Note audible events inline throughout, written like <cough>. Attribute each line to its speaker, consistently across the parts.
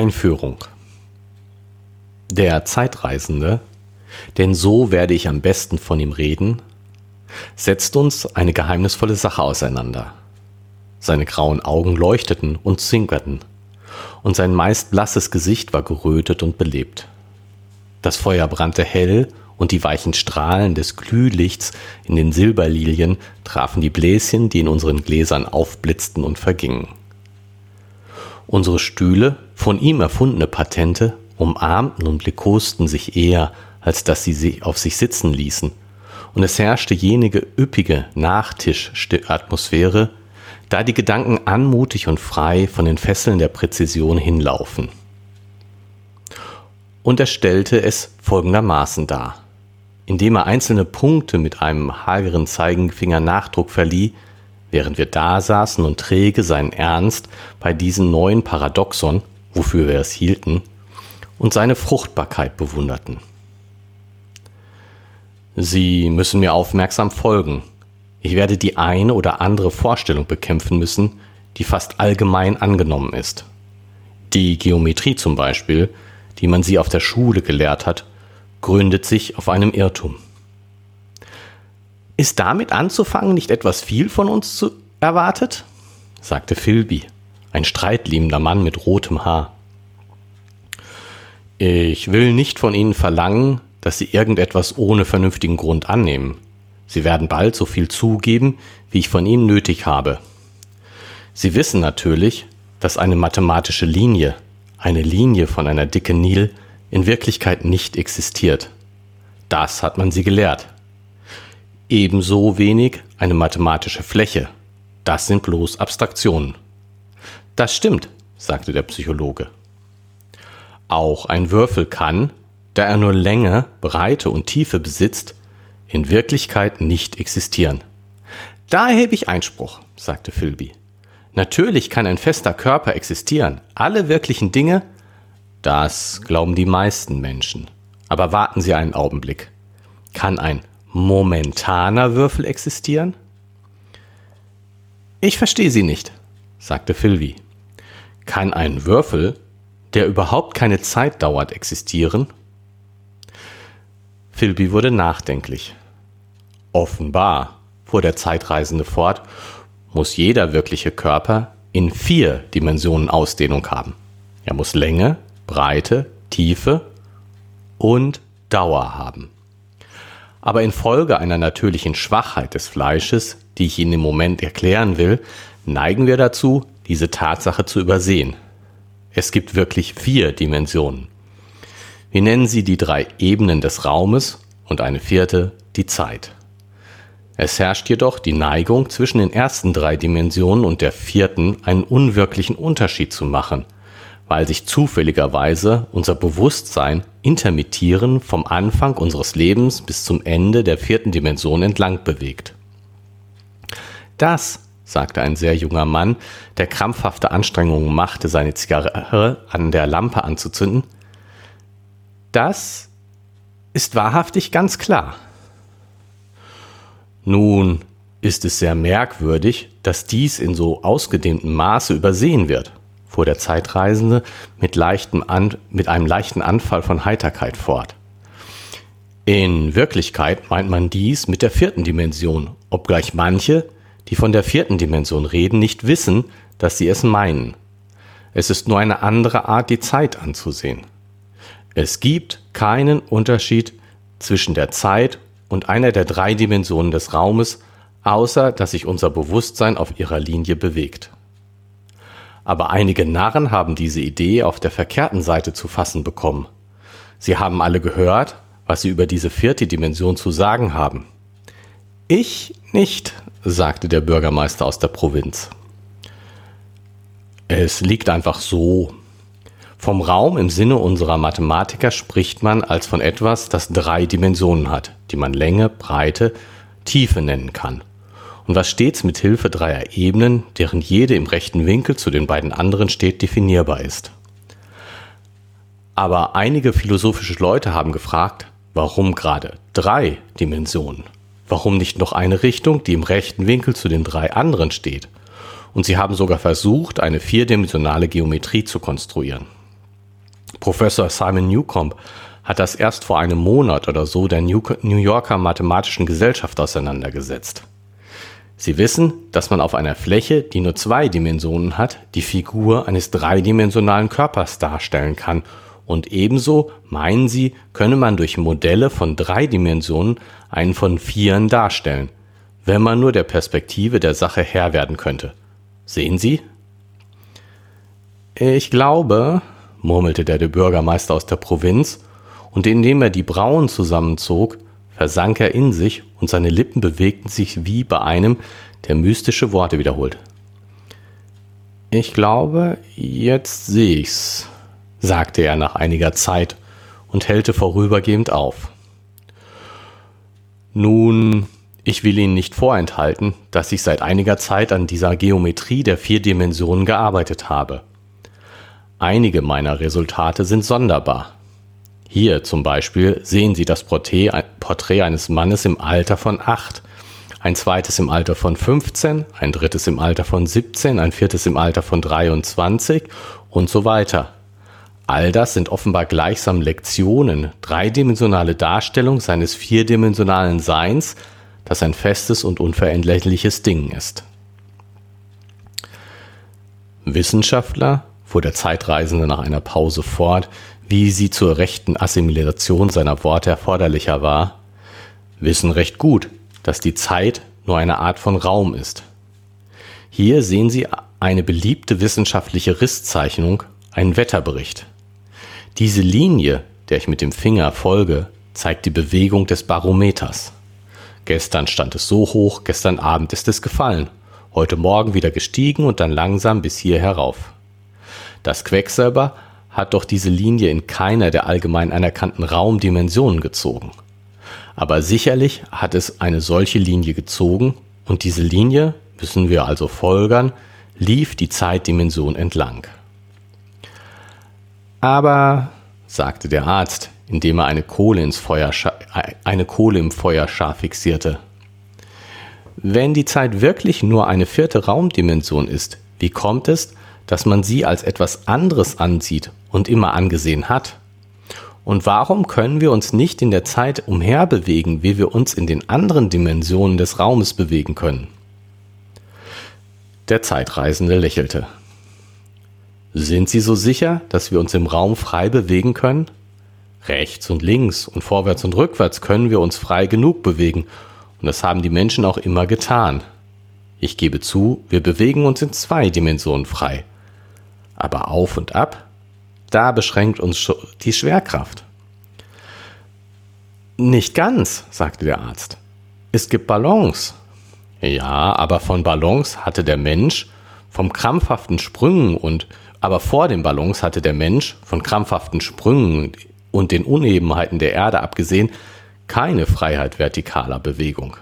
Speaker 1: Einführung. Der Zeitreisende, denn so werde ich am besten von ihm reden, setzt uns eine geheimnisvolle Sache auseinander. Seine grauen Augen leuchteten und zwinkerten, und sein meist blasses Gesicht war gerötet und belebt. Das Feuer brannte hell, und die weichen Strahlen des Glühlichts in den Silberlilien trafen die Bläschen, die in unseren Gläsern aufblitzten und vergingen. Unsere Stühle, von ihm erfundene Patente, umarmten und liebkosten sich eher, als dass sie auf sich sitzen ließen, und es herrschte jenige üppige Nachtischatmosphäre, da die Gedanken anmutig und frei von den Fesseln der Präzision hinlaufen. Und er stellte es folgendermaßen dar. Indem er einzelne Punkte mit einem hageren Zeigefinger Nachdruck verlieh, während wir da saßen und träge seinen Ernst bei diesem neuen Paradoxon, wofür wir es hielten, und seine Fruchtbarkeit bewunderten. Sie müssen mir aufmerksam folgen, ich werde die eine oder andere Vorstellung bekämpfen müssen, die fast allgemein angenommen ist. Die Geometrie zum Beispiel, die man sie auf der Schule gelehrt hat, gründet sich auf einem Irrtum. Ist damit anzufangen nicht etwas viel von uns zu erwartet? sagte Philby, ein streitliebender Mann mit rotem Haar. Ich will nicht von Ihnen verlangen, dass Sie irgendetwas ohne vernünftigen Grund annehmen, Sie werden bald so viel zugeben, wie ich von Ihnen nötig habe. Sie wissen natürlich, dass eine mathematische Linie, eine Linie von einer dicken Nil, in Wirklichkeit nicht existiert. Das hat man Sie gelehrt. Ebenso wenig eine mathematische Fläche. Das sind bloß Abstraktionen. Das stimmt, sagte der Psychologe. Auch ein Würfel kann, da er nur Länge, Breite und Tiefe besitzt, in Wirklichkeit nicht existieren. Da erhebe ich Einspruch, sagte Philby. Natürlich kann ein fester Körper existieren. Alle wirklichen Dinge, das glauben die meisten Menschen. Aber warten Sie einen Augenblick. Kann ein momentaner Würfel existieren? Ich verstehe Sie nicht, sagte Philby. Kann ein Würfel, der überhaupt keine Zeit dauert, existieren? Philby wurde nachdenklich. Offenbar, fuhr der Zeitreisende fort, muss jeder wirkliche Körper in vier Dimensionen Ausdehnung haben. Er muss Länge, Breite, Tiefe und Dauer haben. Aber infolge einer natürlichen Schwachheit des Fleisches, die ich Ihnen im Moment erklären will, neigen wir dazu, diese Tatsache zu übersehen. Es gibt wirklich vier Dimensionen. Wir nennen sie die drei Ebenen des Raumes und eine vierte die Zeit. Es herrscht jedoch die Neigung, zwischen den ersten drei Dimensionen und der vierten einen unwirklichen Unterschied zu machen, weil sich zufälligerweise unser Bewusstsein intermittieren vom Anfang unseres Lebens bis zum Ende der vierten Dimension entlang bewegt. Das, sagte ein sehr junger Mann, der krampfhafte Anstrengungen machte, seine Zigarre an der Lampe anzuzünden, das ist wahrhaftig ganz klar. Nun ist es sehr merkwürdig, dass dies in so ausgedehntem Maße übersehen wird, fuhr der Zeitreisende mit, An mit einem leichten Anfall von Heiterkeit fort. In Wirklichkeit meint man dies mit der vierten Dimension, obgleich manche, die von der vierten Dimension reden, nicht wissen, dass sie es meinen. Es ist nur eine andere Art, die Zeit anzusehen. Es gibt keinen Unterschied zwischen der Zeit und einer der drei Dimensionen des Raumes, außer dass sich unser Bewusstsein auf ihrer Linie bewegt. Aber einige Narren haben diese Idee auf der verkehrten Seite zu fassen bekommen. Sie haben alle gehört, was sie über diese vierte Dimension zu sagen haben. Ich nicht, sagte der Bürgermeister aus der Provinz. Es liegt einfach so, vom Raum im Sinne unserer Mathematiker spricht man als von etwas, das drei Dimensionen hat, die man Länge, Breite, Tiefe nennen kann. Und was stets mit Hilfe dreier Ebenen, deren jede im rechten Winkel zu den beiden anderen steht, definierbar ist. Aber einige philosophische Leute haben gefragt, warum gerade drei Dimensionen? Warum nicht noch eine Richtung, die im rechten Winkel zu den drei anderen steht? Und sie haben sogar versucht, eine vierdimensionale Geometrie zu konstruieren. Professor Simon Newcomb hat das erst vor einem Monat oder so der New Yorker Mathematischen Gesellschaft auseinandergesetzt. Sie wissen, dass man auf einer Fläche, die nur zwei Dimensionen hat, die Figur eines dreidimensionalen Körpers darstellen kann und ebenso, meinen sie, könne man durch Modelle von drei Dimensionen einen von vieren darstellen, wenn man nur der Perspektive der Sache Herr werden könnte. Sehen Sie? Ich glaube, murmelte der, Bürgermeister aus der Provinz, und indem er die Brauen zusammenzog, versank er in sich und seine Lippen bewegten sich wie bei einem, der mystische Worte wiederholt. Ich glaube, jetzt sehe ich's, sagte er nach einiger Zeit und hellte vorübergehend auf. Nun, ich will Ihnen nicht vorenthalten, dass ich seit einiger Zeit an dieser Geometrie der vier Dimensionen gearbeitet habe. Einige meiner Resultate sind sonderbar. Hier zum Beispiel sehen Sie das Porträt eines Mannes im Alter von acht, ein zweites im Alter von 15, ein drittes im Alter von 17, ein viertes im Alter von 23 und so weiter. All das sind offenbar gleichsam Lektionen, dreidimensionale Darstellung seines vierdimensionalen Seins, das ein festes und unveränderliches Ding ist. Wissenschaftler, fuhr der Zeitreisende nach einer Pause fort, wie sie zur rechten Assimilation seiner Worte erforderlicher war, wissen recht gut, dass die Zeit nur eine Art von Raum ist. Hier sehen Sie eine beliebte wissenschaftliche Risszeichnung, einen Wetterbericht. Diese Linie, der ich mit dem Finger folge, zeigt die Bewegung des Barometers. Gestern stand es so hoch, gestern Abend ist es gefallen, heute Morgen wieder gestiegen und dann langsam bis hier herauf. Das Quecksilber hat doch diese Linie in keiner der allgemein anerkannten Raumdimensionen gezogen. Aber sicherlich hat es eine solche Linie gezogen und diese Linie, müssen wir also folgern, lief die Zeitdimension entlang. Aber, sagte der Arzt, indem er eine Kohle, ins Feuer, eine Kohle im Feuerschar fixierte. Wenn die Zeit wirklich nur eine vierte Raumdimension ist, wie kommt es, dass man sie als etwas anderes ansieht und immer angesehen hat? Und warum können wir uns nicht in der Zeit umherbewegen, wie wir uns in den anderen Dimensionen des Raumes bewegen können? Der Zeitreisende lächelte. Sind Sie so sicher, dass wir uns im Raum frei bewegen können? Rechts und links und vorwärts und rückwärts können wir uns frei genug bewegen, und das haben die Menschen auch immer getan. Ich gebe zu, wir bewegen uns in zwei Dimensionen frei. Aber auf und ab, da beschränkt uns die Schwerkraft. Nicht ganz, sagte der Arzt. Es gibt Ballons. Ja, aber von Ballons hatte der Mensch vom krampfhaften Sprüngen und aber vor den Ballons hatte der Mensch, von krampfhaften Sprüngen und den Unebenheiten der Erde abgesehen, keine Freiheit vertikaler Bewegung.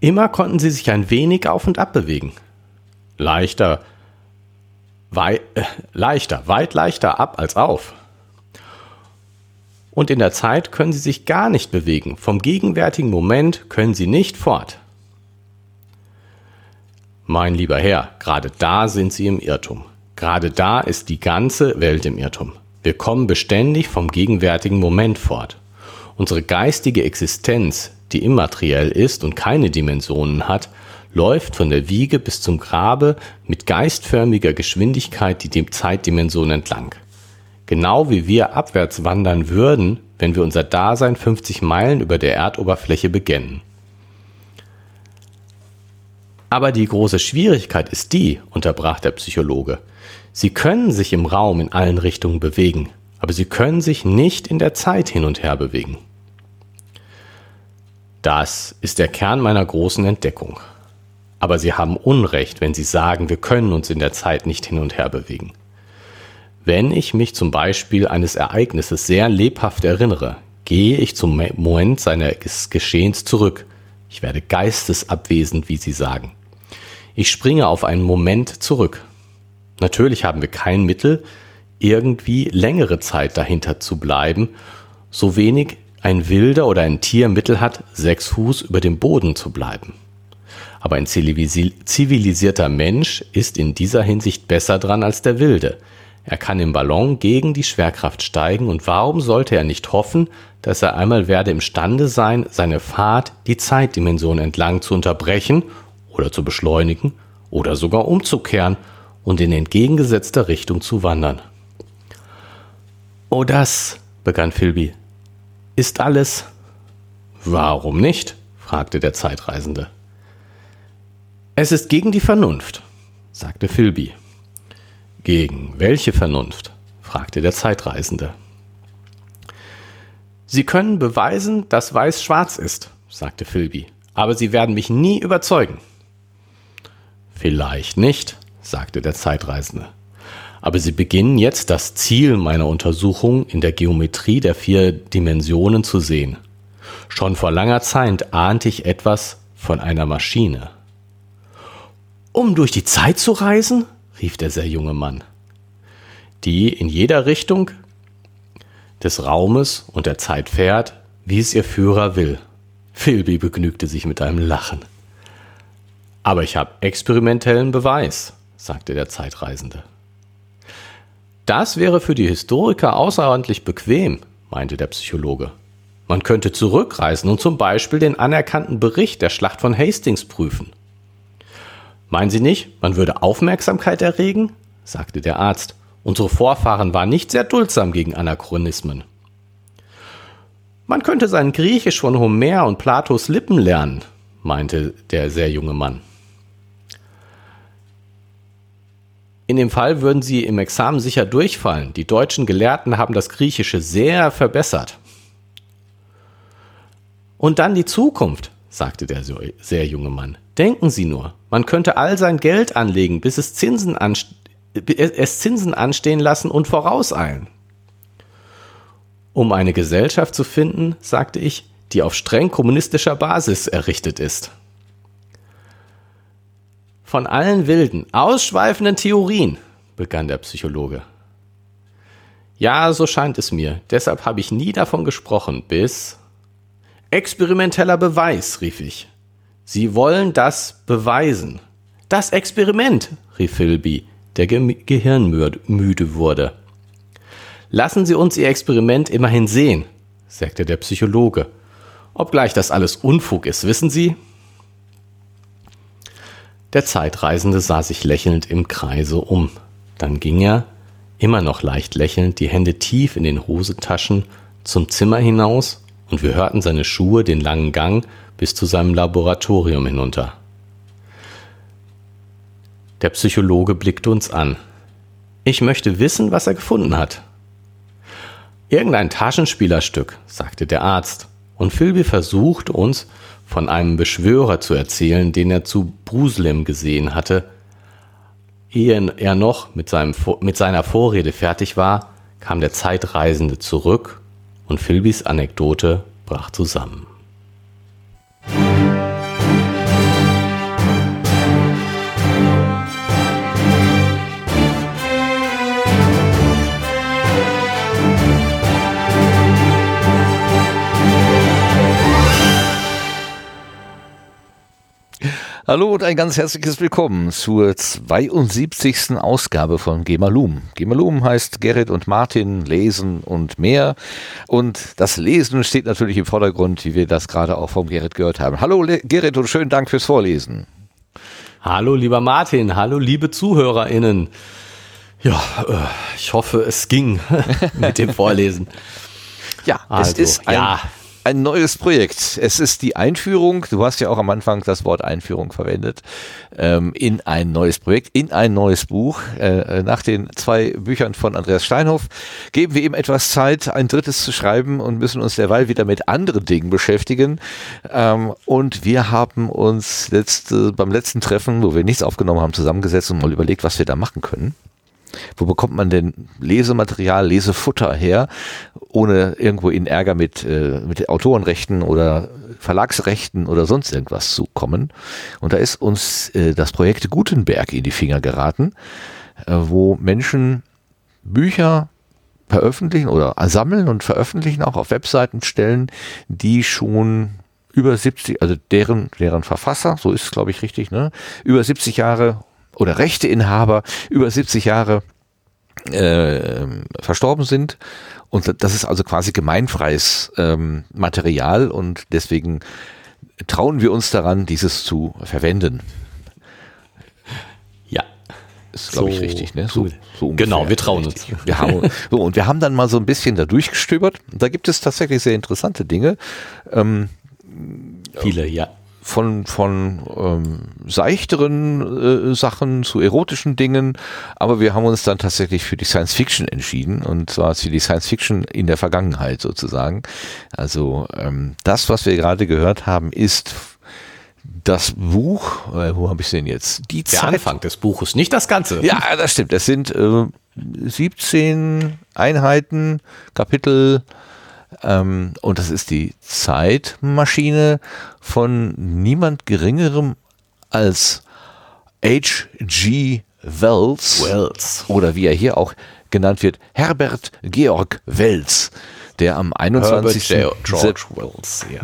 Speaker 1: Immer konnten sie sich ein wenig auf und ab bewegen. Leichter, wei äh, leichter, weit leichter ab als auf. Und in der Zeit können sie sich gar nicht bewegen. Vom gegenwärtigen Moment können sie nicht fort. Mein lieber Herr, gerade da sind Sie im Irrtum. Gerade da ist die ganze Welt im Irrtum. Wir kommen beständig vom gegenwärtigen Moment fort. Unsere geistige Existenz, die immateriell ist und keine Dimensionen hat, läuft von der Wiege bis zum Grabe mit geistförmiger Geschwindigkeit die Zeitdimension entlang. Genau wie wir abwärts wandern würden, wenn wir unser Dasein 50 Meilen über der Erdoberfläche beginnen. Aber die große Schwierigkeit ist die, unterbrach der Psychologe. Sie können sich im Raum in allen Richtungen bewegen, aber sie können sich nicht in der Zeit hin und her bewegen. Das ist der Kern meiner großen Entdeckung. Aber Sie haben Unrecht, wenn Sie sagen, wir können uns in der Zeit nicht hin und her bewegen. Wenn ich mich zum Beispiel eines Ereignisses sehr lebhaft erinnere, gehe ich zum Moment seines Geschehens zurück. Ich werde geistesabwesend, wie Sie sagen. Ich springe auf einen Moment zurück. Natürlich haben wir kein Mittel, irgendwie längere Zeit dahinter zu bleiben, so wenig ein Wilder oder ein Tier Mittel hat, sechs Fuß über dem Boden zu bleiben. Aber ein zivilisierter Mensch ist in dieser Hinsicht besser dran als der Wilde. Er kann im Ballon gegen die Schwerkraft steigen und warum sollte er nicht hoffen, dass er einmal werde imstande sein, seine Fahrt die Zeitdimension entlang zu unterbrechen oder zu beschleunigen oder sogar umzukehren und in entgegengesetzter Richtung zu wandern. Oh, das, begann Philby, ist alles. Warum nicht? fragte der Zeitreisende. Es ist gegen die Vernunft, sagte Philby. Gegen welche Vernunft? fragte der Zeitreisende. Sie können beweisen, dass Weiß schwarz ist, sagte Philby, aber Sie werden mich nie überzeugen. Vielleicht nicht, sagte der Zeitreisende. Aber Sie beginnen jetzt das Ziel meiner Untersuchung in der Geometrie der vier Dimensionen zu sehen. Schon vor langer Zeit ahnte ich etwas von einer Maschine. Um durch die Zeit zu reisen? rief der sehr junge Mann. Die in jeder Richtung des Raumes und der Zeit fährt, wie es ihr Führer will. Philby begnügte sich mit einem Lachen. Aber ich habe experimentellen Beweis, sagte der Zeitreisende. Das wäre für die Historiker außerordentlich bequem, meinte der Psychologe. Man könnte zurückreisen und zum Beispiel den anerkannten Bericht der Schlacht von Hastings prüfen. Meinen Sie nicht, man würde Aufmerksamkeit erregen? sagte der Arzt. Unsere Vorfahren waren nicht sehr duldsam gegen Anachronismen. Man könnte sein Griechisch von Homer und Platos Lippen lernen, meinte der sehr junge Mann. In dem Fall würden Sie im Examen sicher durchfallen. Die deutschen Gelehrten haben das Griechische sehr verbessert. Und dann die Zukunft, sagte der sehr junge Mann. Denken Sie nur, man könnte all sein Geld anlegen, bis es Zinsen, anste es Zinsen anstehen lassen und vorauseilen. Um eine Gesellschaft zu finden, sagte ich, die auf streng kommunistischer Basis errichtet ist. Von allen wilden, ausschweifenden Theorien, begann der Psychologe. Ja, so scheint es mir. Deshalb habe ich nie davon gesprochen, bis Experimenteller Beweis, rief ich. Sie wollen das beweisen. Das Experiment, rief Philby, der Ge gehirnmüde wurde. Lassen Sie uns Ihr Experiment immerhin sehen, sagte der Psychologe. Obgleich das alles Unfug ist, wissen Sie? Der Zeitreisende sah sich lächelnd im Kreise um. Dann ging er, immer noch leicht lächelnd, die Hände tief in den Hosentaschen, zum Zimmer hinaus und wir hörten seine Schuhe den langen Gang bis zu seinem Laboratorium hinunter. Der Psychologe blickte uns an. Ich möchte wissen, was er gefunden hat. Irgendein Taschenspielerstück, sagte der Arzt, und Philby versuchte uns von einem Beschwörer zu erzählen, den er zu Bruslem gesehen hatte. Ehe er noch mit, seinem, mit seiner Vorrede fertig war, kam der Zeitreisende zurück und Philbys Anekdote brach zusammen.
Speaker 2: Thank you Hallo und ein ganz herzliches Willkommen zur 72. Ausgabe von Gemalum. Gemalum heißt Gerrit und Martin lesen und mehr. Und das Lesen steht natürlich im Vordergrund, wie wir das gerade auch vom Gerrit gehört haben. Hallo Gerrit und schönen Dank fürs Vorlesen.
Speaker 1: Hallo lieber Martin, hallo liebe ZuhörerInnen. Ja, äh, ich hoffe, es ging <laughs> mit dem Vorlesen.
Speaker 2: Ja, also, es ist ein ja ein neues Projekt. Es ist die Einführung, du hast ja auch am Anfang das Wort Einführung verwendet, ähm, in ein neues Projekt, in ein neues Buch. Äh, nach den zwei Büchern von Andreas Steinhoff geben wir ihm etwas Zeit, ein drittes zu schreiben und müssen uns derweil wieder mit anderen Dingen beschäftigen. Ähm, und wir haben uns letzte, beim letzten Treffen, wo wir nichts aufgenommen haben, zusammengesetzt und mal überlegt, was wir da machen können. Wo bekommt man denn Lesematerial, Lesefutter her, ohne irgendwo in Ärger mit, äh, mit Autorenrechten oder Verlagsrechten oder sonst irgendwas zu kommen? Und da ist uns äh, das Projekt Gutenberg in die Finger geraten, äh, wo Menschen Bücher veröffentlichen oder sammeln und veröffentlichen, auch auf Webseiten stellen, die schon über 70, also deren, deren Verfasser, so ist es glaube ich richtig, ne, über 70 Jahre oder Rechteinhaber über 70 Jahre äh, verstorben sind. Und das ist also quasi gemeinfreies ähm, Material und deswegen trauen wir uns daran, dieses zu verwenden.
Speaker 1: Ja.
Speaker 2: Ist, glaube so, ich, richtig, ne?
Speaker 1: So, so genau, wir trauen richtig.
Speaker 2: uns. Wir haben, so, und wir haben dann mal so ein bisschen da durchgestöbert. Da gibt es tatsächlich sehr interessante Dinge. Ähm,
Speaker 1: Viele, ja
Speaker 2: von, von ähm, seichteren äh, Sachen zu erotischen Dingen, aber wir haben uns dann tatsächlich für die Science Fiction entschieden und zwar für die Science Fiction in der Vergangenheit sozusagen. Also ähm, das, was wir gerade gehört haben, ist das Buch, äh, wo habe ich denn jetzt?
Speaker 1: Die der Zeit. Anfang des Buches, nicht das Ganze.
Speaker 2: Ja, das stimmt. Es sind äh, 17 Einheiten, Kapitel ähm, und das ist die Zeitmaschine von niemand Geringerem als H.G. Wells, Wells oder wie er hier auch genannt wird, Herbert Georg Wells der am 21.
Speaker 1: Herbert George Wells,
Speaker 2: ja.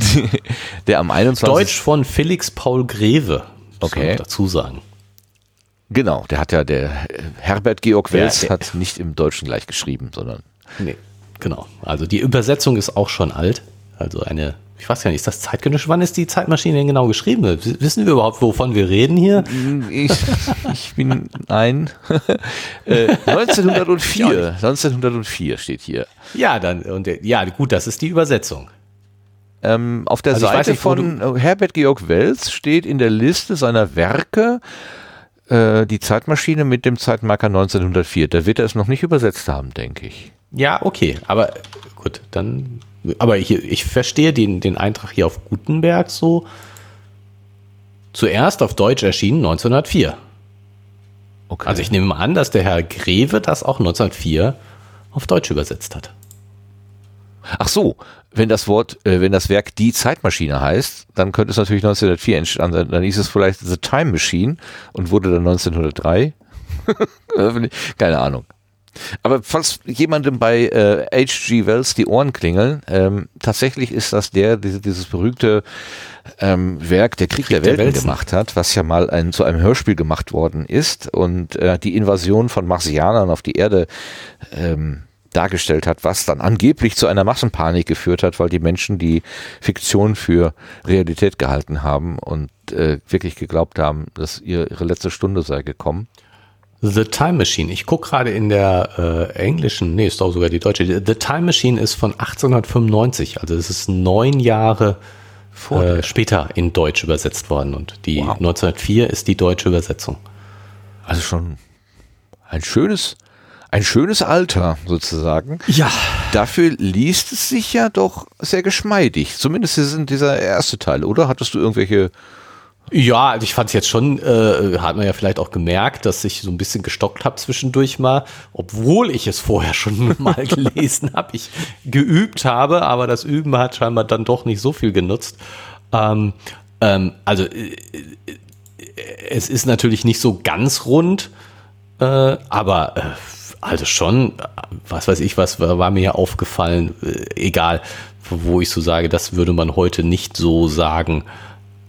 Speaker 2: <laughs> der am 21.
Speaker 1: Deutsch von Felix Paul Greve,
Speaker 2: okay.
Speaker 1: dazu sagen.
Speaker 2: Genau, der hat ja der Herbert Georg Wells ja, hat nicht im Deutschen gleich geschrieben, sondern
Speaker 1: nee. Genau. Also die Übersetzung ist auch schon alt. Also eine, ich weiß ja nicht, ist das zeitgenössisch? Wann ist die Zeitmaschine denn genau geschrieben? Wissen wir überhaupt, wovon wir reden hier?
Speaker 2: Ich, <laughs> ich bin ein. 1904. 1904 steht hier.
Speaker 1: Ja, dann, und, ja, gut, das ist die Übersetzung.
Speaker 2: Ähm, auf der also Seite nicht, von Herbert Georg Wells steht in der Liste seiner Werke äh, die Zeitmaschine mit dem Zeitmarker 1904. Da wird er es noch nicht übersetzt haben, denke ich.
Speaker 1: Ja, okay, aber gut, dann. Aber hier, ich verstehe den, den Eintrag hier auf Gutenberg so. Zuerst auf Deutsch erschienen 1904. Okay. Also ich nehme mal an, dass der Herr Greve das auch 1904 auf Deutsch übersetzt hat.
Speaker 2: Ach so, wenn das Wort, äh, wenn das Werk die Zeitmaschine heißt, dann könnte es natürlich 1904 entstanden sein. Dann hieß es vielleicht The Time Machine und wurde dann 1903. <laughs> Keine Ahnung. Aber falls jemandem bei äh, H.G. Wells die Ohren klingeln, ähm, tatsächlich ist das der, diese, dieses berühmte ähm, Werk Der Krieg, Krieg der, Welten der gemacht hat, was ja mal ein, zu einem Hörspiel gemacht worden ist und äh, die Invasion von Marsianern auf die Erde ähm, dargestellt hat, was dann angeblich zu einer Massenpanik geführt hat, weil die Menschen die Fiktion für Realität gehalten haben und äh, wirklich geglaubt haben, dass ihre, ihre letzte Stunde sei gekommen.
Speaker 1: The Time Machine. Ich gucke gerade in der äh, englischen, nee, ist auch sogar die deutsche. The Time Machine ist von 1895, also es ist neun Jahre äh, später in Deutsch übersetzt worden und die wow. 1904 ist die deutsche Übersetzung.
Speaker 2: Also schon ein schönes, ein schönes Alter sozusagen.
Speaker 1: Ja.
Speaker 2: Dafür liest es sich ja doch sehr geschmeidig. Zumindest in dieser erste Teil, oder? Hattest du irgendwelche
Speaker 1: ja, also ich fand es jetzt schon, äh, hat man ja vielleicht auch gemerkt, dass ich so ein bisschen gestockt habe zwischendurch mal, obwohl ich es vorher schon <laughs> mal gelesen habe, ich geübt habe, aber das Üben hat scheinbar dann doch nicht so viel genutzt. Ähm, ähm, also äh, es ist natürlich nicht so ganz rund, äh, aber äh, also schon, was weiß ich, was war, war mir aufgefallen, äh, egal, wo ich so sage, das würde man heute nicht so sagen.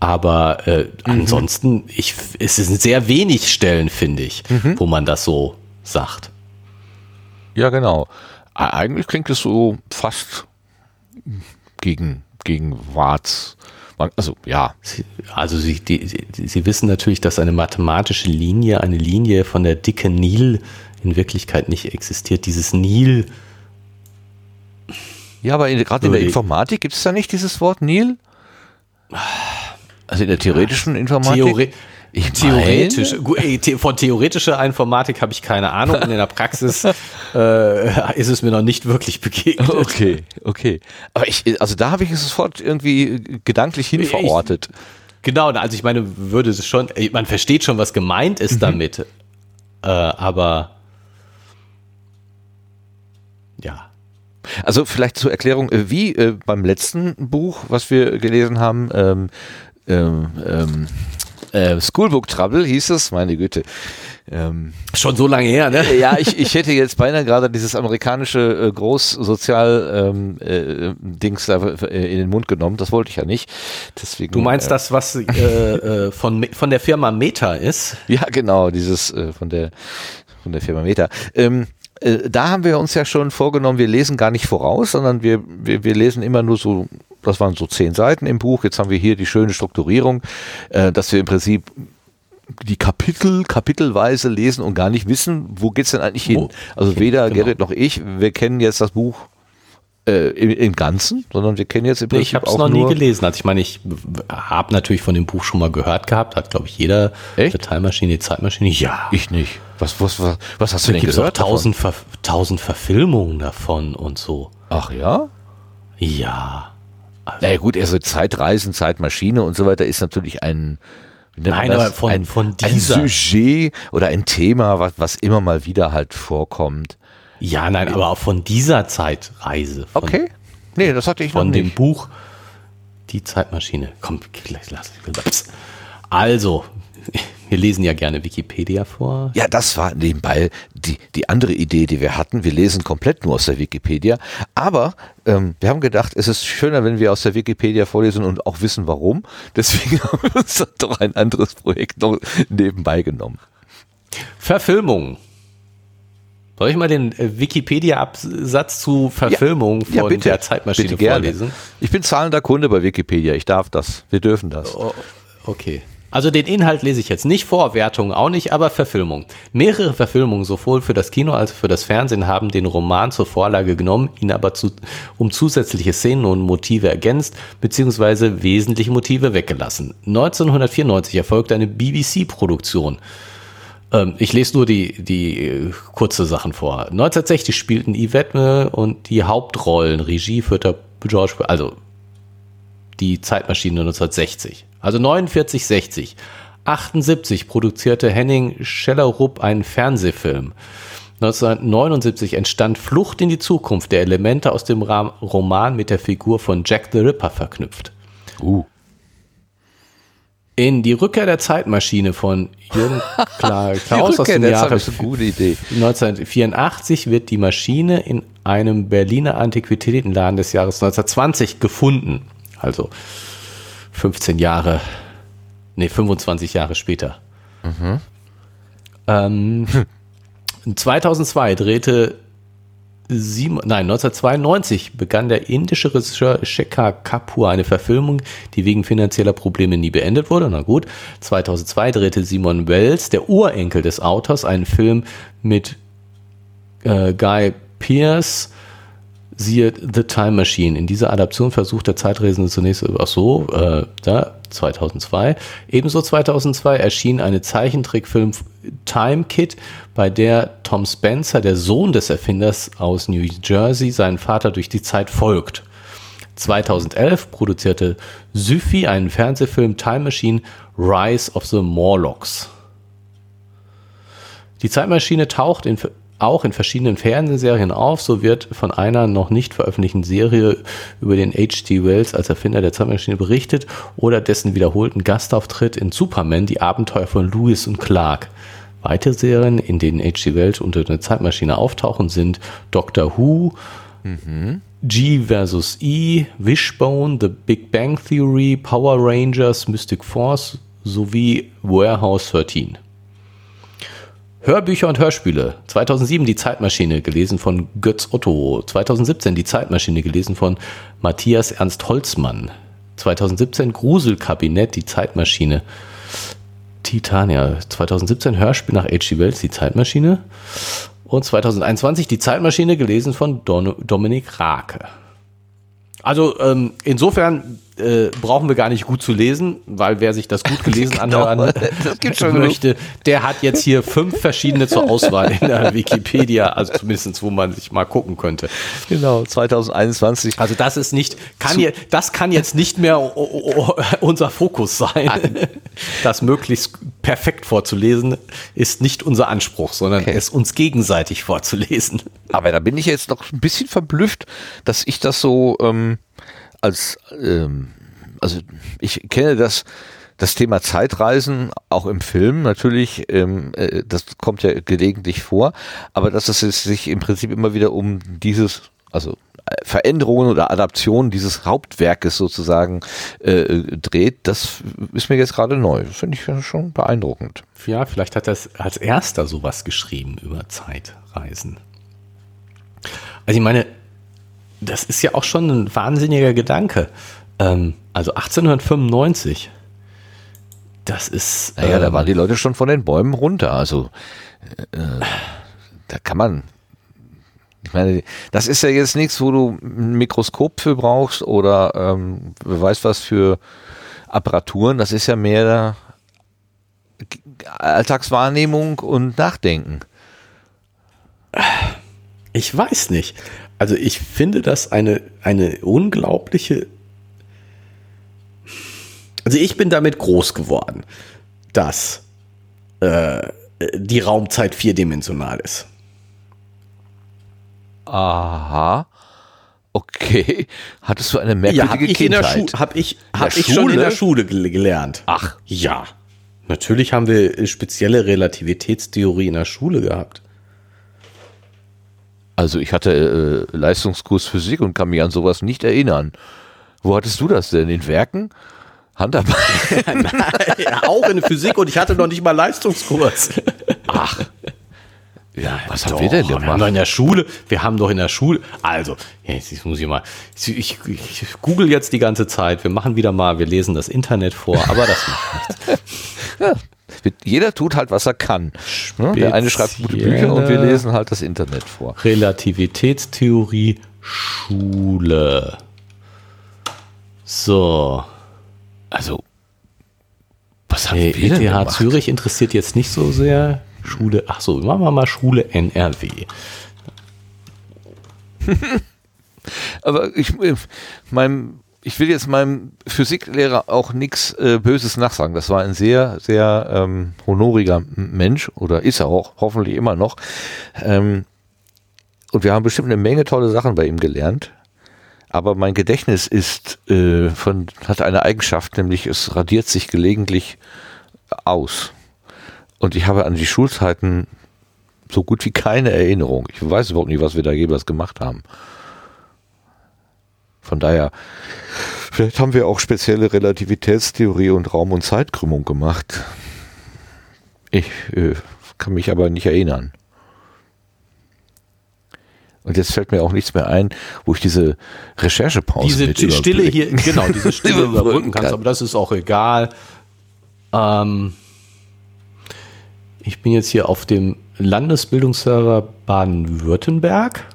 Speaker 1: Aber äh, mhm. ansonsten, ich, es sind sehr wenig Stellen, finde ich, mhm. wo man das so sagt.
Speaker 2: Ja, genau. Eigentlich klingt es so fast gegen, gegen Warts. Also, ja.
Speaker 1: Sie, also, Sie, die, Sie wissen natürlich, dass eine mathematische Linie, eine Linie von der dicke Nil in Wirklichkeit nicht existiert. Dieses Nil.
Speaker 2: Ja, aber gerade in der Informatik gibt es da nicht dieses Wort Nil? Also in der theoretischen Informatik? Theore
Speaker 1: ich Theoretisch, von theoretischer Informatik habe ich keine Ahnung. In der Praxis <laughs> äh, ist es mir noch nicht wirklich begegnet.
Speaker 2: Okay, okay. Aber ich, also da habe ich es sofort irgendwie gedanklich hin verortet.
Speaker 1: genau, also ich meine, würde es schon, man versteht schon, was gemeint ist mhm. damit. Äh, aber ja.
Speaker 2: Also vielleicht zur Erklärung, äh, wie äh, beim letzten Buch, was wir gelesen haben, ähm, ähm, äh, Schoolbook Trouble hieß es, meine Güte.
Speaker 1: Ähm, Schon so lange her, ne?
Speaker 2: Ja, ich, ich hätte jetzt beinahe gerade dieses amerikanische äh, Großsozial-Dings ähm, äh, äh, in den Mund genommen. Das wollte ich ja nicht. Deswegen,
Speaker 1: du meinst äh, das, was äh, äh, von, von der Firma Meta ist?
Speaker 2: Ja, genau, dieses äh, von der von der Firma Meta. Ähm, äh, da haben wir uns ja schon vorgenommen, wir lesen gar nicht voraus, sondern wir, wir, wir lesen immer nur so, das waren so zehn Seiten im Buch. Jetzt haben wir hier die schöne Strukturierung, äh, dass wir im Prinzip die Kapitel kapitelweise lesen und gar nicht wissen, wo geht's denn eigentlich hin. Also weder genau. Gerrit noch ich, wir kennen jetzt das Buch äh, im, im, Ganzen, sondern wir kennen jetzt im
Speaker 1: Prinzip Ich habe es noch nie gelesen. Also ich meine, ich habe natürlich von dem Buch schon mal gehört gehabt, hat glaube ich jeder
Speaker 2: Echt?
Speaker 1: Teilmaschine, die Zeitmaschine.
Speaker 2: Ja. Ich nicht. Was, was, was, was hast
Speaker 1: du denn gehört? Tausend, Ver, tausend Verfilmungen davon und so.
Speaker 2: Ach ja?
Speaker 1: Ja.
Speaker 2: Also, naja gut, also Zeitreisen, Zeitmaschine und so weiter ist natürlich ein,
Speaker 1: Nein, aber von,
Speaker 2: ein,
Speaker 1: von
Speaker 2: dieser. Ein Sujet oder ein Thema, was, was immer mal wieder halt vorkommt.
Speaker 1: Ja, nein, aber auch von dieser Zeitreise. Von,
Speaker 2: okay. Nee, das hatte ich
Speaker 1: Von
Speaker 2: noch
Speaker 1: dem Buch Die Zeitmaschine. Komm, gleich lass ich. Also, wir lesen ja gerne Wikipedia vor.
Speaker 2: Ja, das war nebenbei die, die andere Idee, die wir hatten. Wir lesen komplett nur aus der Wikipedia. Aber ähm, wir haben gedacht, es ist schöner, wenn wir aus der Wikipedia vorlesen und auch wissen, warum. Deswegen <laughs> haben wir uns doch ein anderes Projekt noch nebenbei genommen.
Speaker 1: Verfilmung. Soll ich mal den äh, Wikipedia-Absatz zu Verfilmung
Speaker 2: ja, von
Speaker 1: ja, der Zeitmaschine vorlesen?
Speaker 2: Ich bin zahlender Kunde bei Wikipedia. Ich darf das. Wir dürfen das.
Speaker 1: Oh, okay. Also den Inhalt lese ich jetzt nicht vor, Wertungen auch nicht, aber Verfilmung. Mehrere Verfilmungen sowohl für das Kino als auch für das Fernsehen haben den Roman zur Vorlage genommen, ihn aber zu, um zusätzliche Szenen und Motive ergänzt, beziehungsweise wesentliche Motive weggelassen. 1994 erfolgte eine BBC-Produktion. Ähm, ich lese nur die, die äh, kurze Sachen vor. 1960 spielten Yvette und die Hauptrollen, Regie führte George, also die Zeitmaschine 1960. Also 49, 60. 78 produzierte Henning Schellerup einen Fernsehfilm. 1979 entstand Flucht in die Zukunft, der Elemente aus dem Roman mit der Figur von Jack the Ripper verknüpft.
Speaker 2: Uh.
Speaker 1: In Die Rückkehr der Zeitmaschine von Jürgen <laughs> Klaus aus dem Jahre 1984 wird die Maschine in einem Berliner Antiquitätenladen des Jahres 1920 gefunden. Also 15 Jahre, nee, 25 Jahre später. Mhm. Ähm, 2002 drehte sieben, nein, 1992 begann der indische Regisseur Shekhar Kapoor eine Verfilmung, die wegen finanzieller Probleme nie beendet wurde. Na gut, 2002 drehte Simon Wells, der Urenkel des Autors, einen Film mit äh, Guy Pearce Siehe The Time Machine. In dieser Adaption versucht der Zeitreisende zunächst, ach so, äh, da, 2002. Ebenso 2002 erschien eine Zeichentrickfilm Time Kid, bei der Tom Spencer, der Sohn des Erfinders aus New Jersey, seinen Vater durch die Zeit folgt. 2011 produzierte Syfy einen Fernsehfilm Time Machine Rise of the Morlocks. Die Zeitmaschine taucht in auch in verschiedenen Fernsehserien auf. So wird von einer noch nicht veröffentlichten Serie über den H.G. Wells als Erfinder der Zeitmaschine berichtet oder dessen wiederholten Gastauftritt in Superman, die Abenteuer von Lewis und Clark. Weitere Serien, in denen H.G. Wells unter der Zeitmaschine auftauchen, sind Doctor Who, mhm. G vs. E, Wishbone, The Big Bang Theory, Power Rangers, Mystic Force sowie Warehouse 13. Hörbücher und Hörspiele. 2007 Die Zeitmaschine, gelesen von Götz Otto. 2017 Die Zeitmaschine, gelesen von Matthias Ernst Holzmann. 2017 Gruselkabinett, Die Zeitmaschine. Titania. 2017 Hörspiel nach H.G. Wells, Die Zeitmaschine. Und 2021 Die Zeitmaschine, gelesen von Don Dominik Rake. Also ähm, insofern äh, brauchen wir gar nicht gut zu lesen, weil wer sich das gut <laughs> gelesen genau, anhören <laughs> <laughs> möchte, der hat jetzt hier fünf verschiedene zur Auswahl in der Wikipedia, also zumindest wo man sich mal gucken könnte.
Speaker 2: Genau, 2021.
Speaker 1: Also das ist nicht, kann je, das kann jetzt nicht mehr unser Fokus sein. Das möglichst perfekt vorzulesen ist nicht unser Anspruch, sondern okay. es uns gegenseitig vorzulesen.
Speaker 2: Aber da bin ich jetzt noch ein bisschen verblüfft, dass ich das so ähm, als, ähm, also ich kenne das, das Thema Zeitreisen auch im Film natürlich, ähm, äh, das kommt ja gelegentlich vor, aber dass es sich im Prinzip immer wieder um dieses, also äh, Veränderungen oder Adaptionen dieses Hauptwerkes sozusagen äh, dreht, das ist mir jetzt gerade neu. Das finde ich schon beeindruckend.
Speaker 1: Ja, vielleicht hat er als erster sowas geschrieben über Zeitreisen. Also ich meine, das ist ja auch schon ein wahnsinniger Gedanke. Ähm, also 1895. Das ist.
Speaker 2: Naja, ähm, da waren die Leute schon von den Bäumen runter. Also äh, da kann man. Ich meine, das ist ja jetzt nichts, wo du ein Mikroskop für brauchst oder ähm, wer weiß was für Apparaturen. Das ist ja mehr Alltagswahrnehmung und Nachdenken.
Speaker 1: Ich weiß nicht. Also ich finde das eine, eine unglaubliche. Also ich bin damit groß geworden, dass äh, die Raumzeit vierdimensional ist.
Speaker 2: Aha. Okay. Hattest du eine merkwürdige ja, Kindheit?
Speaker 1: Habe ich, hab ich schon in der Schule gelernt. Ach. Ja. Natürlich haben wir spezielle Relativitätstheorie in der Schule gehabt.
Speaker 2: Also ich hatte äh, Leistungskurs Physik und kann mich an sowas nicht erinnern. Wo hattest du das denn? In Werken? Handarbeit? <laughs>
Speaker 1: ja, auch in Physik und ich hatte noch nicht mal Leistungskurs.
Speaker 2: Ach. Ja, was doch, haben wir denn gemacht? Wir haben
Speaker 1: doch in der Schule, wir haben doch in der Schule, also, jetzt muss ich mal, ich, ich, ich, google jetzt die ganze Zeit, wir machen wieder mal, wir lesen das Internet vor, aber das macht nichts.
Speaker 2: ja, jeder tut halt, was er kann. Ne? Der eine schreibt gute Bücher und wir lesen halt das Internet vor.
Speaker 1: Relativitätstheorie Schule. So.
Speaker 2: Also, was haben
Speaker 1: nee, wir ETH Zürich interessiert jetzt nicht so sehr. Schule, ach so, machen wir mal Schule NRW. <laughs>
Speaker 2: Aber ich, mein, ich will jetzt meinem Physiklehrer auch nichts äh, Böses nachsagen. Das war ein sehr, sehr ähm, honoriger Mensch oder ist er auch, hoffentlich immer noch. Ähm, und wir haben bestimmt eine Menge tolle Sachen bei ihm gelernt. Aber mein Gedächtnis ist äh, von, hat eine Eigenschaft, nämlich es radiert sich gelegentlich aus. Und ich habe an die Schulzeiten so gut wie keine Erinnerung. Ich weiß überhaupt nicht, was wir da jeweils gemacht haben. Von daher, vielleicht haben wir auch spezielle Relativitätstheorie und Raum- und Zeitkrümmung gemacht. Ich äh, kann mich aber nicht erinnern. Und jetzt fällt mir auch nichts mehr ein, wo ich diese Recherchepause
Speaker 1: Diese Stille hier, genau, diese <laughs> Stille überbrücken kannst, aber das ist auch egal. Ähm, ich bin jetzt hier auf dem Landesbildungsserver Baden-Württemberg.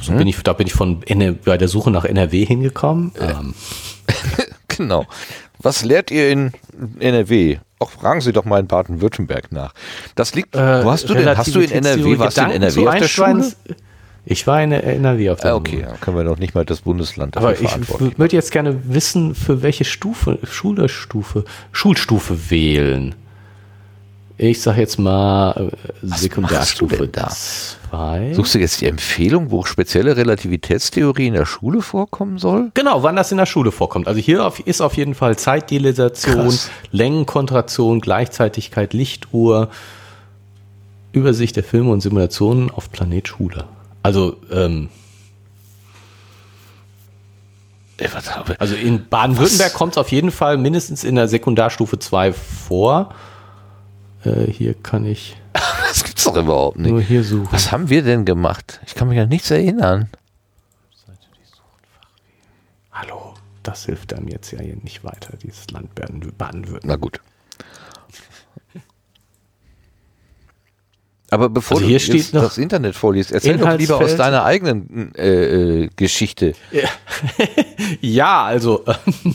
Speaker 1: So mhm. bin ich, da bin ich von bei der Suche nach NRW hingekommen. Äh. Ähm. <laughs>
Speaker 2: genau. Was lehrt ihr in NRW? Auch fragen Sie doch mal in Baden-Württemberg nach. Das liegt. Äh, wo hast du denn? Hast du in NRW? Warst du in NRW auf der Schule?
Speaker 1: Ich war in NRW auf der
Speaker 2: ah, Okay, dann können wir doch nicht mal das Bundesland
Speaker 1: dafür Aber ich würde jetzt gerne wissen, für welche Stufe, Schulstufe, Schulstufe wählen. Ich sag jetzt mal äh, Sekundärstufe
Speaker 2: da? Zwei. Suchst du jetzt die Empfehlung, wo spezielle Relativitätstheorie in der Schule vorkommen soll?
Speaker 1: Genau, wann das in der Schule vorkommt. Also hier ist auf jeden Fall Zeitdilatation, Längenkontraktion, Gleichzeitigkeit, Lichtuhr, Übersicht der Filme und Simulationen auf Planet Schule. Also ähm, also in Baden-Württemberg kommt es auf jeden Fall mindestens in der Sekundarstufe 2 vor. Äh, hier kann ich. <laughs>
Speaker 2: das gibt's doch überhaupt nicht.
Speaker 1: Nur hier suchen.
Speaker 2: Was haben wir denn gemacht? Ich kann mich an nichts erinnern.
Speaker 1: Hallo, das hilft einem jetzt ja hier nicht weiter, dieses Land Baden-Württemberg.
Speaker 2: Na gut. Aber bevor
Speaker 1: also hier du steht
Speaker 2: das Internet vorliest, erzähl doch lieber aus deiner eigenen äh, äh, Geschichte.
Speaker 1: Ja, <laughs> ja also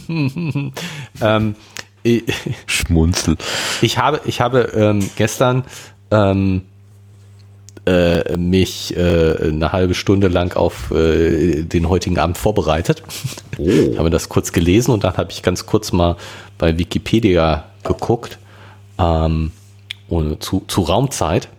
Speaker 1: <laughs> ähm,
Speaker 2: Schmunzel.
Speaker 1: Ich habe, ich habe ähm, gestern ähm, äh, mich äh, eine halbe Stunde lang auf äh, den heutigen Abend vorbereitet. Oh. <laughs> Ich habe das kurz gelesen und dann habe ich ganz kurz mal bei Wikipedia geguckt ähm, zu, zu Raumzeit.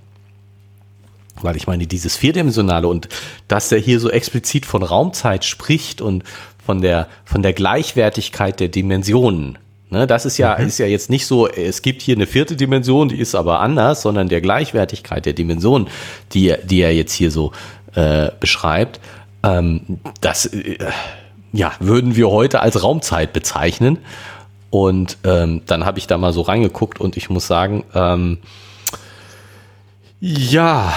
Speaker 1: Weil ich meine, dieses Vierdimensionale und dass er hier so explizit von Raumzeit spricht und von der, von der Gleichwertigkeit der Dimensionen, Ne, das ist ja, mhm. ist ja jetzt nicht so, es gibt hier eine vierte Dimension, die ist aber anders, sondern der Gleichwertigkeit der Dimension, die, die er jetzt hier so äh, beschreibt, ähm, das äh, ja, würden wir heute als Raumzeit bezeichnen. Und ähm, dann habe ich da mal so reingeguckt und ich muss sagen, ähm, ja,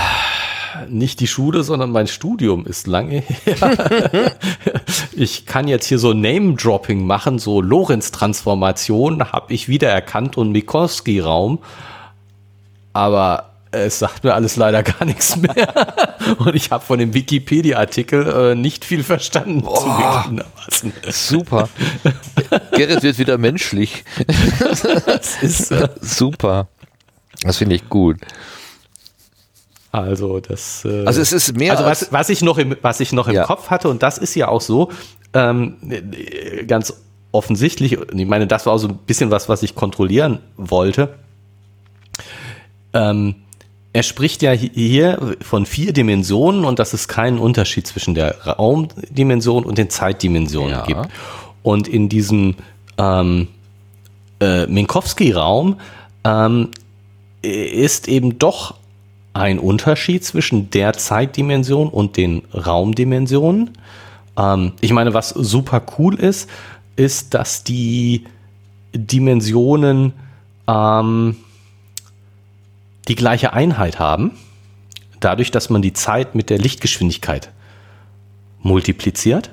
Speaker 1: nicht die Schule, sondern mein Studium ist lange her. <laughs> ich kann jetzt hier so Name-Dropping machen, so Lorenz-Transformation habe ich wiedererkannt und Minkowski-Raum. Aber es sagt mir alles leider gar nichts mehr. <laughs> Und ich habe von dem Wikipedia-Artikel äh, nicht viel verstanden.
Speaker 2: Boah, super. Gerrit wird wieder menschlich. <laughs> das ist äh, super. Das finde ich gut.
Speaker 1: Also das.
Speaker 2: Äh, also es ist mehr.
Speaker 1: Also was, was ich noch im, was ich noch im ja. Kopf hatte und das ist ja auch so ähm, ganz offensichtlich. Ich meine, das war auch so ein bisschen was, was ich kontrollieren wollte. Ähm, er spricht ja hier von vier Dimensionen und dass es keinen Unterschied zwischen der Raumdimension und den Zeitdimensionen ja. gibt. Und in diesem ähm, äh, Minkowski-Raum ähm, ist eben doch ein Unterschied zwischen der Zeitdimension und den Raumdimensionen. Ähm, ich meine, was super cool ist, ist, dass die Dimensionen ähm, die gleiche Einheit haben, dadurch, dass man die Zeit mit der Lichtgeschwindigkeit multipliziert.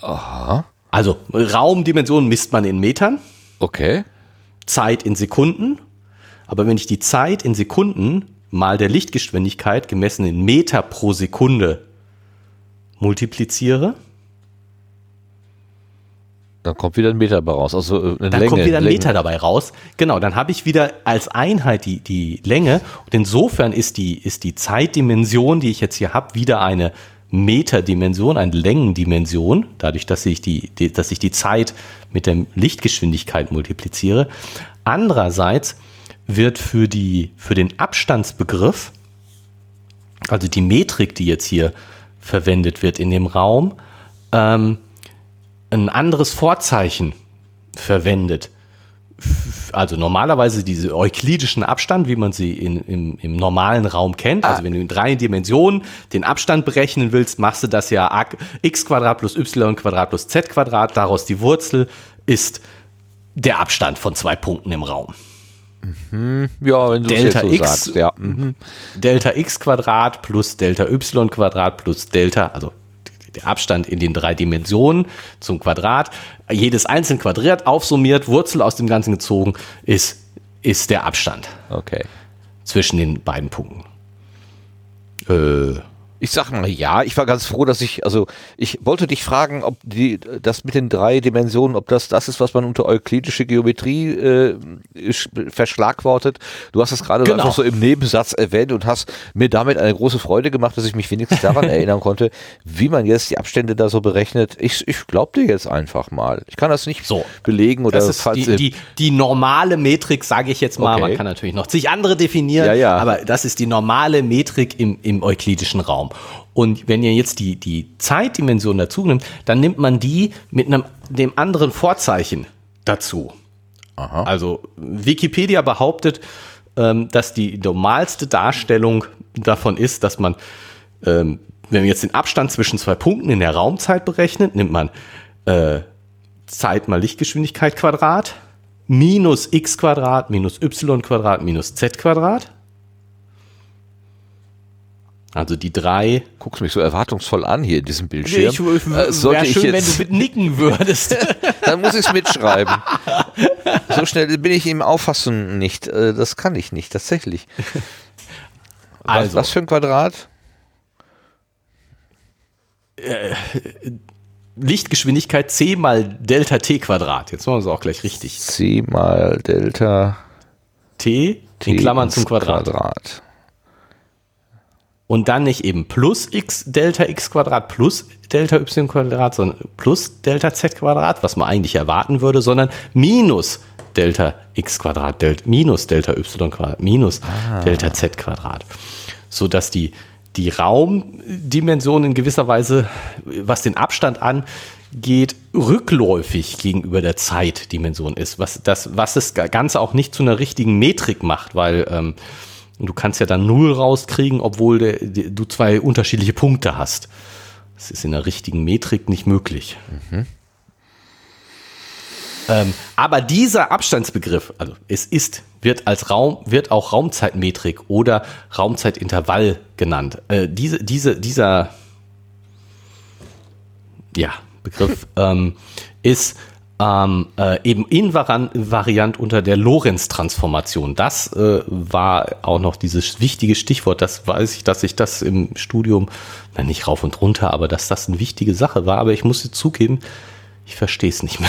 Speaker 2: Aha.
Speaker 1: Also Raumdimensionen misst man in Metern.
Speaker 2: Okay.
Speaker 1: Zeit in Sekunden aber wenn ich die Zeit in Sekunden mal der Lichtgeschwindigkeit gemessen in Meter pro Sekunde multipliziere,
Speaker 2: dann kommt wieder ein Meter dabei raus. Also
Speaker 1: äh, eine dann Länge, kommt wieder ein Länge. Meter dabei raus. Genau, dann habe ich wieder als Einheit die, die Länge. Und insofern ist die, ist die Zeitdimension, die ich jetzt hier habe, wieder eine Meterdimension, eine Längendimension, dadurch, dass ich die, die, dass ich die Zeit mit der Lichtgeschwindigkeit multipliziere. Andererseits wird für, die, für den Abstandsbegriff, also die Metrik, die jetzt hier verwendet wird in dem Raum, ähm, ein anderes Vorzeichen verwendet. Also normalerweise diese euklidischen Abstand, wie man sie in, im, im normalen Raum kennt. Also wenn du in drei Dimensionen den Abstand berechnen willst, machst du das ja x Quadrat plus y Quadrat plus z Quadrat. Daraus die Wurzel ist der Abstand von zwei Punkten im Raum.
Speaker 2: Mhm. Ja, wenn du Delta so x, sagst, ja.
Speaker 1: Mhm. Delta x Quadrat plus Delta y Quadrat plus Delta, also der Abstand in den drei Dimensionen zum Quadrat, jedes einzeln quadriert, aufsummiert, Wurzel aus dem Ganzen gezogen, ist, ist der Abstand.
Speaker 2: Okay.
Speaker 1: Zwischen den beiden Punkten.
Speaker 2: Äh, ich sag mal ja, ich war ganz froh, dass ich, also ich wollte dich fragen, ob die, das mit den drei Dimensionen, ob das das ist, was man unter euklidische Geometrie äh, verschlagwortet. Du hast es gerade genau. einfach so im Nebensatz erwähnt und hast mir damit eine große Freude gemacht, dass ich mich wenigstens daran <laughs> erinnern konnte, wie man jetzt die Abstände da so berechnet. Ich, ich glaube dir jetzt einfach mal. Ich kann das nicht so belegen oder
Speaker 1: das ist die, die, die normale Metrik, sage ich jetzt mal. Okay. Man kann natürlich noch zig andere definieren,
Speaker 2: ja, ja.
Speaker 1: aber das ist die normale Metrik im, im euklidischen Raum. Und wenn ihr jetzt die, die Zeitdimension dazu nimmt, dann nimmt man die mit einem, dem anderen Vorzeichen dazu. Aha. Also Wikipedia behauptet, ähm, dass die normalste Darstellung davon ist, dass man, ähm, wenn man jetzt den Abstand zwischen zwei Punkten in der Raumzeit berechnet, nimmt man äh, Zeit mal Lichtgeschwindigkeit Quadrat minus x Quadrat minus y Quadrat minus z Quadrat. Also die drei.
Speaker 2: Guckst mich so erwartungsvoll an hier in diesem Bildschirm. Ich,
Speaker 1: ich, äh, sollte schön, ich jetzt, wenn du mit nicken <laughs> würdest.
Speaker 2: Dann muss ich es mitschreiben. so schnell bin ich im Auffassen nicht. Äh, das kann ich nicht, tatsächlich. Also, was, was für ein Quadrat?
Speaker 1: Äh, Lichtgeschwindigkeit c mal Delta t Quadrat. Jetzt machen wir es auch gleich richtig.
Speaker 2: c mal Delta
Speaker 1: t, t in Klammern zum Quadrat. Quadrat und dann nicht eben plus x Delta x Quadrat plus Delta y Quadrat, sondern plus Delta z Quadrat, was man eigentlich erwarten würde, sondern minus Delta x Quadrat, Delta, minus Delta y Quadrat, minus ah. Delta z Quadrat. Sodass die, die Raumdimension in gewisser Weise, was den Abstand angeht, rückläufig gegenüber der Zeitdimension ist, was das, was das Ganze auch nicht zu einer richtigen Metrik macht, weil ähm, und du kannst ja dann null rauskriegen, obwohl der, der, du zwei unterschiedliche Punkte hast. Das ist in der richtigen Metrik nicht möglich. Mhm. Ähm, aber dieser Abstandsbegriff, also es ist wird als Raum, wird auch Raumzeitmetrik oder Raumzeitintervall genannt. Äh, diese, diese, dieser ja, Begriff <laughs> ähm, ist ähm, äh, eben invariant unter der Lorenz-Transformation. Das äh, war auch noch dieses wichtige Stichwort. Das weiß ich, dass ich das im Studium, na nicht rauf und runter, aber dass das eine wichtige Sache war. Aber ich muss zugeben, ich verstehe es nicht mehr,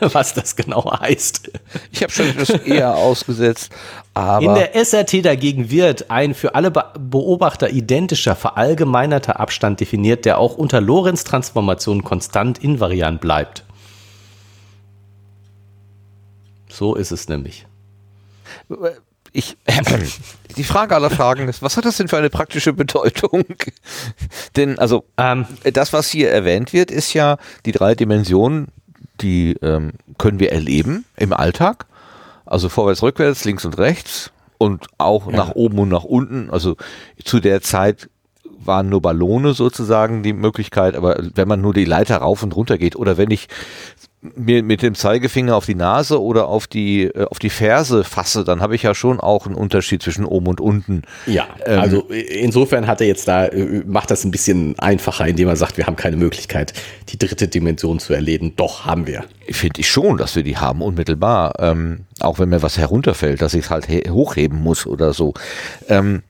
Speaker 1: <laughs> was das genau heißt.
Speaker 2: Ich habe schon das eher ausgesetzt. Aber
Speaker 1: In der SRT dagegen wird ein für alle Beobachter identischer verallgemeinerter Abstand definiert, der auch unter Lorentz-Transformationen konstant invariant bleibt. So ist es nämlich.
Speaker 2: Ich, <clears throat> die Frage aller Fragen ist, was hat das denn für eine praktische Bedeutung? <laughs> denn also ähm, das, was hier erwähnt wird, ist ja die drei Dimensionen, die ähm, können wir erleben im Alltag. Also vorwärts, rückwärts, links und rechts und auch ja. nach oben und nach unten. Also zu der Zeit waren nur Ballone sozusagen die Möglichkeit, aber wenn man nur die Leiter rauf und runter geht oder wenn ich mir mit dem Zeigefinger auf die Nase oder auf die äh, auf die Ferse fasse, dann habe ich ja schon auch einen Unterschied zwischen oben und unten.
Speaker 1: Ja, ähm, also insofern hat er jetzt da äh, macht das ein bisschen einfacher, indem er sagt, wir haben keine Möglichkeit, die dritte Dimension zu erleben. Doch haben wir.
Speaker 2: Finde ich schon, dass wir die haben unmittelbar, ähm, auch wenn mir was herunterfällt, dass ich es halt hochheben muss oder so. Ähm,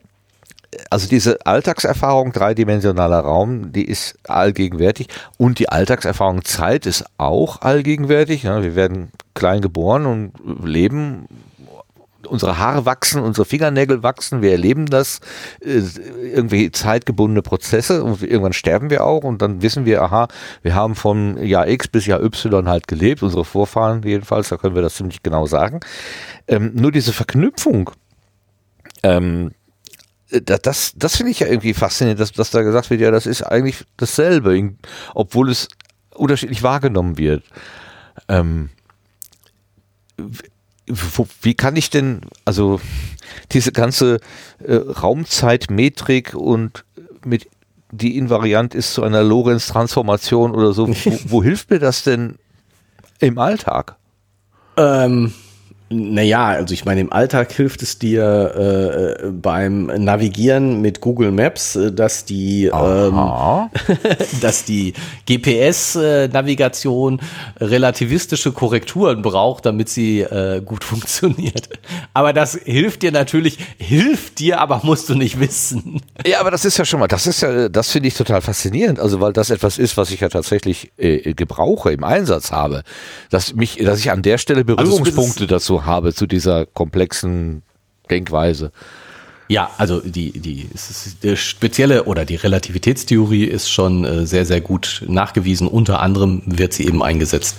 Speaker 2: also diese Alltagserfahrung dreidimensionaler Raum, die ist allgegenwärtig und die Alltagserfahrung Zeit ist auch allgegenwärtig. wir werden klein geboren und leben. Unsere Haare wachsen, unsere Fingernägel wachsen, wir erleben das, äh, irgendwie zeitgebundene Prozesse und irgendwann sterben wir auch und dann wissen wir, aha, wir haben von Jahr X bis Jahr Y halt gelebt, unsere Vorfahren jedenfalls, da können wir das ziemlich genau sagen. Ähm, nur diese Verknüpfung ähm, äh, das, das finde ich ja irgendwie faszinierend, dass, dass da gesagt wird, ja, das ist eigentlich dasselbe, obwohl es unterschiedlich wahrgenommen wird. Ähm, wie kann ich denn, also diese ganze äh, Raumzeitmetrik und mit die invariant ist zu einer Lorenz-Transformation oder so, wo, <laughs> wo hilft mir das denn im Alltag?
Speaker 1: Ähm, naja, also ich meine, im Alltag hilft es dir äh, äh beim Navigieren mit Google Maps, äh, dass die, ähm, <laughs> dass die GPS-Navigation relativistische Korrekturen braucht, damit sie äh, gut <laughs> funktioniert. Aber das hilft dir natürlich, hilft dir, aber musst du nicht wissen.
Speaker 2: Ja, aber das ist ja schon mal, das ist ja, das finde ich total faszinierend, also weil das etwas ist, was ich ja tatsächlich äh, gebrauche, im Einsatz habe, dass mich, dass ich an der Stelle also Berührungspunkte also dazu habe zu dieser komplexen Denkweise.
Speaker 1: Ja, also die, die, die spezielle oder die Relativitätstheorie ist schon äh, sehr, sehr gut nachgewiesen. Unter anderem wird sie eben eingesetzt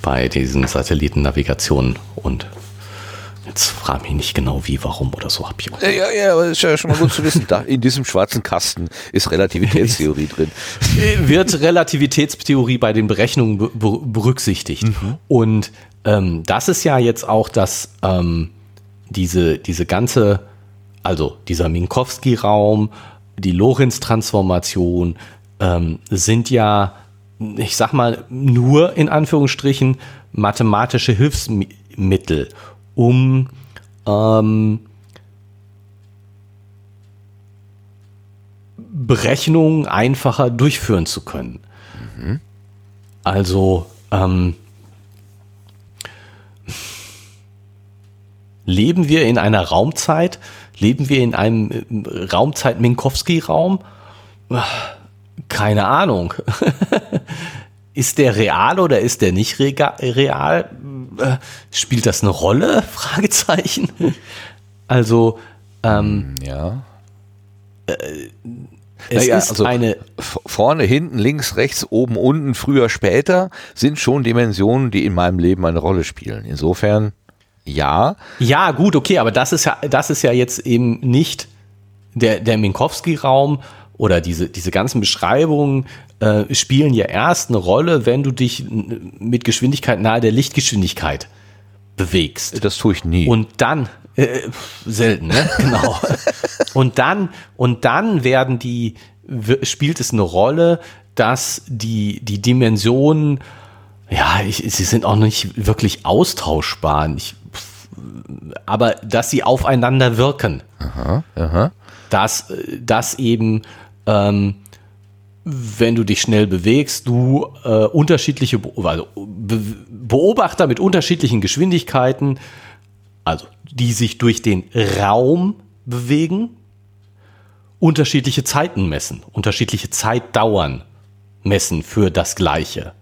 Speaker 1: bei diesen Satellitennavigationen und Jetzt frage mich nicht genau wie, warum oder so. Hab ich
Speaker 2: auch ja, ja, aber ist ja schon mal gut zu wissen. Da in diesem schwarzen Kasten ist Relativitätstheorie <laughs> drin.
Speaker 1: Wird Relativitätstheorie bei den Berechnungen berücksichtigt. Mhm. Und ähm, das ist ja jetzt auch das, ähm, diese, diese ganze, also dieser Minkowski-Raum, die Lorenz-Transformation ähm, sind ja, ich sag mal, nur in Anführungsstrichen mathematische Hilfsmittel, um ähm, Berechnungen einfacher durchführen zu können. Mhm. Also ähm, Leben wir in einer Raumzeit? Leben wir in einem äh, Raumzeit-Minkowski-Raum? Keine Ahnung. <laughs> ist der real oder ist der nicht real? Äh, spielt das eine Rolle? <laughs> Fragezeichen. Also, ähm,
Speaker 2: ja.
Speaker 1: Äh, es naja, ist
Speaker 2: also eine vorne, hinten, links, rechts, oben, unten, früher, später sind schon Dimensionen, die in meinem Leben eine Rolle spielen. Insofern ja.
Speaker 1: Ja, gut, okay, aber das ist ja, das ist ja jetzt eben nicht der, der Minkowski-Raum oder diese, diese ganzen Beschreibungen äh, spielen ja erst eine Rolle, wenn du dich mit Geschwindigkeit nahe der Lichtgeschwindigkeit bewegst.
Speaker 2: Das tue ich nie.
Speaker 1: Und dann, äh, selten, ne? <laughs> Genau. und dann, und dann werden die, spielt es eine Rolle, dass die, die Dimensionen, ja, ich, sie sind auch nicht wirklich austauschbar. Ich aber dass sie aufeinander wirken.
Speaker 2: Aha, aha.
Speaker 1: Dass, dass eben, ähm, wenn du dich schnell bewegst, du äh, unterschiedliche also Be Beobachter mit unterschiedlichen Geschwindigkeiten, also die sich durch den Raum bewegen, unterschiedliche Zeiten messen, unterschiedliche Zeitdauern messen für das Gleiche.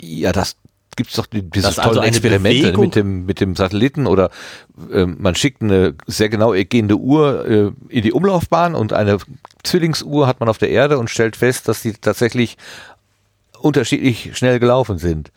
Speaker 2: Ja, das gibt es doch dieses
Speaker 1: also
Speaker 2: tolle Experimente mit dem, mit dem Satelliten oder äh, man schickt eine sehr genau gehende Uhr äh, in die Umlaufbahn und eine Zwillingsuhr hat man auf der Erde und stellt fest, dass die tatsächlich unterschiedlich schnell gelaufen sind.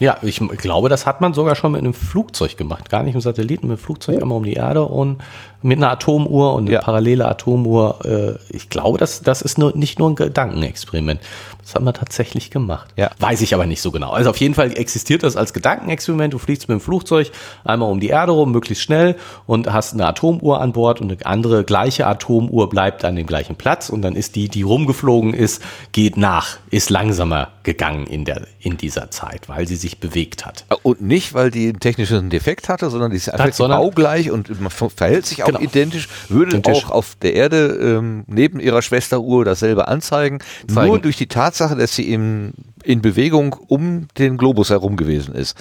Speaker 1: Ja, ich glaube, das hat man sogar schon mit einem Flugzeug gemacht. Gar nicht mit Satelliten, mit dem Flugzeug oh. immer um die Erde und mit einer Atomuhr und eine ja. parallele Atomuhr. Äh, ich glaube, das, das ist nur, nicht nur ein Gedankenexperiment. Das haben wir tatsächlich gemacht.
Speaker 2: Ja.
Speaker 1: Weiß ich aber nicht so genau. Also auf jeden Fall existiert das als Gedankenexperiment. Du fliegst mit dem Flugzeug einmal um die Erde rum, möglichst schnell und hast eine Atomuhr an Bord und eine andere gleiche Atomuhr bleibt an dem gleichen Platz und dann ist die, die rumgeflogen ist, geht nach, ist langsamer gegangen in, der, in dieser Zeit, weil sie sich bewegt hat.
Speaker 2: Und nicht, weil die einen technischen Defekt hatte, sondern die ist einfach baugleich und man verhält sich auch genau. identisch, würde identisch. auch auf der Erde ähm, neben ihrer Schwesteruhr dasselbe anzeigen. Zeigen. Nur durch die Tatsache, dass sie in, in Bewegung um den Globus herum gewesen ist.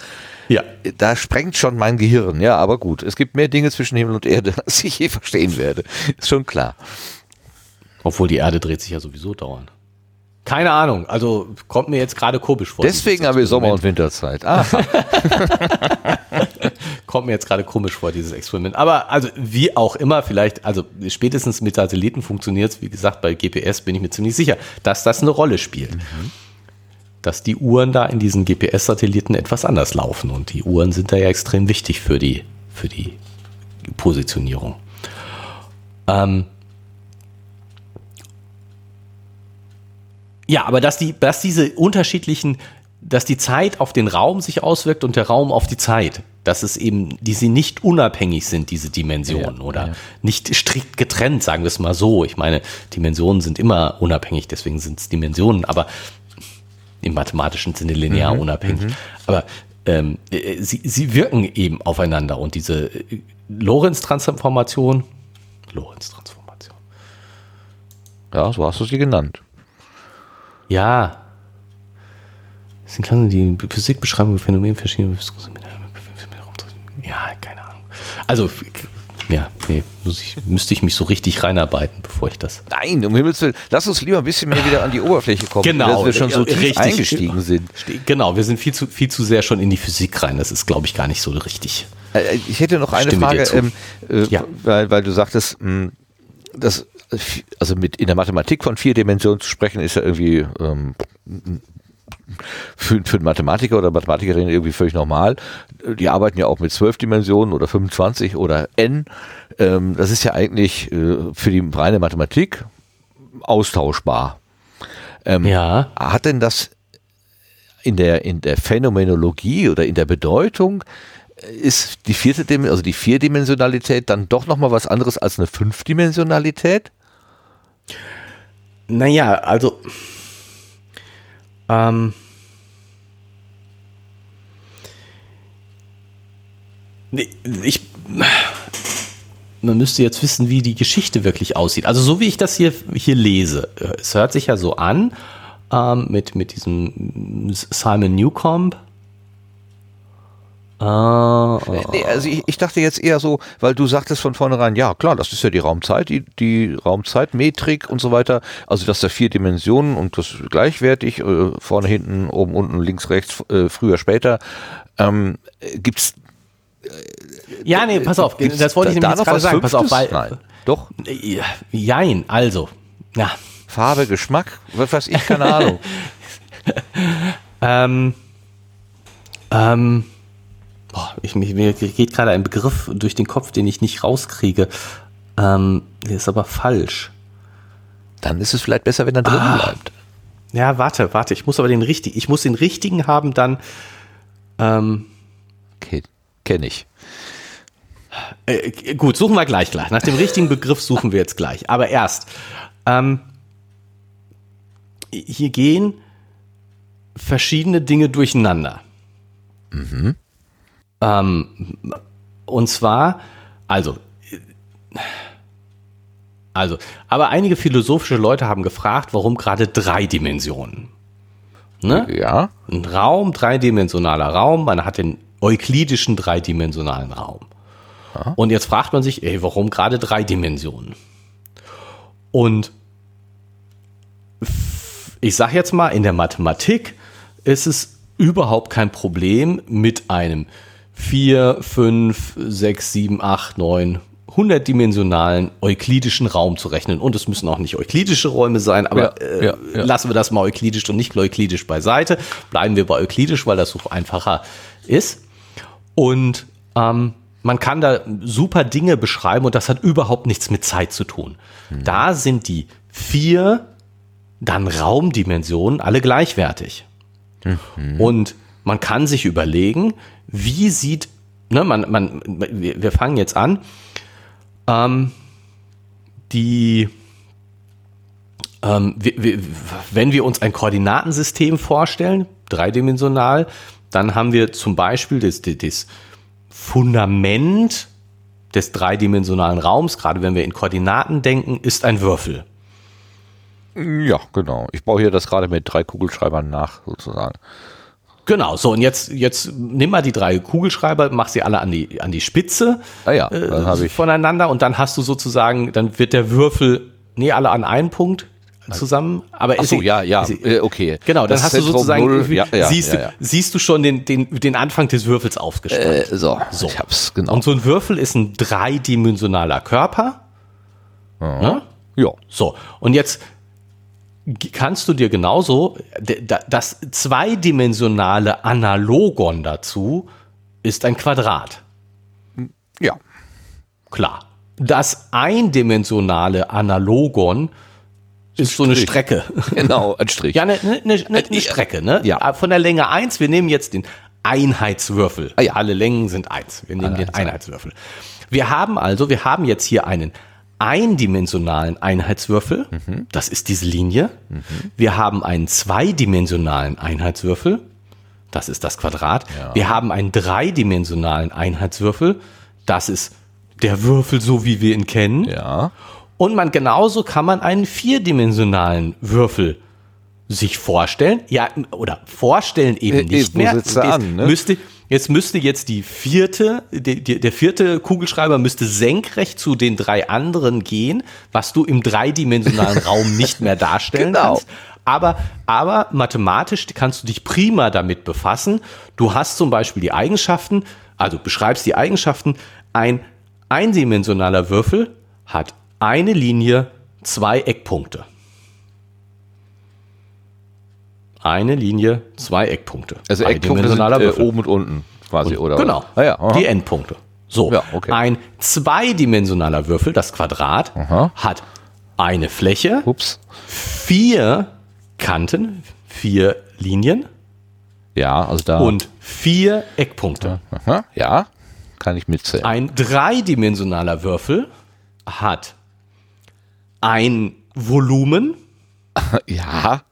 Speaker 1: Ja.
Speaker 2: Da sprengt schon mein Gehirn. Ja, aber gut. Es gibt mehr Dinge zwischen Himmel und Erde, <laughs> als ich je verstehen werde. Ist schon klar.
Speaker 1: Obwohl die Erde dreht sich ja sowieso dauernd. Keine Ahnung, also kommt mir jetzt gerade komisch vor.
Speaker 2: Deswegen haben wir Sommer- und Winterzeit. Ah. <laughs>
Speaker 1: kommt mir jetzt gerade komisch vor, dieses Experiment. Aber also wie auch immer, vielleicht, also spätestens mit Satelliten funktioniert es, wie gesagt, bei GPS bin ich mir ziemlich sicher, dass das eine Rolle spielt. Mhm. Dass die Uhren da in diesen GPS-Satelliten etwas anders laufen. Und die Uhren sind da ja extrem wichtig für die, für die Positionierung. Ähm, Ja, aber dass die, dass diese unterschiedlichen, dass die Zeit auf den Raum sich auswirkt und der Raum auf die Zeit, dass es eben, die sie nicht unabhängig sind, diese Dimensionen ja, oder ja. nicht strikt getrennt, sagen wir es mal so. Ich meine, Dimensionen sind immer unabhängig, deswegen sind es Dimensionen, aber im mathematischen Sinne linear mhm, unabhängig. Mhm. Aber ähm, äh, sie, sie wirken eben aufeinander und diese äh, Lorentz-Transformation, Lorentz-Transformation.
Speaker 2: Ja, so hast du sie genannt.
Speaker 1: Ja. Das sind Klassen, die Physikbeschreibung Phänomen verschiedener Ja, keine Ahnung. Also, ja, nee, ich, müsste ich mich so richtig reinarbeiten, bevor ich das.
Speaker 2: Nein, um Himmels Willen, lass uns lieber ein bisschen mehr wieder an die Oberfläche kommen,
Speaker 1: genau,
Speaker 2: dass wir schon so richtig eingestiegen sind.
Speaker 1: Genau, wir sind viel zu, viel zu sehr schon in die Physik rein. Das ist, glaube ich, gar nicht so richtig.
Speaker 2: Äh, ich hätte noch eine Stimme Frage, ähm, äh, ja. weil, weil du sagtest, mh, hm, dass also mit in der Mathematik von vier Dimensionen zu sprechen, ist ja irgendwie ähm, für, für einen Mathematiker oder Mathematikerin irgendwie völlig normal. Die arbeiten ja auch mit zwölf Dimensionen oder 25 oder n. Ähm, das ist ja eigentlich äh, für die reine Mathematik austauschbar. Ähm,
Speaker 1: ja.
Speaker 2: Hat denn das in der, in der Phänomenologie oder in der Bedeutung ist die vierte, also die Vierdimensionalität dann doch nochmal was anderes als eine Fünfdimensionalität?
Speaker 1: Naja, also ähm, ich man müsste jetzt wissen, wie die Geschichte wirklich aussieht. Also so wie ich das hier, hier lese, es hört sich ja so an ähm, mit, mit diesem Simon Newcomb,
Speaker 2: Ah, nee, also ich, ich, dachte jetzt eher so, weil du sagtest von vornherein, ja klar, das ist ja die Raumzeit, die, die Raumzeitmetrik und so weiter. Also dass da vier Dimensionen und das gleichwertig, äh, vorne, hinten, oben, unten, links, rechts, äh, früher, später. Ähm, gibt's
Speaker 1: äh, ja, nee, pass auf, das wollte ich nämlich jetzt gerade sagen. Pass auf, weil,
Speaker 2: Nein. Doch?
Speaker 1: Jein, also. Ja.
Speaker 2: Farbe, Geschmack, was weiß ich, keine Ahnung. <laughs>
Speaker 1: ähm, ähm, boah, ich, mir geht gerade ein Begriff durch den Kopf, den ich nicht rauskriege. Ähm, der ist aber falsch.
Speaker 2: Dann ist es vielleicht besser, wenn er drin ah. bleibt.
Speaker 1: Ja, warte, warte, ich muss aber den richtigen, ich muss den richtigen haben, dann. Ähm,
Speaker 2: okay, kenne ich.
Speaker 1: Äh, gut, suchen wir gleich gleich. Nach dem richtigen Begriff suchen wir jetzt gleich. Aber erst, ähm, hier gehen verschiedene Dinge durcheinander. Mhm. Ähm, und zwar, also, also, aber einige philosophische Leute haben gefragt, warum gerade drei Dimensionen?
Speaker 2: Ne? Ja.
Speaker 1: Ein Raum, dreidimensionaler Raum, man hat den euklidischen dreidimensionalen Raum. Ja. Und jetzt fragt man sich, ey, warum gerade drei Dimensionen? Und ich sage jetzt mal, in der Mathematik ist es überhaupt kein Problem mit einem 4, 5, 6, 7, 8, 9, 100-dimensionalen euklidischen Raum zu rechnen. Und es müssen auch nicht euklidische Räume sein, aber ja, äh, ja, ja. lassen wir das mal euklidisch und nicht euklidisch beiseite. Bleiben wir bei euklidisch, weil das so einfacher ist. Und ähm, man kann da super Dinge beschreiben und das hat überhaupt nichts mit Zeit zu tun. Mhm. Da sind die vier dann Raumdimensionen alle gleichwertig. Mhm. Und man kann sich überlegen, wie sieht, ne, man, man, wir fangen jetzt an, ähm, die, ähm, wenn wir uns ein Koordinatensystem vorstellen, dreidimensional, dann haben wir zum Beispiel das, das Fundament des dreidimensionalen Raums, gerade wenn wir in Koordinaten denken, ist ein Würfel.
Speaker 2: Ja, genau. Ich baue hier das gerade mit drei Kugelschreibern nach, sozusagen.
Speaker 1: Genau, so und jetzt, jetzt nimm mal die drei Kugelschreiber, mach sie alle an die, an die Spitze
Speaker 2: ah ja, dann
Speaker 1: äh, ich. voneinander und dann hast du sozusagen, dann wird der Würfel, nee, alle an einen Punkt zusammen, aber
Speaker 2: Ach so, ja, ja, äh, okay.
Speaker 1: Genau, dann das hast du sozusagen, null, ja, ja, siehst, ja, Du, siehst du schon den, den, den Anfang des Würfels aufgestellt.
Speaker 2: Äh, so, so, ich hab's, genau.
Speaker 1: Und so ein Würfel ist ein dreidimensionaler Körper.
Speaker 2: Ja. Ne? ja.
Speaker 1: So, und jetzt kannst du dir genauso, das zweidimensionale Analogon dazu ist ein Quadrat.
Speaker 2: Ja.
Speaker 1: Klar. Das eindimensionale Analogon ist so eine Strecke.
Speaker 2: Genau, <laughs> ein Strich.
Speaker 1: Ja, eine, eine, eine, eine Strecke, ne? Ja. Von der Länge 1, wir nehmen jetzt den Einheitswürfel.
Speaker 2: Ah, ja.
Speaker 1: Alle Längen sind 1. Wir nehmen Alle den Einheitswürfel. Wir haben also, wir haben jetzt hier einen eindimensionalen Einheitswürfel. Mhm. Das ist diese Linie. Mhm. Wir haben einen zweidimensionalen Einheitswürfel. Das ist das Quadrat. Ja. Wir haben einen dreidimensionalen Einheitswürfel. Das ist der Würfel, so wie wir ihn kennen.
Speaker 2: Ja.
Speaker 1: Und man genauso kann man einen vierdimensionalen Würfel sich vorstellen. Ja, oder vorstellen eben äh, nicht mehr.
Speaker 2: An, ne?
Speaker 1: müsste, Jetzt müsste jetzt die vierte, die, die, der vierte Kugelschreiber müsste senkrecht zu den drei anderen gehen, was du im dreidimensionalen <laughs> Raum nicht mehr darstellen genau. kannst. Aber, aber mathematisch kannst du dich prima damit befassen. Du hast zum Beispiel die Eigenschaften, also beschreibst die Eigenschaften, ein eindimensionaler Würfel hat eine Linie, zwei Eckpunkte. Eine Linie, zwei Eckpunkte.
Speaker 2: Also Eckpunkte sind äh, oben und unten quasi,
Speaker 1: und,
Speaker 2: oder?
Speaker 1: Genau,
Speaker 2: ah, ja,
Speaker 1: die Endpunkte. So, ja, okay. ein zweidimensionaler Würfel, das Quadrat,
Speaker 2: aha.
Speaker 1: hat eine Fläche,
Speaker 2: Ups.
Speaker 1: vier Kanten, vier Linien.
Speaker 2: Ja, also da.
Speaker 1: Und vier Eckpunkte.
Speaker 2: Aha, ja, kann ich mitzählen.
Speaker 1: Ein dreidimensionaler Würfel hat ein Volumen. <laughs>
Speaker 2: ja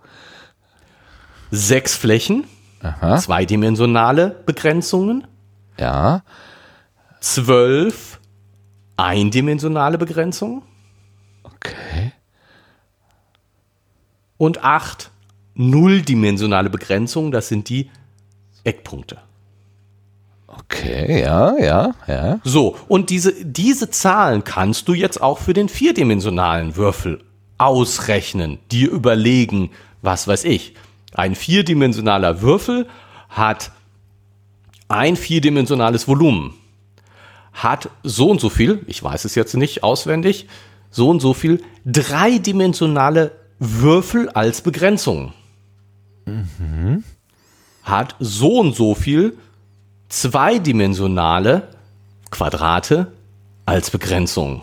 Speaker 1: sechs Flächen,
Speaker 2: Aha.
Speaker 1: zweidimensionale Begrenzungen,
Speaker 2: ja,
Speaker 1: zwölf eindimensionale Begrenzungen,
Speaker 2: okay,
Speaker 1: und acht nulldimensionale Begrenzungen, das sind die Eckpunkte.
Speaker 2: Okay, ja, ja, ja.
Speaker 1: So, und diese, diese Zahlen kannst du jetzt auch für den vierdimensionalen Würfel ausrechnen, dir überlegen, was weiß ich, ein vierdimensionaler Würfel hat ein vierdimensionales Volumen, hat so und so viel, ich weiß es jetzt nicht auswendig, so und so viel dreidimensionale Würfel als Begrenzung.
Speaker 2: Mhm.
Speaker 1: Hat so und so viel zweidimensionale Quadrate als Begrenzung.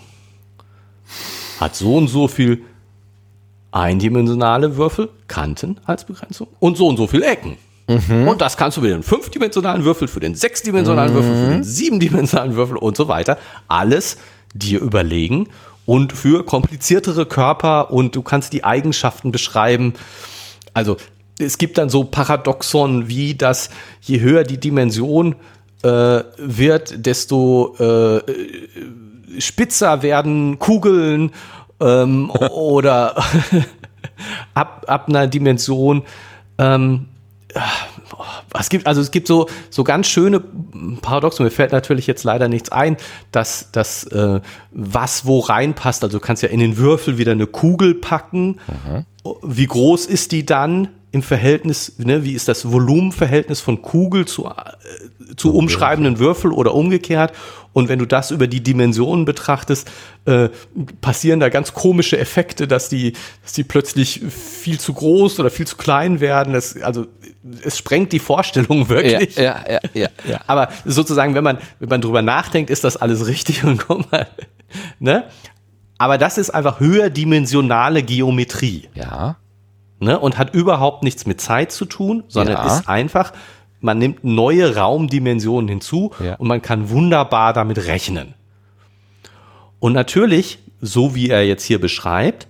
Speaker 1: Hat so und so viel eindimensionale Würfel, Kanten als Begrenzung und so und so viele Ecken. Mhm. Und das kannst du für den fünfdimensionalen Würfel, für den sechsdimensionalen mhm. Würfel, für den siebendimensionalen Würfel und so weiter alles dir überlegen und für kompliziertere Körper und du kannst die Eigenschaften beschreiben. Also es gibt dann so Paradoxon wie, dass je höher die Dimension, äh, wird, desto äh, spitzer werden Kugeln ähm, <laughs> oder <laughs> ab, ab einer Dimension. Ähm, es gibt, also es gibt so, so ganz schöne Paradoxen. Mir fällt natürlich jetzt leider nichts ein, dass das äh, was wo reinpasst. Also du kannst ja in den Würfel wieder eine Kugel packen. Mhm. Wie groß ist die dann im Verhältnis, ne, wie ist das Volumenverhältnis von Kugel zu, äh, zu umschreibenden Würfel oder umgekehrt? Und wenn du das über die Dimensionen betrachtest, äh, passieren da ganz komische Effekte, dass die, dass die plötzlich viel zu groß oder viel zu klein werden. Das, also es sprengt die Vorstellung wirklich.
Speaker 2: Ja, ja, ja, <laughs> ja,
Speaker 1: Aber sozusagen, wenn man, wenn man drüber nachdenkt, ist das alles richtig und guck mal, ne? Aber das ist einfach höherdimensionale Geometrie.
Speaker 2: Ja.
Speaker 1: Ne? Und hat überhaupt nichts mit Zeit zu tun, sondern ja. ist einfach, man nimmt neue Raumdimensionen hinzu ja. und man kann wunderbar damit rechnen. Und natürlich, so wie er jetzt hier beschreibt,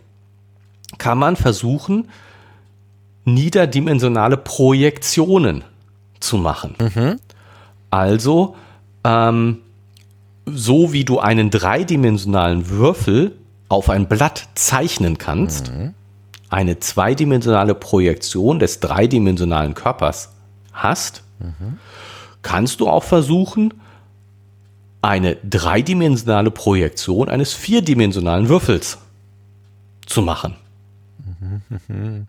Speaker 1: kann man versuchen, niederdimensionale Projektionen zu machen. Mhm. Also, ähm, so wie du einen dreidimensionalen Würfel auf ein Blatt zeichnen kannst, mhm. Eine zweidimensionale Projektion des dreidimensionalen Körpers hast, mhm. kannst du auch versuchen, eine dreidimensionale Projektion eines vierdimensionalen Würfels zu machen. Mhm.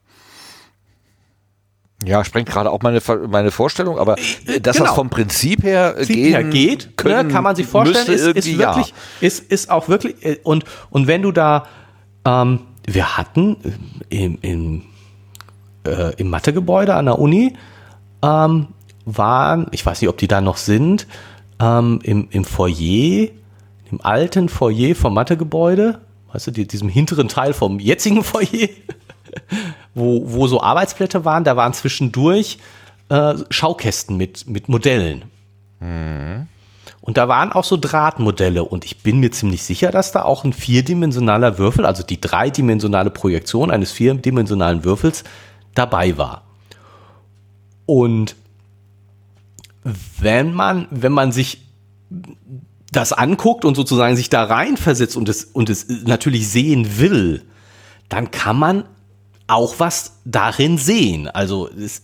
Speaker 2: Ja, sprengt gerade auch meine, meine Vorstellung, aber äh, dass genau. das vom Prinzip her,
Speaker 1: Prinzip gehen her geht, ne, können, ne, kann man sich vorstellen, ist, ist wirklich, ja. ist, ist auch wirklich, äh, und, und wenn du da, ähm, wir hatten äh, im, im, äh, im Mathegebäude an der Uni, ähm, waren, ich weiß nicht, ob die da noch sind, ähm, im, im Foyer, im alten Foyer vom Mathegebäude, weißt du, die, diesem hinteren Teil vom jetzigen <laughs> Foyer, wo, wo so Arbeitsplätze waren, da waren zwischendurch äh, Schaukästen mit, mit Modellen. Mhm. Und da waren auch so Drahtmodelle und ich bin mir ziemlich sicher, dass da auch ein vierdimensionaler Würfel, also die dreidimensionale Projektion eines vierdimensionalen Würfels dabei war. Und wenn man, wenn man sich das anguckt und sozusagen sich da reinversetzt und es, und es natürlich sehen will, dann kann man auch was darin sehen. Also es,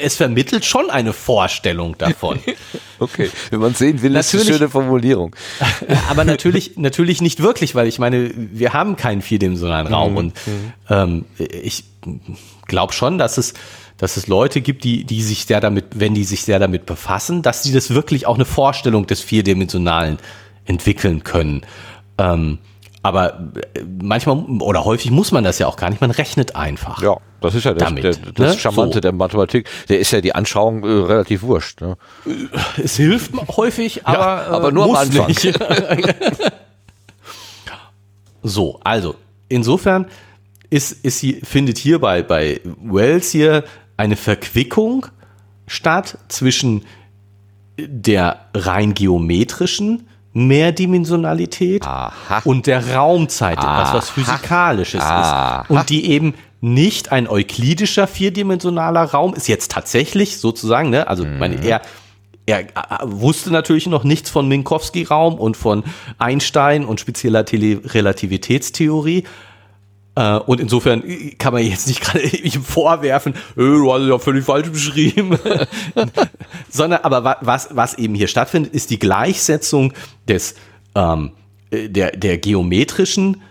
Speaker 1: es vermittelt schon eine Vorstellung davon. <laughs>
Speaker 2: okay, wenn man sehen will, natürlich, ist eine schöne Formulierung. <laughs>
Speaker 1: aber natürlich, natürlich nicht wirklich, weil ich meine, wir haben keinen vierdimensionalen Raum mhm. und ähm, ich glaube schon, dass es dass es Leute gibt, die, die sich sehr damit, wenn die sich sehr damit befassen, dass sie das wirklich auch eine Vorstellung des Vierdimensionalen entwickeln können. Ähm, aber äh, manchmal oder häufig muss man das ja auch gar nicht, man rechnet einfach.
Speaker 2: Ja, das ist ja das, damit, der, das ne? Charmante so. der Mathematik. Der ist ja die Anschauung äh, relativ wurscht. Ne?
Speaker 1: Es hilft häufig, aber, ja,
Speaker 2: aber nur am Anfang. Nicht. <laughs>
Speaker 1: so, also insofern ist, ist sie, findet hier bei, bei Wells hier eine Verquickung statt zwischen der rein geometrischen Mehrdimensionalität Aha. und der Raumzeit, etwas was physikalisches Aha. ist und die eben nicht ein euklidischer vierdimensionaler Raum ist jetzt tatsächlich sozusagen, ne? Also mhm. meine er er äh, wusste natürlich noch nichts von Minkowski-Raum und von Einstein und spezieller Tele Relativitätstheorie, Uh, und insofern kann man jetzt nicht gerade <laughs> ihm vorwerfen, du hast ja völlig falsch beschrieben. <laughs> Sondern aber was, was eben hier stattfindet, ist die Gleichsetzung des, ähm, der, der geometrischen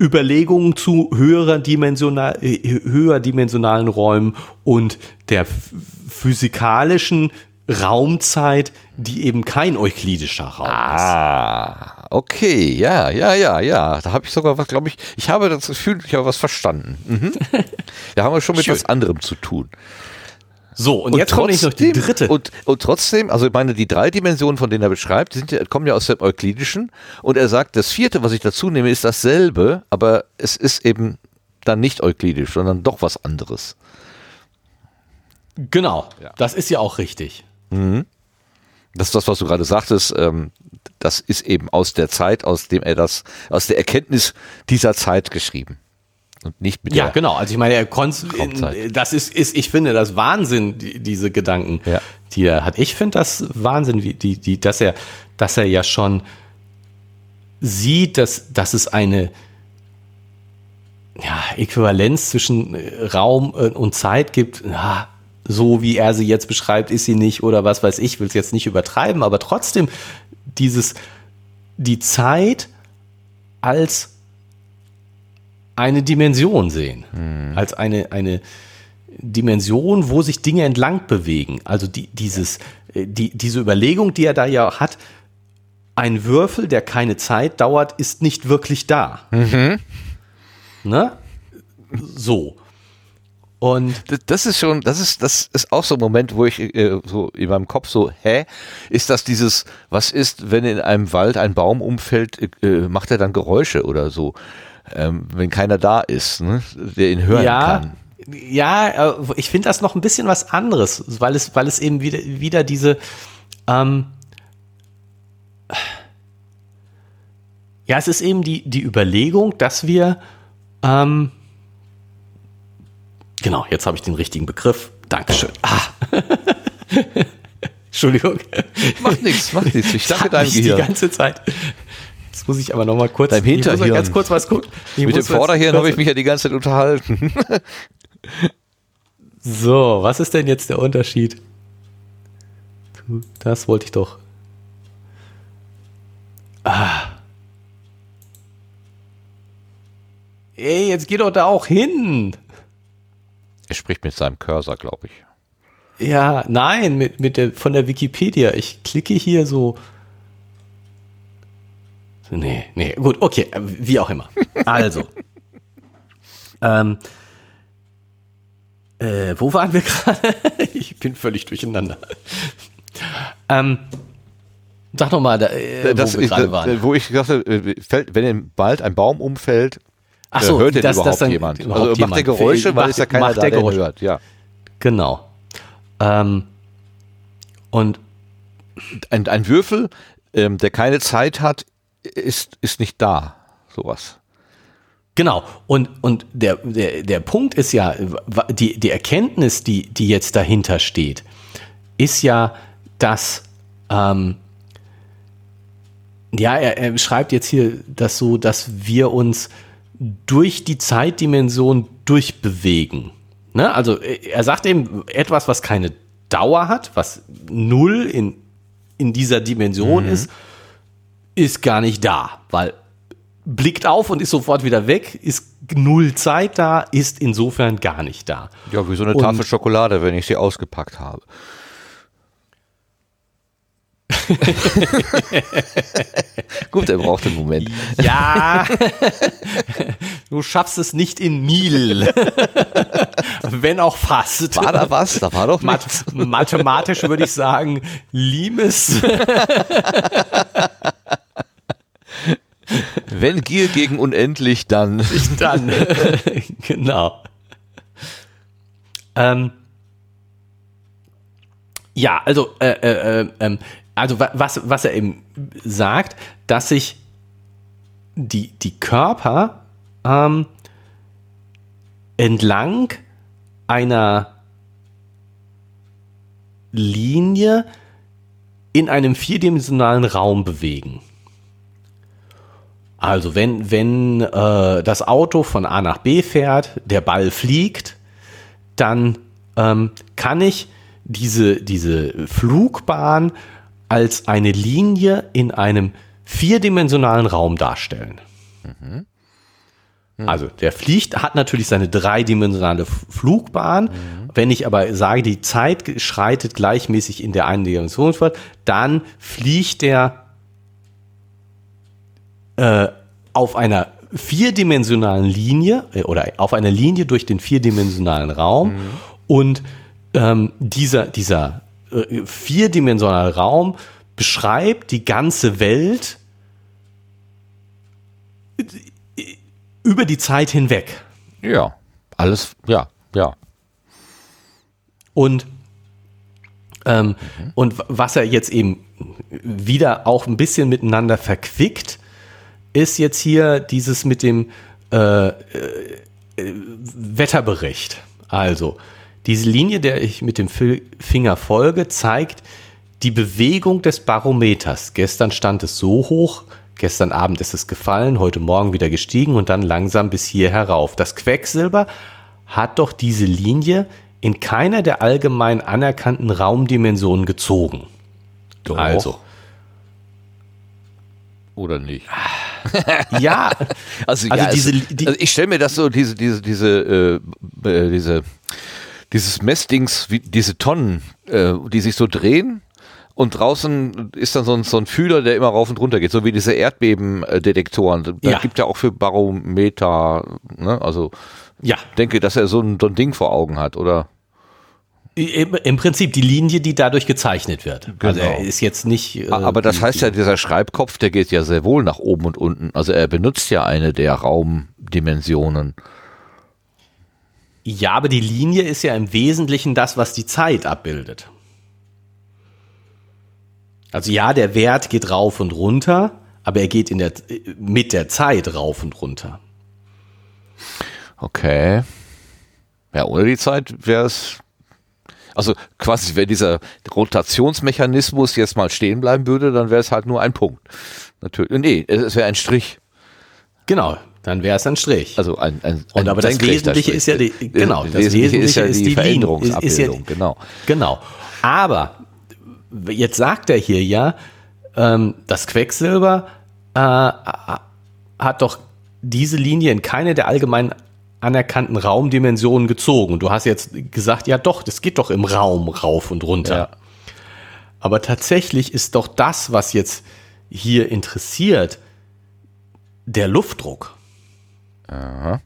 Speaker 1: Überlegungen zu höherer dimensional, höher dimensionalen Räumen und der physikalischen Raumzeit, die eben kein euklidischer Raum ah, ist.
Speaker 2: Ah, okay, ja, ja, ja, ja. Da habe ich sogar was, glaube ich, ich habe das Gefühl, ich habe was verstanden. Mhm. <laughs> da haben wir schon mit Schön. was anderem zu tun.
Speaker 1: So, und, und jetzt kommt noch die dritte.
Speaker 2: Und, und trotzdem, also ich meine, die drei Dimensionen, von denen er beschreibt, sind kommen ja aus dem Euklidischen. Und er sagt, das vierte, was ich dazu nehme, ist dasselbe, aber es ist eben dann nicht euklidisch, sondern doch was anderes.
Speaker 1: Genau, ja. das ist ja auch richtig. Mhm.
Speaker 2: Das ist das, was du gerade sagtest. Ähm, das ist eben aus der Zeit, aus dem er das, aus der Erkenntnis dieser Zeit geschrieben. Und nicht mit
Speaker 1: Ja, genau. Also ich meine, er konnte, das ist, ist, ich finde das Wahnsinn, die, diese Gedanken, ja. die er hat. Ich finde das Wahnsinn, wie, die, die, dass er, dass er ja schon sieht, dass, dass es eine, ja, Äquivalenz zwischen äh, Raum äh, und Zeit gibt. Ja, so wie er sie jetzt beschreibt, ist sie nicht oder was weiß ich, will es jetzt nicht übertreiben, aber trotzdem dieses, die Zeit als eine Dimension sehen, hm. als eine, eine Dimension, wo sich Dinge entlang bewegen. Also die, dieses, äh, die, diese Überlegung, die er da ja hat, ein Würfel, der keine Zeit dauert, ist nicht wirklich da. Mhm. Ne? So. Und
Speaker 2: das ist schon, das ist, das ist auch so ein Moment, wo ich äh, so in meinem Kopf so, hä, ist das dieses, was ist, wenn in einem Wald ein Baum umfällt, äh, macht er dann Geräusche oder so, ähm, wenn keiner da ist, ne, der ihn hören
Speaker 1: ja,
Speaker 2: kann.
Speaker 1: Ja, äh, ich finde das noch ein bisschen was anderes, weil es, weil es eben wieder, wieder diese, ähm, ja, es ist eben die, die Überlegung, dass wir ähm, genau, jetzt habe ich den richtigen Begriff. Dankeschön. Ah. <laughs> Entschuldigung.
Speaker 2: Macht nichts, macht nichts. Ich danke deinem
Speaker 1: Gehirn. Die ganze Zeit. Jetzt muss ich aber noch mal kurz.
Speaker 2: Deinem Hinterhirn. Ich muss
Speaker 1: ganz kurz was gucken.
Speaker 2: Ich Mit dem Vorderhirn habe ich mich ja die ganze Zeit unterhalten. <laughs>
Speaker 1: so, was ist denn jetzt der Unterschied? Das wollte ich doch. Ah. Ey, jetzt geh doch da auch hin.
Speaker 2: Er spricht mit seinem Cursor, glaube ich.
Speaker 1: Ja, nein, mit, mit der, von der Wikipedia. Ich klicke hier so. Nee, nee, gut, okay, wie auch immer. Also. <laughs> ähm, äh, wo waren wir <laughs> gerade? ich bin völlig durcheinander. ähm, sag noch mal, da,
Speaker 2: äh, das, wo wir gerade waren. Wo ich gesagt habe, äh, fällt, wenn bald ein Baum umfällt,
Speaker 1: Ach so,
Speaker 2: hört denn das, überhaupt das jemand?
Speaker 1: Überhaupt also macht
Speaker 2: der Geräusche, weil
Speaker 1: es
Speaker 2: ja keiner da, der hört. Ja.
Speaker 1: Genau. Ähm, und
Speaker 2: ein, ein Würfel, ähm, der keine Zeit hat, ist, ist nicht da. Sowas.
Speaker 1: Genau. Und, und der, der, der Punkt ist ja, die, die Erkenntnis, die, die jetzt dahinter steht, ist ja, dass, ähm, ja, er, er schreibt jetzt hier das so, dass wir uns durch die Zeitdimension durchbewegen. Ne? Also er sagt eben etwas, was keine Dauer hat, was null in, in dieser Dimension mhm. ist, ist gar nicht da, weil blickt auf und ist sofort wieder weg, ist null Zeit da, ist insofern gar nicht da.
Speaker 2: Ja, wie so eine und, Tafel Schokolade, wenn ich sie ausgepackt habe. <laughs> Gut, er braucht einen Moment.
Speaker 1: Ja, du schaffst es nicht in Nil. <laughs> Wenn auch fast.
Speaker 2: War da was? Da war doch nichts.
Speaker 1: Mathematisch würde ich sagen, Limes. <laughs>
Speaker 2: Wenn Gier gegen unendlich, dann.
Speaker 1: Dann, genau. Ähm, ja, also äh, äh, äh, ähm, also was, was er eben sagt, dass sich die, die Körper ähm, entlang einer Linie in einem vierdimensionalen Raum bewegen. Also wenn, wenn äh, das Auto von A nach B fährt, der Ball fliegt, dann ähm, kann ich diese, diese Flugbahn als eine Linie in einem vierdimensionalen Raum darstellen. Mhm. Mhm. Also der fliegt, hat natürlich seine dreidimensionale Flugbahn. Mhm. Wenn ich aber sage, die Zeit schreitet gleichmäßig in der einen Dimension fort, dann fliegt der äh, auf einer vierdimensionalen Linie äh, oder auf einer Linie durch den vierdimensionalen Raum mhm. und ähm, dieser, dieser vierdimensionaler Raum beschreibt die ganze Welt über die Zeit hinweg.
Speaker 2: Ja, alles, ja, ja.
Speaker 1: Und, ähm, mhm. und was er jetzt eben wieder auch ein bisschen miteinander verquickt, ist jetzt hier dieses mit dem äh, äh, Wetterbericht. Also, diese Linie, der ich mit dem Finger folge, zeigt die Bewegung des Barometers. Gestern stand es so hoch, gestern Abend ist es gefallen, heute Morgen wieder gestiegen und dann langsam bis hier herauf. Das Quecksilber hat doch diese Linie in keiner der allgemein anerkannten Raumdimensionen gezogen.
Speaker 2: Doch. Also. Oder nicht?
Speaker 1: ja. <laughs>
Speaker 2: Also, also, ja, diese, die, also ich stelle mir das so, diese, diese, diese, äh, äh, diese, dieses Messdings, wie, diese Tonnen, äh, die sich so drehen und draußen ist dann so ein, so ein Fühler, der immer rauf und runter geht, so wie diese Erdbebendetektoren. Da ja. gibt ja auch für Barometer, ne? also ja. denke, dass er so ein, so ein Ding vor Augen hat, oder?
Speaker 1: Im Prinzip die Linie, die dadurch gezeichnet wird. Genau. Also er ist jetzt nicht.
Speaker 2: Äh, Aber das heißt ja, dieser Schreibkopf, der geht ja sehr wohl nach oben und unten. Also er benutzt ja eine der Raumdimensionen.
Speaker 1: Ja, aber die Linie ist ja im Wesentlichen das, was die Zeit abbildet. Also ja, der Wert geht rauf und runter, aber er geht in der, mit der Zeit rauf und runter.
Speaker 2: Okay. Ja, ohne die Zeit wäre es. Also quasi, wenn dieser Rotationsmechanismus jetzt mal stehen bleiben würde, dann wäre es halt nur ein Punkt. Natürlich. Nee, es wäre ein Strich.
Speaker 1: Genau, dann wäre es ein Strich.
Speaker 2: Also ein, ein,
Speaker 1: ein Und aber das Wesentliche ist ja die, genau, das
Speaker 2: Wesentliche, Wesentliche ist ja die, die Veränderungsabbildung,
Speaker 1: ja, genau. Genau. Aber jetzt sagt er hier ja, ähm, das Quecksilber äh, hat doch diese Linie in keine der allgemein anerkannten Raumdimensionen gezogen. Du hast jetzt gesagt, ja doch, das geht doch im Raum rauf und runter. Ja. Aber tatsächlich ist doch das, was jetzt hier interessiert, der Luftdruck. Aha.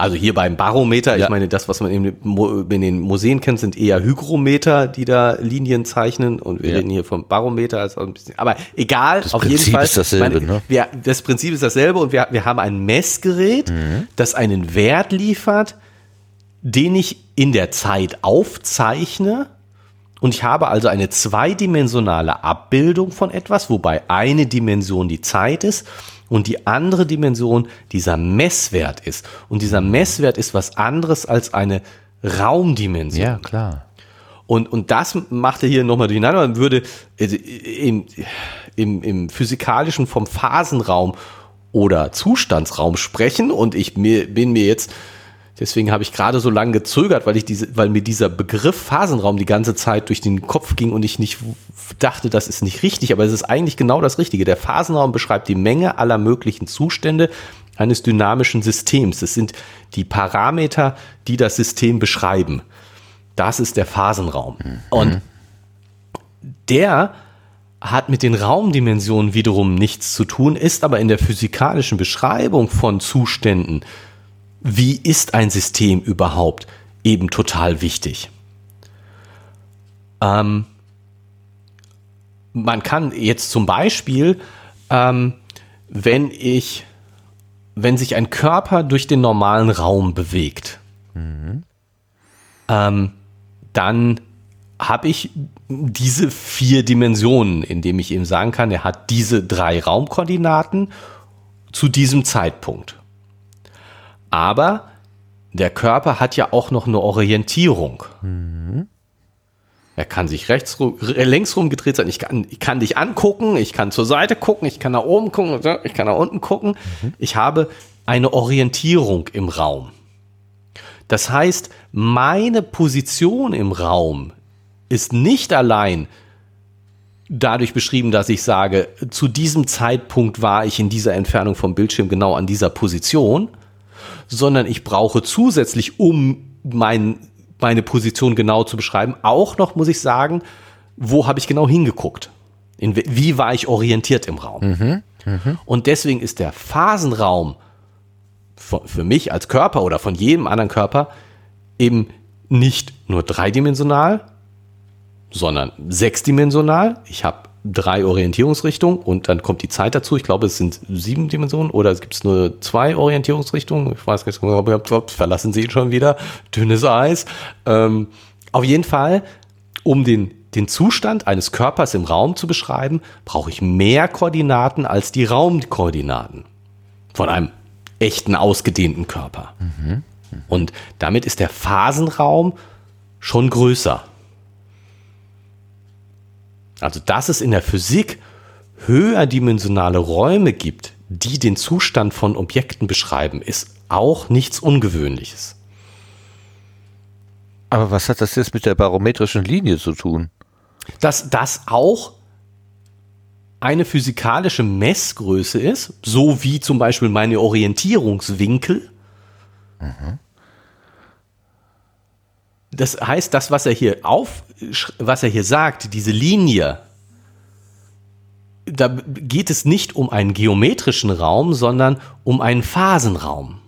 Speaker 1: Also hier beim Barometer, ja. ich meine, das, was man in, den Museen kennt, sind eher Hygrometer, die da Linien zeichnen. Und wir ja. reden hier vom Barometer. Also ein bisschen, aber egal,
Speaker 2: das auf Prinzip jeden Fall. Ist dasselbe, meine,
Speaker 1: ne? wir, das Prinzip ist dasselbe und wir, wir haben ein Messgerät, mhm. das einen Wert liefert, den ich in der Zeit aufzeichne. Und ich habe also eine zweidimensionale Abbildung von etwas, wobei eine Dimension die Zeit ist und die andere Dimension dieser Messwert ist. Und dieser Messwert ist was anderes als eine Raumdimension.
Speaker 2: Ja, klar.
Speaker 1: Und, und das macht er hier nochmal durcheinander. Man würde äh, im, im, im physikalischen vom Phasenraum oder Zustandsraum sprechen. Und ich mir, bin mir jetzt Deswegen habe ich gerade so lange gezögert, weil ich diese, weil mir dieser Begriff Phasenraum die ganze Zeit durch den Kopf ging und ich nicht dachte, das ist nicht richtig, aber es ist eigentlich genau das Richtige. Der Phasenraum beschreibt die Menge aller möglichen Zustände eines dynamischen Systems. Es sind die Parameter, die das System beschreiben. Das ist der Phasenraum. Mhm. Und der hat mit den Raumdimensionen wiederum nichts zu tun, ist aber in der physikalischen Beschreibung von Zuständen wie ist ein System überhaupt, eben total wichtig. Ähm, man kann jetzt zum Beispiel, ähm, wenn ich, wenn sich ein Körper durch den normalen Raum bewegt, mhm. ähm, dann habe ich diese vier Dimensionen, indem ich ihm sagen kann, er hat diese drei Raumkoordinaten zu diesem Zeitpunkt. Aber der Körper hat ja auch noch eine Orientierung. Mhm. Er kann sich rechts, längs rumgedreht sein. Ich kann, ich kann dich angucken, ich kann zur Seite gucken, ich kann nach oben gucken, ich kann nach unten gucken. Mhm. Ich habe eine Orientierung im Raum. Das heißt, meine Position im Raum ist nicht allein dadurch beschrieben, dass ich sage, zu diesem Zeitpunkt war ich in dieser Entfernung vom Bildschirm genau an dieser Position, sondern ich brauche zusätzlich, um mein, meine Position genau zu beschreiben, auch noch, muss ich sagen, wo habe ich genau hingeguckt? In, wie war ich orientiert im Raum? Mhm, mh. Und deswegen ist der Phasenraum für, für mich als Körper oder von jedem anderen Körper eben nicht nur dreidimensional, sondern sechsdimensional. Ich habe drei Orientierungsrichtungen und dann kommt die Zeit dazu. Ich glaube, es sind sieben Dimensionen oder es gibt nur zwei Orientierungsrichtungen. Ich weiß nicht, ob verlassen Sie ihn schon wieder. Dünnes Eis. Ähm, auf jeden Fall, um den, den Zustand eines Körpers im Raum zu beschreiben, brauche ich mehr Koordinaten als die Raumkoordinaten von einem echten, ausgedehnten Körper. Mhm. Und damit ist der Phasenraum schon größer. Also, dass es in der Physik höherdimensionale Räume gibt, die den Zustand von Objekten beschreiben, ist auch nichts Ungewöhnliches.
Speaker 2: Aber was hat das jetzt mit der barometrischen Linie zu tun?
Speaker 1: Dass das auch eine physikalische Messgröße ist, so wie zum Beispiel meine Orientierungswinkel. Mhm. Das heißt, das, was er hier auf, was er hier sagt, diese Linie, da geht es nicht um einen geometrischen Raum, sondern um einen Phasenraum.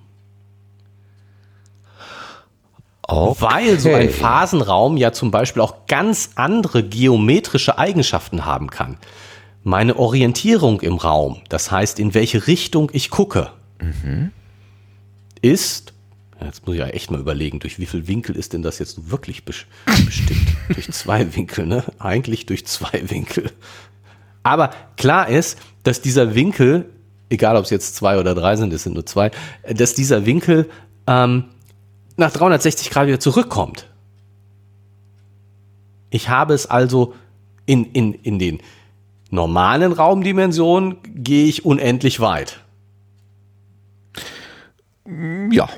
Speaker 1: Okay. Weil so ein Phasenraum ja zum Beispiel auch ganz andere geometrische Eigenschaften haben kann. Meine Orientierung im Raum, das heißt, in welche Richtung ich gucke, mhm. ist, jetzt muss ich ja echt mal überlegen, durch wie viel Winkel ist denn das jetzt wirklich bestimmt? <laughs> durch zwei Winkel, ne? Eigentlich durch zwei Winkel. Aber klar ist, dass dieser Winkel, egal ob es jetzt zwei oder drei sind, es sind nur zwei, dass dieser Winkel ähm, nach 360 Grad wieder zurückkommt. Ich habe es also in, in, in den normalen Raumdimensionen gehe ich unendlich weit.
Speaker 2: Ja.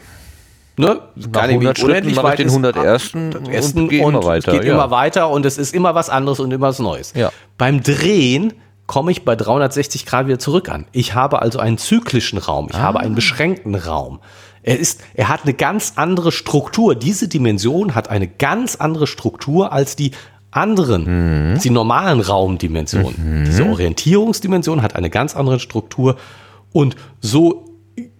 Speaker 1: Ne?
Speaker 2: Gar nicht unendlich weit
Speaker 1: den 101. und, und geht, immer, weiter, geht ja. immer weiter und es ist immer was anderes und immer was Neues.
Speaker 2: Ja.
Speaker 1: Beim Drehen komme ich bei 360 Grad wieder zurück an. Ich habe also einen zyklischen Raum, ich ah. habe einen beschränkten Raum. Er ist, er hat eine ganz andere Struktur. Diese Dimension hat eine ganz andere Struktur als die anderen, mhm. die normalen Raumdimensionen. Mhm. Diese Orientierungsdimension hat eine ganz andere Struktur und so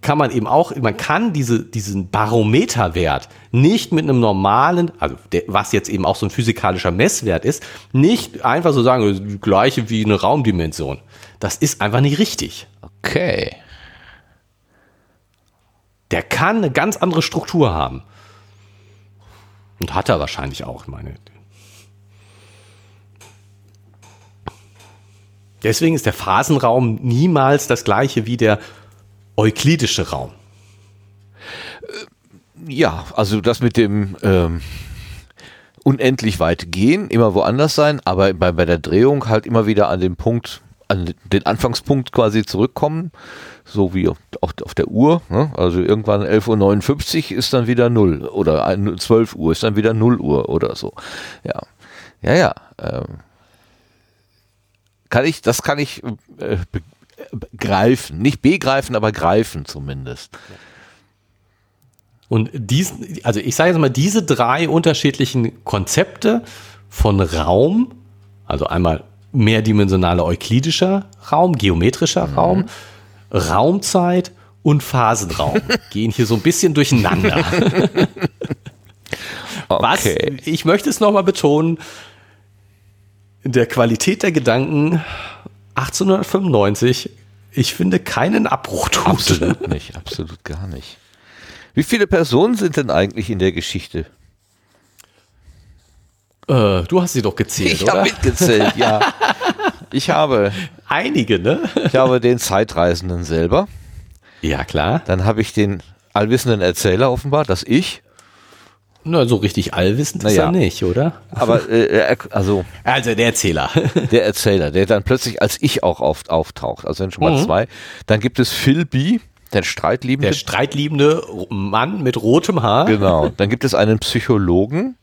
Speaker 1: kann man eben auch, man kann diese, diesen Barometerwert nicht mit einem normalen, also der, was jetzt eben auch so ein physikalischer Messwert ist, nicht einfach so sagen, gleiche wie eine Raumdimension. Das ist einfach nicht richtig.
Speaker 2: Okay
Speaker 1: der kann eine ganz andere Struktur haben. Und hat er wahrscheinlich auch, meine. Deswegen ist der Phasenraum niemals das gleiche wie der euklidische Raum.
Speaker 2: Äh, ja, also das mit dem ähm, unendlich weit gehen, immer woanders sein, aber bei, bei der Drehung halt immer wieder an den Punkt, an den Anfangspunkt quasi zurückkommen so wie auf, auf der Uhr. Ne? Also irgendwann 11.59 Uhr ist dann wieder 0 oder 12 Uhr ist dann wieder 0 Uhr oder so. Ja, ja, ja. Ähm, kann ich, das kann ich äh, greifen. Nicht begreifen, aber greifen zumindest.
Speaker 1: Und diesen, also ich sage jetzt mal, diese drei unterschiedlichen Konzepte von Raum, also einmal mehrdimensionaler euklidischer Raum, geometrischer mhm. Raum, Raumzeit und Phasenraum <laughs> gehen hier so ein bisschen durcheinander. <laughs> okay. Was, ich möchte es nochmal betonen, der Qualität der Gedanken 1895, ich finde keinen Abbruch
Speaker 2: tut. Absolut nicht, absolut gar nicht. Wie viele Personen sind denn eigentlich in der Geschichte?
Speaker 1: Äh, du hast sie doch gezählt,
Speaker 2: ich
Speaker 1: oder?
Speaker 2: Ich habe mitgezählt, ja. <laughs> Ich habe
Speaker 1: einige, ne?
Speaker 2: Ich habe den Zeitreisenden selber.
Speaker 1: Ja, klar.
Speaker 2: Dann habe ich den allwissenden Erzähler offenbar, das Ich.
Speaker 1: Na, so richtig allwissend ist naja. er nicht, oder?
Speaker 2: Aber äh, also
Speaker 1: also der Erzähler, <laughs>
Speaker 2: der Erzähler, der dann plötzlich als Ich auch oft auftaucht. Also sind schon mal mhm. zwei. Dann gibt es Phil B. Der streitliebende.
Speaker 1: Der streitliebende Mann mit rotem Haar.
Speaker 2: Genau. Dann gibt es einen Psychologen.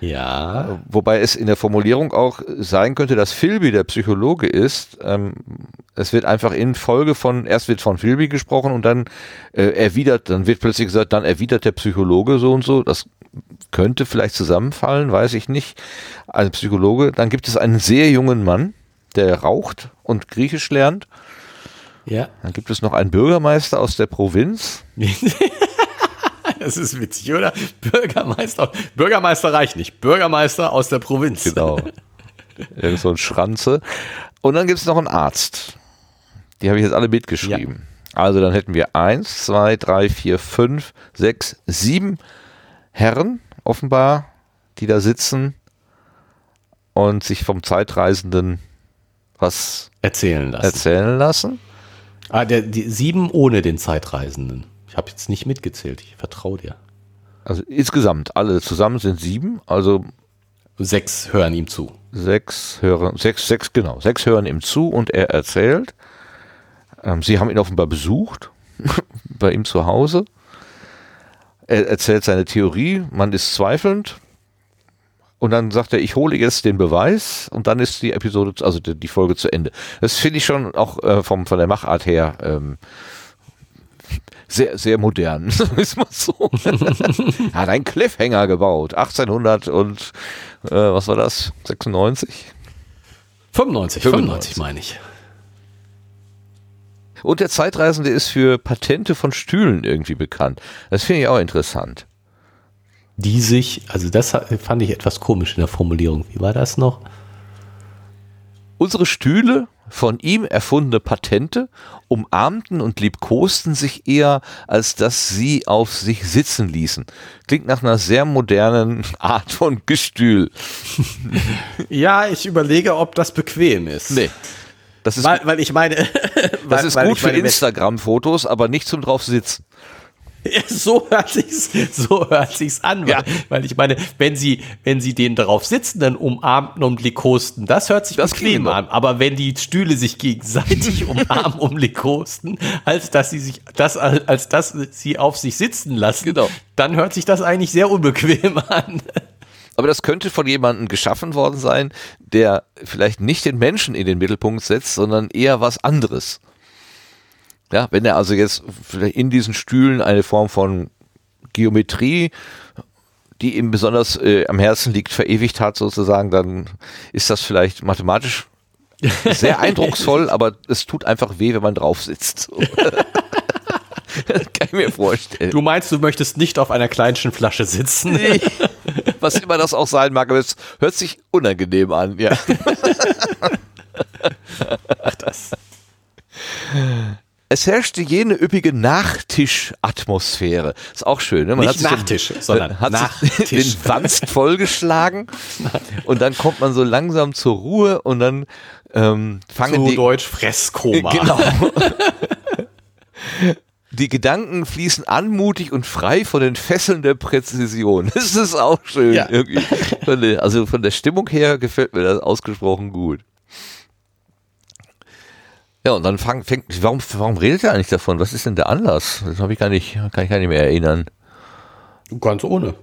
Speaker 1: Ja.
Speaker 2: Wobei es in der Formulierung auch sein könnte, dass Philby der Psychologe ist. Ähm, es wird einfach in Folge von, erst wird von Philby gesprochen und dann äh, erwidert, dann wird plötzlich gesagt, dann erwidert der Psychologe so und so. Das könnte vielleicht zusammenfallen, weiß ich nicht. Ein Psychologe. Dann gibt es einen sehr jungen Mann, der raucht und Griechisch lernt.
Speaker 1: Ja.
Speaker 2: Dann gibt es noch einen Bürgermeister aus der Provinz. <laughs>
Speaker 1: Das ist witzig, oder? Bürgermeister. Bürgermeister reicht nicht. Bürgermeister aus der Provinz.
Speaker 2: Genau. Irgend so ein Schranze. Und dann gibt es noch einen Arzt. Die habe ich jetzt alle mitgeschrieben. Ja. Also dann hätten wir eins, zwei, drei, vier, fünf, sechs, sieben Herren offenbar, die da sitzen und sich vom Zeitreisenden was
Speaker 1: erzählen lassen.
Speaker 2: Erzählen lassen.
Speaker 1: Ah, der, die sieben ohne den Zeitreisenden habe jetzt nicht mitgezählt. Ich vertraue dir.
Speaker 2: Also insgesamt, alle zusammen sind sieben, also
Speaker 1: sechs hören ihm zu.
Speaker 2: Sechs hören, sechs, sechs, genau, sechs hören ihm zu und er erzählt. Ähm, sie haben ihn offenbar besucht, <laughs> bei ihm zu Hause. Er erzählt seine Theorie, man ist zweifelnd. Und dann sagt er, ich hole jetzt den Beweis und dann ist die Episode, also die, die Folge zu Ende. Das finde ich schon auch äh, vom, von der Machart her ähm, sehr, sehr modern, <laughs> ist mal so. <laughs> er hat einen Cliffhanger gebaut, 1800 und äh, was war das? 96?
Speaker 1: 95, 95, 95 meine ich.
Speaker 2: Und der Zeitreisende ist für Patente von Stühlen irgendwie bekannt. Das finde ich auch interessant.
Speaker 1: Die sich, also das fand ich etwas komisch in der Formulierung. Wie war das noch?
Speaker 2: Unsere Stühle, von ihm erfundene Patente, umarmten und liebkosten sich eher, als dass sie auf sich sitzen ließen. Klingt nach einer sehr modernen <laughs> Art von Gestühl.
Speaker 1: ja, ich überlege, ob das bequem ist.
Speaker 2: Nee.
Speaker 1: Das ist, weil, weil ich meine, <laughs>
Speaker 2: das ist gut für Instagram-Fotos, aber nicht zum drauf sitzen. <laughs>
Speaker 1: So hört sich's, so hört sich's an, weil, ja. weil, ich meine, wenn sie, wenn sie den drauf sitzen, dann umarmen und likosten, das hört sich das bequem an. Aber wenn die Stühle sich gegenseitig <laughs> umarmen um likosten, als dass sie sich, das, als dass sie auf sich sitzen lassen, genau. dann hört sich das eigentlich sehr unbequem an.
Speaker 2: Aber das könnte von jemandem geschaffen worden sein, der vielleicht nicht den Menschen in den Mittelpunkt setzt, sondern eher was anderes. Ja, wenn er also jetzt in diesen Stühlen eine Form von Geometrie, die ihm besonders äh, am Herzen liegt, verewigt hat sozusagen, dann ist das vielleicht mathematisch <laughs> sehr eindrucksvoll, aber es tut einfach weh, wenn man drauf sitzt. <laughs> <laughs>
Speaker 1: kann ich mir vorstellen. Du meinst, du möchtest nicht auf einer kleinschen Flasche sitzen? Nee.
Speaker 2: Was immer das auch sein mag, aber es hört sich unangenehm an, ja. Ach, das. Es herrschte jene üppige Nachtischatmosphäre. Ist auch schön. Ne?
Speaker 1: Man Nicht hat Nachtisch, den, sondern
Speaker 2: hat Nachtisch. den Wanst vollgeschlagen und dann kommt man so langsam zur Ruhe und dann ähm, fangen Zu die...
Speaker 1: Deutsch Fresskoma.
Speaker 2: Genau. <laughs> die Gedanken fließen anmutig und frei von den Fesseln der Präzision. <laughs> Das ist auch schön. Ja. Irgendwie. Also von der Stimmung her gefällt mir das ausgesprochen gut. Ja, und dann fang, fängt, warum, warum redet er eigentlich davon? Was ist denn der Anlass? Das habe ich gar nicht, kann ich gar nicht mehr erinnern.
Speaker 1: Ganz ohne.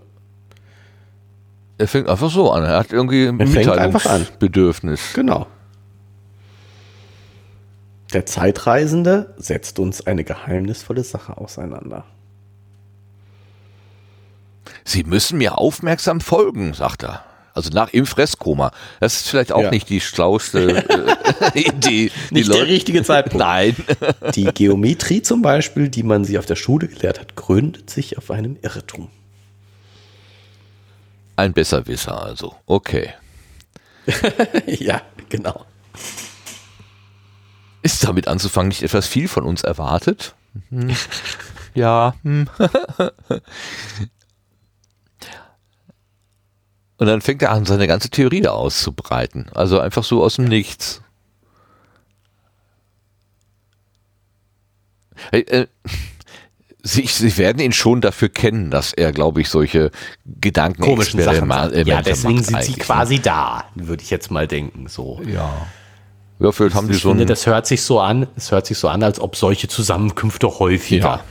Speaker 2: Er fängt einfach so an. Er hat irgendwie ein
Speaker 1: Mitteilungsbedürfnis. Genau. Der Zeitreisende setzt uns eine geheimnisvolle Sache auseinander.
Speaker 2: Sie müssen mir aufmerksam folgen, sagt er. Also nach im Fresskoma. Das ist vielleicht auch ja. nicht die schlauste <laughs>
Speaker 1: äh, Idee. Nicht der richtige Zeitpunkt.
Speaker 2: Nein. <laughs>
Speaker 1: die Geometrie zum Beispiel, die man sie auf der Schule gelehrt hat, gründet sich auf einem Irrtum.
Speaker 2: Ein Besserwisser also. Okay. <laughs>
Speaker 1: ja, genau.
Speaker 2: Ist damit anzufangen nicht etwas viel von uns erwartet? Hm. <laughs> Ja. Hm. <laughs> Und dann fängt er an, seine ganze Theorie da auszubreiten. Also einfach so aus dem Nichts. Hey, äh, <laughs> Sie, Sie, werden ihn schon dafür kennen, dass er, glaube ich, solche Gedanken
Speaker 1: komischen Sachen macht. Ja, deswegen sind sie quasi da, würde ich jetzt mal denken. So.
Speaker 2: Ja.
Speaker 1: Ja, vielleicht haben die so finde, das hört sich so an, es hört sich so an, als ob solche Zusammenkünfte häufiger ja.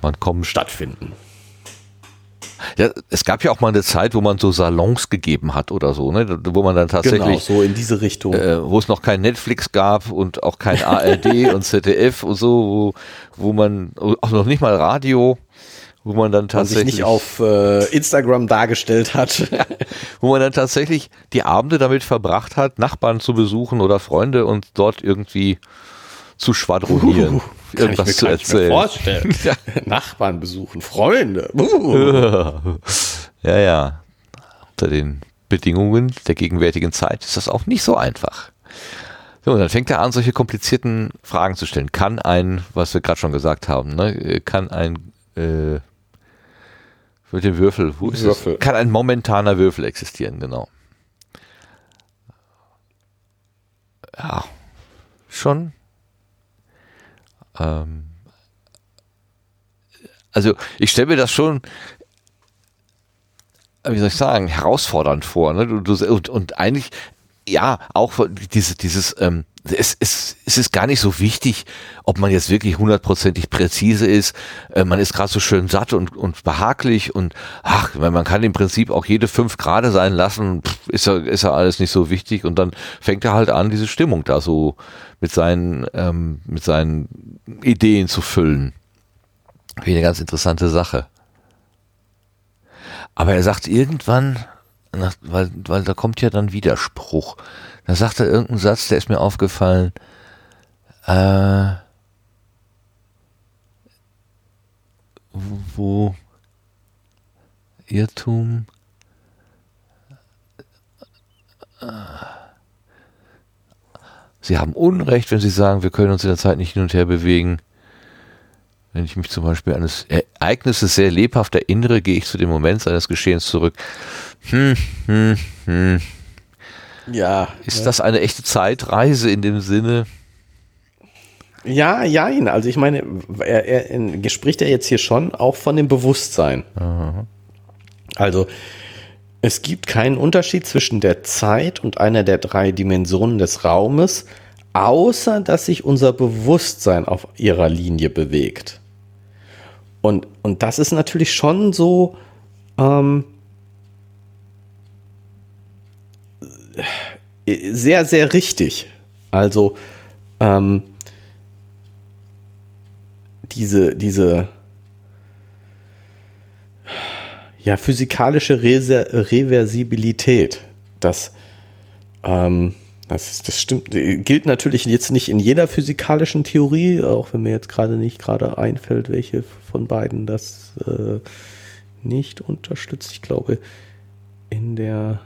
Speaker 2: man kommen stattfinden. Ja, es gab ja auch mal eine Zeit, wo man so Salons gegeben hat oder so, ne? wo man dann tatsächlich genau,
Speaker 1: so in diese Richtung,
Speaker 2: äh, wo es noch kein Netflix gab und auch kein ARD <laughs> und ZDF und so, wo, wo man auch noch nicht mal Radio, wo man dann tatsächlich man sich
Speaker 1: nicht auf äh, Instagram dargestellt hat, <laughs>
Speaker 2: ja, wo man dann tatsächlich die Abende damit verbracht hat, Nachbarn zu besuchen oder Freunde und dort irgendwie zu schwadronieren. Uh irgendwas zu erzählen.
Speaker 1: vorstellen. <laughs> ja. Nachbarn besuchen, Freunde.
Speaker 2: Uh. <laughs> ja, ja. Unter den Bedingungen der gegenwärtigen Zeit ist das auch nicht so einfach. So, und dann fängt er an, solche komplizierten Fragen zu stellen. Kann ein, was wir gerade schon gesagt haben, ne, kann ein äh, mit dem Würfel, wo ist Würfel. Es? Kann ein momentaner Würfel existieren, genau. Ja, schon ähm, also ich stelle mir das schon wie soll ich sagen, herausfordernd vor. Ne? Du, du, und, und eigentlich, ja, auch diese, dieses, ähm, es, es, es ist gar nicht so wichtig, ob man jetzt wirklich hundertprozentig präzise ist. Äh, man ist gerade so schön satt und, und behaglich und ach, man kann im Prinzip auch jede fünf Grade sein lassen, pff, ist ja, ist ja alles nicht so wichtig. Und dann fängt er halt an, diese Stimmung da so mit seinen, ähm, mit seinen Ideen zu füllen. Wie eine ganz interessante Sache. Aber er sagt irgendwann, weil, weil da kommt ja dann Widerspruch. Da sagt er irgendeinen Satz, der ist mir aufgefallen. Äh, wo Irrtum. Sie haben Unrecht, wenn Sie sagen, wir können uns in der Zeit nicht hin und her bewegen. Wenn ich mich zum Beispiel eines Ereignisses sehr lebhaft erinnere, gehe ich zu dem Moment seines Geschehens zurück. Hm, hm, hm. Ja. Ist ja. das eine echte Zeitreise in dem Sinne?
Speaker 1: Ja, ja, also ich meine, er, er spricht er jetzt hier schon auch von dem Bewusstsein. Aha. Also es gibt keinen Unterschied zwischen der Zeit und einer der drei Dimensionen des Raumes, außer dass sich unser Bewusstsein auf ihrer Linie bewegt. Und, und das ist natürlich schon so, ähm, sehr, sehr richtig. Also ähm, diese, diese ja, physikalische Reser Reversibilität, das, ähm, das, das stimmt, gilt natürlich jetzt nicht in jeder physikalischen Theorie, auch wenn mir jetzt gerade nicht gerade einfällt, welche von beiden das äh, nicht unterstützt. Ich glaube, in der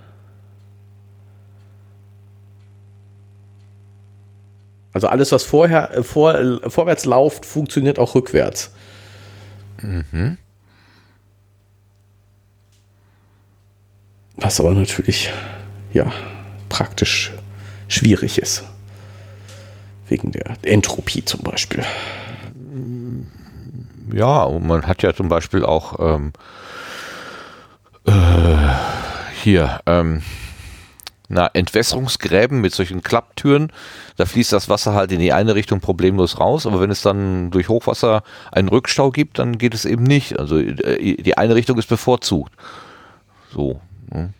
Speaker 1: Also alles, was vorher äh, vor, äh, vorwärts läuft, funktioniert auch rückwärts. Mhm. Was aber natürlich ja praktisch schwierig ist. Wegen der Entropie zum Beispiel.
Speaker 2: Ja, und man hat ja zum Beispiel auch ähm, äh, hier ähm, na, Entwässerungsgräben mit solchen Klapptüren. Da fließt das Wasser halt in die eine Richtung problemlos raus, aber wenn es dann durch Hochwasser einen Rückstau gibt, dann geht es eben nicht. Also äh, die eine Richtung ist bevorzugt. So. Ne?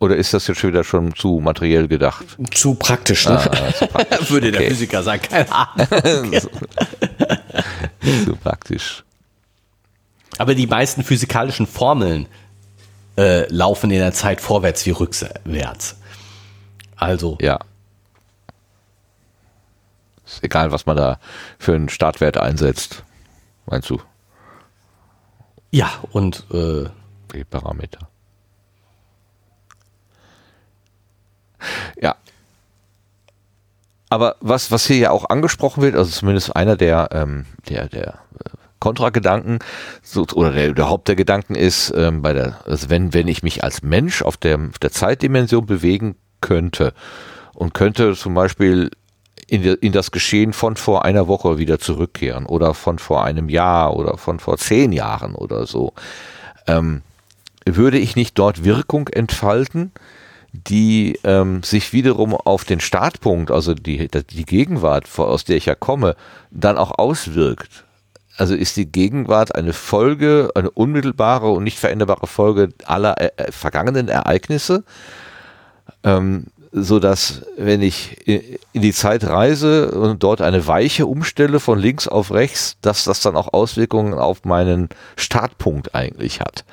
Speaker 2: Oder ist das jetzt schon wieder schon zu materiell gedacht?
Speaker 1: Zu praktisch, ne? Ah, zu praktisch. <laughs> Würde der Physiker sagen, keine Ahnung. <laughs>
Speaker 2: zu praktisch.
Speaker 1: Aber die meisten physikalischen Formeln äh, laufen in der Zeit vorwärts wie rückwärts. Also.
Speaker 2: Ja. Ist egal, was man da für einen Startwert einsetzt. Meinst du?
Speaker 1: Ja, und
Speaker 2: äh, die Parameter. Ja. Aber was, was hier ja auch angesprochen wird, also zumindest einer der, ähm, der, der äh, Kontragedanken so, oder der, der Haupt der Gedanken ist, ähm, bei der, also wenn, wenn ich mich als Mensch auf der, auf der Zeitdimension bewegen könnte und könnte zum Beispiel in, in das Geschehen von vor einer Woche wieder zurückkehren oder von vor einem Jahr oder von vor zehn Jahren oder so, ähm, würde ich nicht dort Wirkung entfalten, die ähm, sich wiederum auf den Startpunkt, also die, die Gegenwart, aus der ich ja komme, dann auch auswirkt also ist die Gegenwart eine Folge, eine unmittelbare und nicht veränderbare Folge aller äh, äh, vergangenen Ereignisse, ähm, so dass wenn ich in die Zeit reise und dort eine Weiche umstelle von links auf rechts, dass das dann auch Auswirkungen auf meinen Startpunkt eigentlich hat.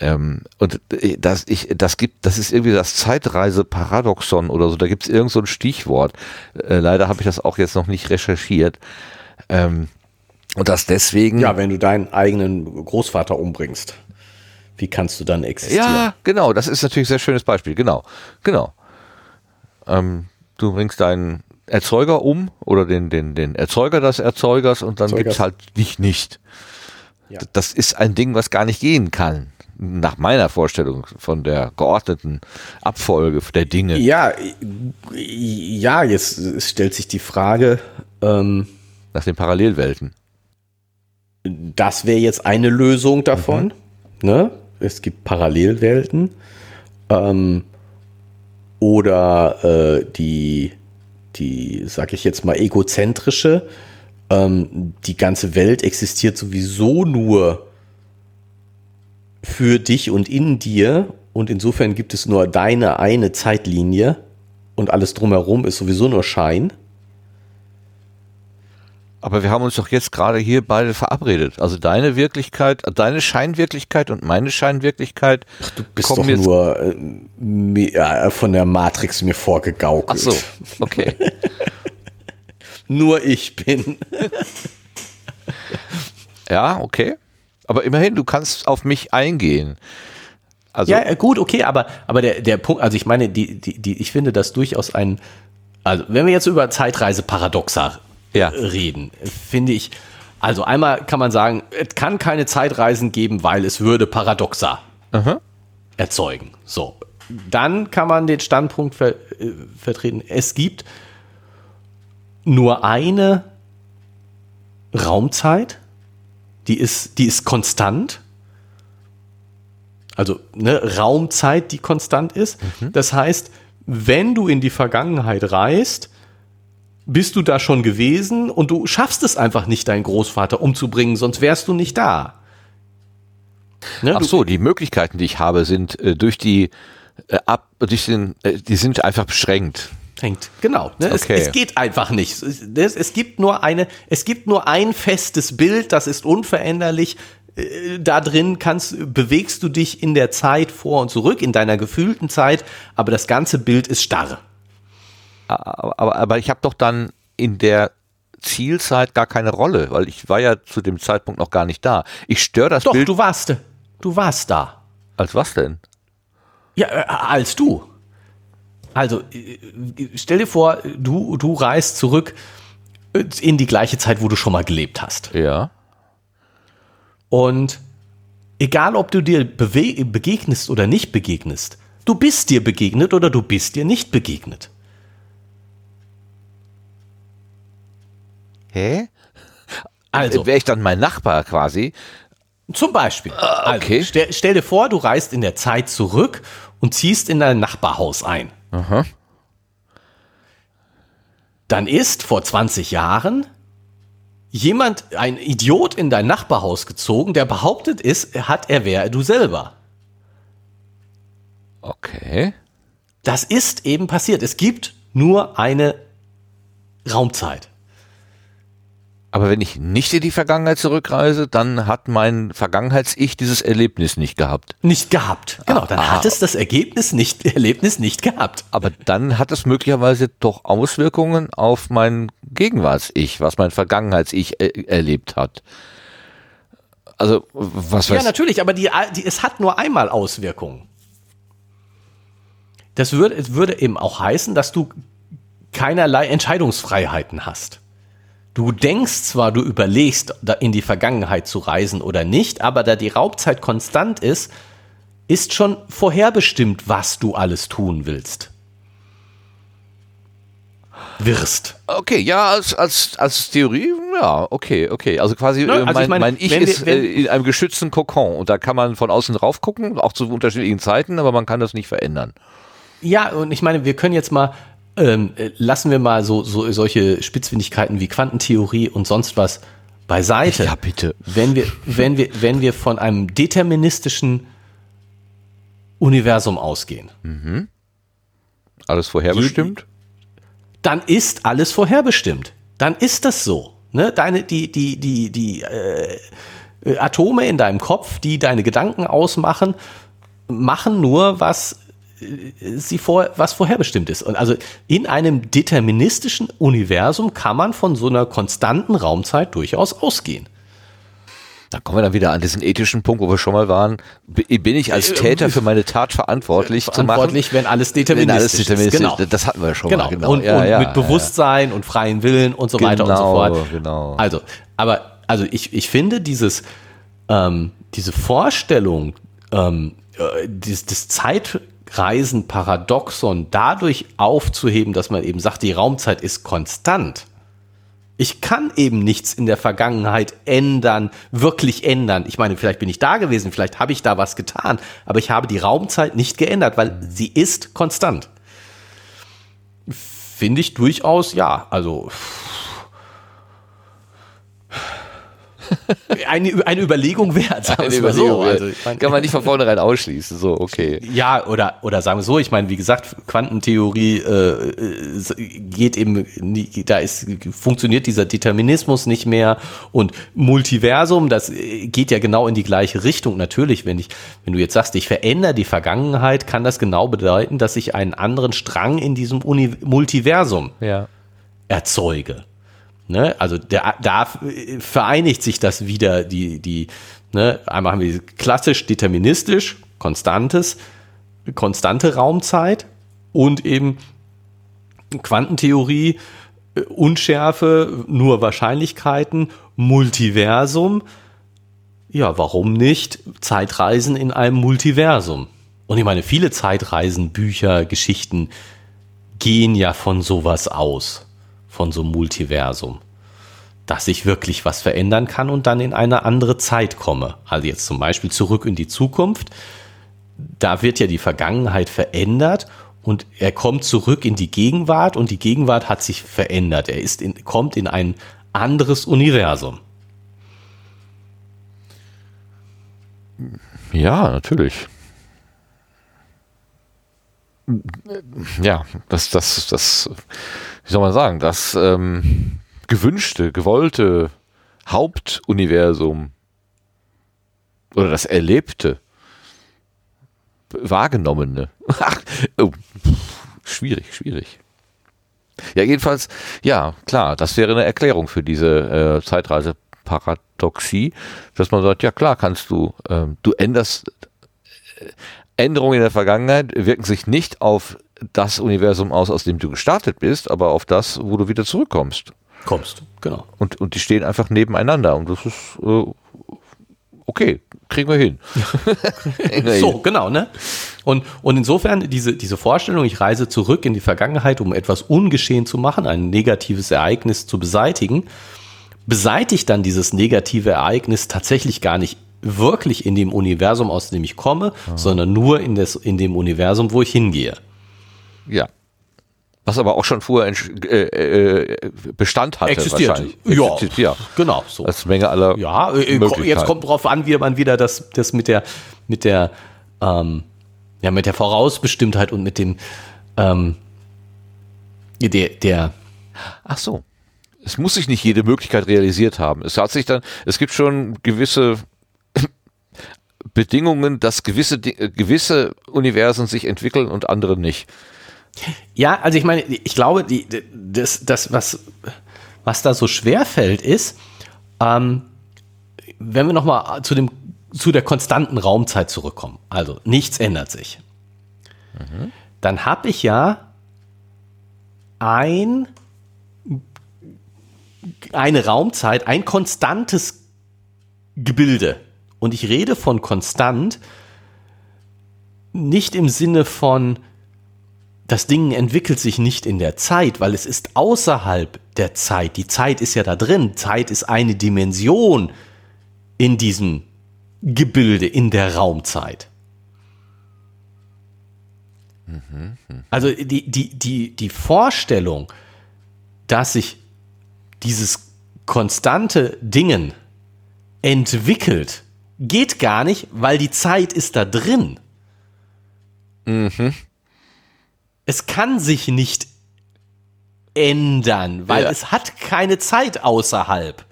Speaker 2: Ähm, und äh, das, ich, das gibt, das ist irgendwie das Zeitreise-Paradoxon oder so. Da gibt es irgend so ein Stichwort. Äh, leider habe ich das auch jetzt noch nicht recherchiert. Ähm, und das deswegen.
Speaker 1: Ja, wenn du deinen eigenen Großvater umbringst, wie kannst du dann existieren? Ja,
Speaker 2: genau, das ist natürlich ein sehr schönes Beispiel. Genau, genau. Ähm, du bringst deinen Erzeuger um oder den, den, den Erzeuger des Erzeugers und dann gibt es halt dich nicht. Ja. Das ist ein Ding, was gar nicht gehen kann. Nach meiner Vorstellung von der geordneten Abfolge der Dinge.
Speaker 1: Ja, ja, jetzt stellt sich die Frage. Ähm,
Speaker 2: Nach den Parallelwelten
Speaker 1: das wäre jetzt eine Lösung davon. Mhm. Ne? es gibt Parallelwelten ähm, oder äh, die, die, sag ich jetzt mal, egozentrische. Ähm, die ganze Welt existiert sowieso nur für dich und in dir und insofern gibt es nur deine eine Zeitlinie und alles drumherum ist sowieso nur Schein.
Speaker 2: Aber wir haben uns doch jetzt gerade hier beide verabredet. Also deine Wirklichkeit, deine Scheinwirklichkeit und meine Scheinwirklichkeit.
Speaker 1: Ach, du bist doch nur äh, von der Matrix mir vorgegaukelt.
Speaker 2: Ach so, okay. <laughs>
Speaker 1: nur ich bin. <laughs>
Speaker 2: ja, okay. Aber immerhin, du kannst auf mich eingehen.
Speaker 1: Also ja, äh, gut, okay, aber, aber der, der Punkt, also ich meine, die, die, die, ich finde das durchaus ein, also wenn wir jetzt über Zeitreise-Paradoxa ja. reden, finde ich, also einmal kann man sagen, es kann keine Zeitreisen geben, weil es würde Paradoxa Aha. erzeugen. So. Dann kann man den Standpunkt ver, äh, vertreten, es gibt nur eine Raumzeit, die ist, die ist konstant. Also ne, Raumzeit, die konstant ist. Mhm. Das heißt, wenn du in die Vergangenheit reist, bist du da schon gewesen und du schaffst es einfach nicht, deinen Großvater umzubringen, sonst wärst du nicht da.
Speaker 2: Ne, Ach so, die Möglichkeiten, die ich habe, sind äh, durch die äh, ab, durch den, äh, die sind einfach beschränkt.
Speaker 1: Hängt, genau. Ne? Okay. Es, es, geht einfach nicht. Es, es, gibt nur eine, es gibt nur ein festes Bild, das ist unveränderlich. Äh, da drin kannst, bewegst du dich in der Zeit vor und zurück, in deiner gefühlten Zeit, aber das ganze Bild ist starr
Speaker 2: aber, aber ich habe doch dann in der Zielzeit gar keine Rolle, weil ich war ja zu dem Zeitpunkt noch gar nicht da. Ich störe das
Speaker 1: doch,
Speaker 2: Bild.
Speaker 1: Doch, du warst, du warst da.
Speaker 2: Als was denn?
Speaker 1: Ja, äh, als du. Also, äh, stell dir vor, du, du reist zurück in die gleiche Zeit, wo du schon mal gelebt hast.
Speaker 2: Ja.
Speaker 1: Und egal, ob du dir begegnest oder nicht begegnest, du bist dir begegnet oder du bist dir nicht begegnet.
Speaker 2: Hä? Also. Wäre ich dann mein Nachbar quasi?
Speaker 1: Zum Beispiel.
Speaker 2: Ah, okay.
Speaker 1: Also, stell, stell, dir vor, du reist in der Zeit zurück und ziehst in dein Nachbarhaus ein. Aha. Dann ist vor 20 Jahren jemand, ein Idiot in dein Nachbarhaus gezogen, der behauptet ist, hat er wäre du selber.
Speaker 2: Okay.
Speaker 1: Das ist eben passiert. Es gibt nur eine Raumzeit.
Speaker 2: Aber wenn ich nicht in die Vergangenheit zurückreise, dann hat mein Vergangenheits-Ich dieses Erlebnis nicht gehabt.
Speaker 1: Nicht gehabt. Genau, dann ah, hat es das Ergebnis nicht, <laughs> Erlebnis nicht gehabt.
Speaker 2: Aber dann hat es möglicherweise doch Auswirkungen auf mein Gegenwarts-Ich, was mein Vergangenheits-Ich er erlebt hat. Also, was weiß
Speaker 1: Ja, natürlich, aber die, die, es hat nur einmal Auswirkungen. Das würde, es würde eben auch heißen, dass du keinerlei Entscheidungsfreiheiten hast. Du denkst zwar, du überlegst, in die Vergangenheit zu reisen oder nicht, aber da die Raubzeit konstant ist, ist schon vorherbestimmt, was du alles tun willst. Wirst.
Speaker 2: Okay, ja, als, als, als Theorie, ja, okay, okay. Also quasi, Na, also mein, ich meine, mein Ich ist wir, äh, in einem geschützten Kokon und da kann man von außen drauf gucken, auch zu unterschiedlichen Zeiten, aber man kann das nicht verändern.
Speaker 1: Ja, und ich meine, wir können jetzt mal ähm, lassen wir mal so, so solche Spitzfindigkeiten wie Quantentheorie und sonst was beiseite.
Speaker 2: Ja, bitte.
Speaker 1: Wenn wir, wenn wir, wenn wir von einem deterministischen Universum ausgehen. Mhm.
Speaker 2: Alles vorherbestimmt?
Speaker 1: Dann ist alles vorherbestimmt. Dann ist das so. Ne? Deine, die, die, die, die äh, Atome in deinem Kopf, die deine Gedanken ausmachen, machen nur, was sie vor, was vorherbestimmt ist. Und also in einem deterministischen Universum kann man von so einer konstanten Raumzeit durchaus ausgehen.
Speaker 2: Da kommen wir dann wieder an diesen ethischen Punkt, wo wir schon mal waren. Bin ich als äh, Täter für meine Tat verantwortlich,
Speaker 1: verantwortlich
Speaker 2: zu
Speaker 1: machen? wenn alles deterministisch, wenn alles deterministisch
Speaker 2: ist. Genau. Das hatten wir schon
Speaker 1: genau.
Speaker 2: mal.
Speaker 1: Genau. Und, ja, und ja, mit Bewusstsein ja. und freien Willen und so genau, weiter und so genau, fort. Genau. Also, aber also ich, ich finde dieses, ähm, diese Vorstellung ähm, äh, des, des Zeit Reisenparadoxon dadurch aufzuheben, dass man eben sagt, die Raumzeit ist konstant, Ich kann eben nichts in der Vergangenheit ändern, wirklich ändern. Ich meine, vielleicht bin ich da gewesen, vielleicht habe ich da was getan, aber ich habe die Raumzeit nicht geändert, weil sie ist konstant. Finde ich durchaus, ja, also <laughs> eine, eine Überlegung wert.
Speaker 2: Sagen eine Überlegung so. Also, mein, Kann man nicht von vornherein ausschließen. So, okay.
Speaker 1: Ja, oder, oder sagen wir so, ich meine, wie gesagt, Quantentheorie äh, geht eben, da ist, funktioniert dieser Determinismus nicht mehr und Multiversum, das geht ja genau in die gleiche Richtung. Natürlich, wenn ich, wenn du jetzt sagst, ich verändere die Vergangenheit, kann das genau bedeuten, dass ich einen anderen Strang in diesem Uni Multiversum ja. erzeuge. Ne? Also der, da vereinigt sich das wieder, die, die, ne? einmal haben wir klassisch deterministisch, konstantes, konstante Raumzeit und eben Quantentheorie, Unschärfe, nur Wahrscheinlichkeiten, Multiversum. Ja, warum nicht Zeitreisen in einem Multiversum? Und ich meine, viele Zeitreisen, Bücher, Geschichten gehen ja von sowas aus von so einem Multiversum. Dass ich wirklich was verändern kann und dann in eine andere Zeit komme. Also jetzt zum Beispiel zurück in die Zukunft. Da wird ja die Vergangenheit verändert und er kommt zurück in die Gegenwart und die Gegenwart hat sich verändert. Er ist in, kommt in ein anderes Universum.
Speaker 2: Ja, natürlich. Ja, das, das, das wie soll man sagen, das ähm, gewünschte, gewollte Hauptuniversum oder das Erlebte, Wahrgenommene. <laughs> oh, schwierig, schwierig. Ja, jedenfalls, ja, klar, das wäre eine Erklärung für diese äh, Zeitreiseparadoxie, dass man sagt, ja klar, kannst du, ähm, du änderst, äh, Änderungen in der Vergangenheit wirken sich nicht auf das Universum aus, aus dem du gestartet bist, aber auf das, wo du wieder zurückkommst.
Speaker 1: Kommst, genau.
Speaker 2: Und, und die stehen einfach nebeneinander und das ist äh, okay, kriegen wir hin. <laughs>
Speaker 1: so, genau, ne? Und, und insofern diese, diese Vorstellung, ich reise zurück in die Vergangenheit, um etwas ungeschehen zu machen, ein negatives Ereignis zu beseitigen, beseitigt dann dieses negative Ereignis tatsächlich gar nicht wirklich in dem Universum, aus dem ich komme, Aha. sondern nur in, das, in dem Universum, wo ich hingehe.
Speaker 2: Ja. Was aber auch schon vorher äh, äh, Bestand hatte.
Speaker 1: Existiert. Ja, ja, genau.
Speaker 2: So. Als Menge aller.
Speaker 1: Ja, äh, jetzt kommt drauf an, wie man wieder das, das mit der, mit der, ähm, ja, mit der Vorausbestimmtheit und mit dem, ähm, der, der.
Speaker 2: Ach so. Es muss sich nicht jede Möglichkeit realisiert haben. Es hat sich dann, es gibt schon gewisse <laughs> Bedingungen, dass gewisse, gewisse Universen sich entwickeln und andere nicht.
Speaker 1: Ja, also ich meine, ich glaube, die, das, das was, was da so schwer fällt, ist, ähm, wenn wir nochmal zu zu der konstanten Raumzeit zurückkommen, also nichts ändert sich, mhm. dann habe ich ja ein, eine Raumzeit, ein konstantes Gebilde. Und ich rede von konstant nicht im Sinne von, das Ding entwickelt sich nicht in der Zeit, weil es ist außerhalb der Zeit. Die Zeit ist ja da drin. Zeit ist eine Dimension in diesem Gebilde, in der Raumzeit. Also die, die, die, die Vorstellung, dass sich dieses konstante Dingen entwickelt, geht gar nicht, weil die Zeit ist da drin. Mhm es kann sich nicht ändern, weil ja. es hat keine Zeit außerhalb.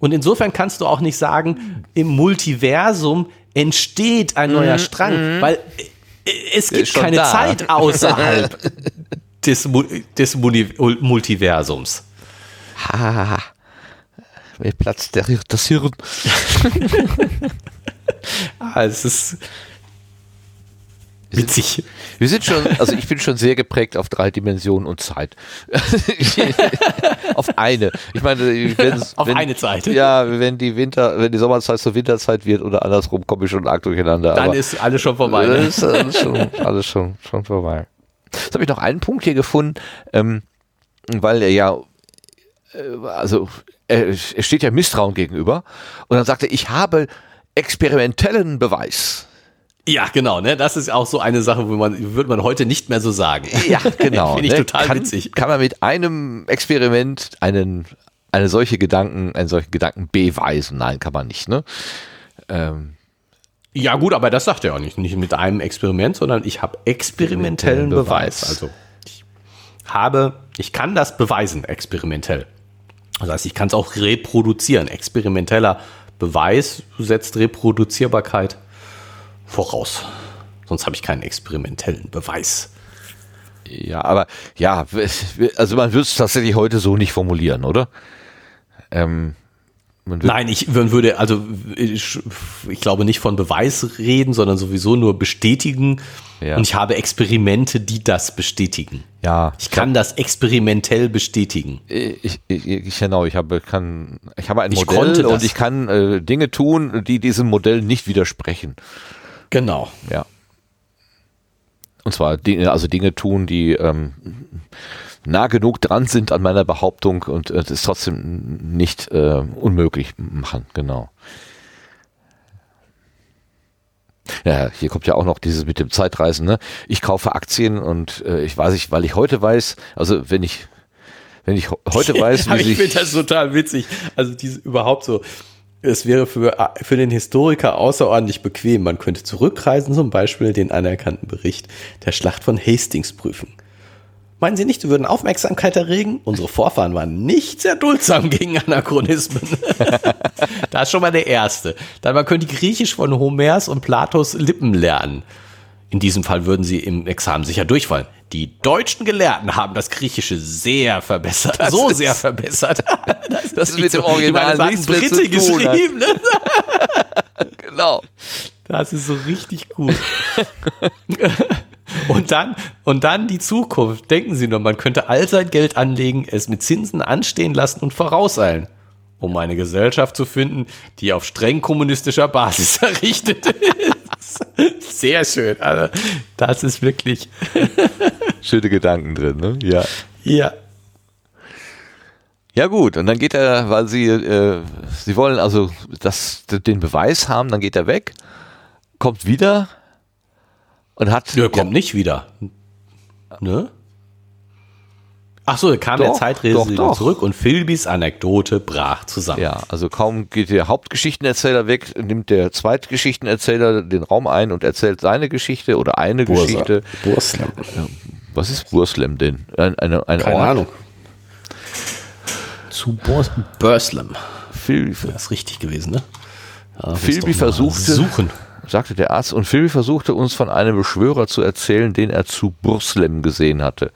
Speaker 1: Und insofern kannst du auch nicht sagen, im Multiversum entsteht ein neuer mhm. Strang, mhm. weil äh, es gibt keine da. Zeit <laughs> außerhalb des, des Multiversums.
Speaker 2: Ha, mir platzt der, das Hirn. <laughs>
Speaker 1: ah, es ist Witzig.
Speaker 2: Wir sind schon, also ich bin schon sehr geprägt auf drei Dimensionen und Zeit. <laughs> auf eine. Ich meine,
Speaker 1: auf wenn, eine Zeit.
Speaker 2: Ja, wenn die Winter, wenn die Sommerzeit zur Winterzeit wird oder andersrum, komme ich schon arg durcheinander.
Speaker 1: Dann Aber ist alles schon vorbei.
Speaker 2: Ne? ist alles schon, alles schon, schon vorbei. Jetzt habe ich noch einen Punkt hier gefunden, ähm, weil er ja äh, also er, er steht ja Misstrauen gegenüber und dann sagt er, ich habe experimentellen Beweis.
Speaker 1: Ja, genau, ne? Das ist auch so eine Sache, wo man, würde man heute nicht mehr so sagen. <laughs>
Speaker 2: Ja, genau. <laughs>
Speaker 1: Finde ich
Speaker 2: ne?
Speaker 1: total
Speaker 2: kann,
Speaker 1: witzig.
Speaker 2: Kann man mit einem Experiment einen, eine solche Gedanken, einen solchen Gedanken beweisen? Nein, kann man nicht, ne? Ähm,
Speaker 1: ja, gut, aber das sagt er auch nicht. Nicht mit einem Experiment, sondern ich habe experimentellen Beweis. Beweis. Also ich habe, ich kann das beweisen, experimentell. Das heißt, ich kann es auch reproduzieren. Experimenteller Beweis setzt Reproduzierbarkeit voraus. Sonst habe ich keinen experimentellen Beweis.
Speaker 2: Ja, aber ja, also man würde es tatsächlich heute so nicht formulieren, oder?
Speaker 1: Ähm, Nein, ich würde also ich, ich, glaube nicht von Beweis reden, sondern sowieso nur bestätigen. Ja. Und ich habe Experimente, die das bestätigen.
Speaker 2: Ja.
Speaker 1: Ich kann das experimentell bestätigen.
Speaker 2: Ich, ich, ich genau, ich habe kann ich habe ein Modell und ich kann äh, Dinge tun, die diesem Modell nicht widersprechen.
Speaker 1: Genau.
Speaker 2: Ja. Und zwar Dinge, also Dinge tun, die ähm, nah genug dran sind an meiner Behauptung und es äh, trotzdem nicht äh, unmöglich machen, genau. Ja, hier kommt ja auch noch dieses mit dem Zeitreisen. Ne? Ich kaufe Aktien und äh, ich weiß nicht, weil ich heute weiß, also wenn ich wenn ich heute <laughs> weiß,
Speaker 1: wie ich finde das total witzig. Also diese überhaupt so. Es wäre für, für den Historiker außerordentlich bequem. Man könnte zurückreisen, zum Beispiel den anerkannten Bericht der Schlacht von Hastings prüfen. Meinen Sie nicht, Sie würden Aufmerksamkeit erregen? Unsere Vorfahren waren nicht sehr duldsam gegen Anachronismen. <laughs> das ist schon mal der erste. Dann man könnte Griechisch von Homers und Platos Lippen lernen. In diesem Fall würden Sie im Examen sicher durchfallen. Die deutschen Gelehrten haben das Griechische sehr verbessert. Das so sehr verbessert. <laughs>
Speaker 2: Das, das ist mit dem Original
Speaker 1: nichts Brite geschrieben. Ne? <laughs>
Speaker 2: genau.
Speaker 1: Das ist so richtig gut. <laughs> Und dann, und dann die Zukunft. Denken Sie nur, man könnte all sein Geld anlegen, es mit Zinsen anstehen lassen und vorauseilen, um eine Gesellschaft zu finden, die auf streng kommunistischer Basis errichtet ist. <laughs> Sehr schön. Also, das ist wirklich. <laughs>
Speaker 2: Schöne Gedanken drin, ne? Ja.
Speaker 1: Ja.
Speaker 2: Ja gut, und dann geht er, weil sie, äh, sie wollen also das, den Beweis haben, dann geht er weg, kommt wieder, und hat.
Speaker 1: Ja, kommt nicht wieder. Ne? Ach so, kam doch, der Zeitreise zurück und Philbys Anekdote brach zusammen.
Speaker 2: Ja, also kaum geht der Hauptgeschichtenerzähler weg, nimmt der Zweitgeschichtenerzähler den Raum ein und erzählt seine Geschichte oder eine Bursa. Geschichte.
Speaker 1: Burslem.
Speaker 2: Was ist Burslem denn? Eine, eine, eine
Speaker 1: Keine Ort? Ahnung. Zu Burslem. Philby. Das ist richtig gewesen, ne?
Speaker 2: Ja, Philby versuchte.
Speaker 1: Suchen
Speaker 2: sagte der Arzt, und Phil versuchte uns von einem Beschwörer zu erzählen, den er zu Burslem gesehen hatte.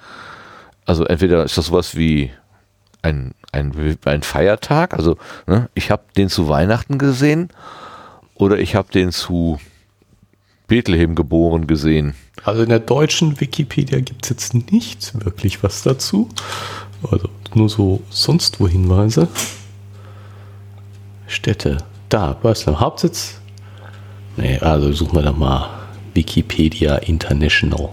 Speaker 2: Also entweder ist das sowas wie ein, ein, ein Feiertag, also ne, ich habe den zu Weihnachten gesehen oder ich habe den zu Bethlehem geboren gesehen.
Speaker 1: Also in der deutschen Wikipedia gibt es jetzt nichts wirklich was dazu. Also nur so sonst wo Hinweise. Städte. Da, Burslem. Hauptsitz Nee, also suchen wir doch mal Wikipedia International.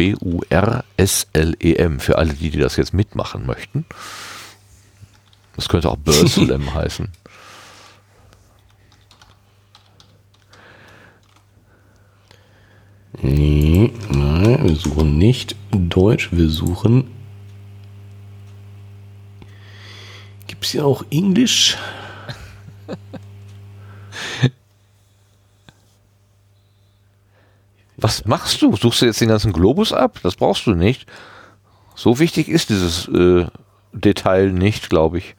Speaker 2: B-U-R-S-L-E-M, für alle, die, die das jetzt mitmachen möchten. Das könnte auch Burslem <laughs> heißen.
Speaker 1: Nee, nein, wir suchen nicht Deutsch, wir suchen. Gibt es hier auch Englisch? <laughs>
Speaker 2: Was machst du? Suchst du jetzt den ganzen Globus ab? Das brauchst du nicht. So wichtig ist dieses äh, Detail nicht, glaube ich.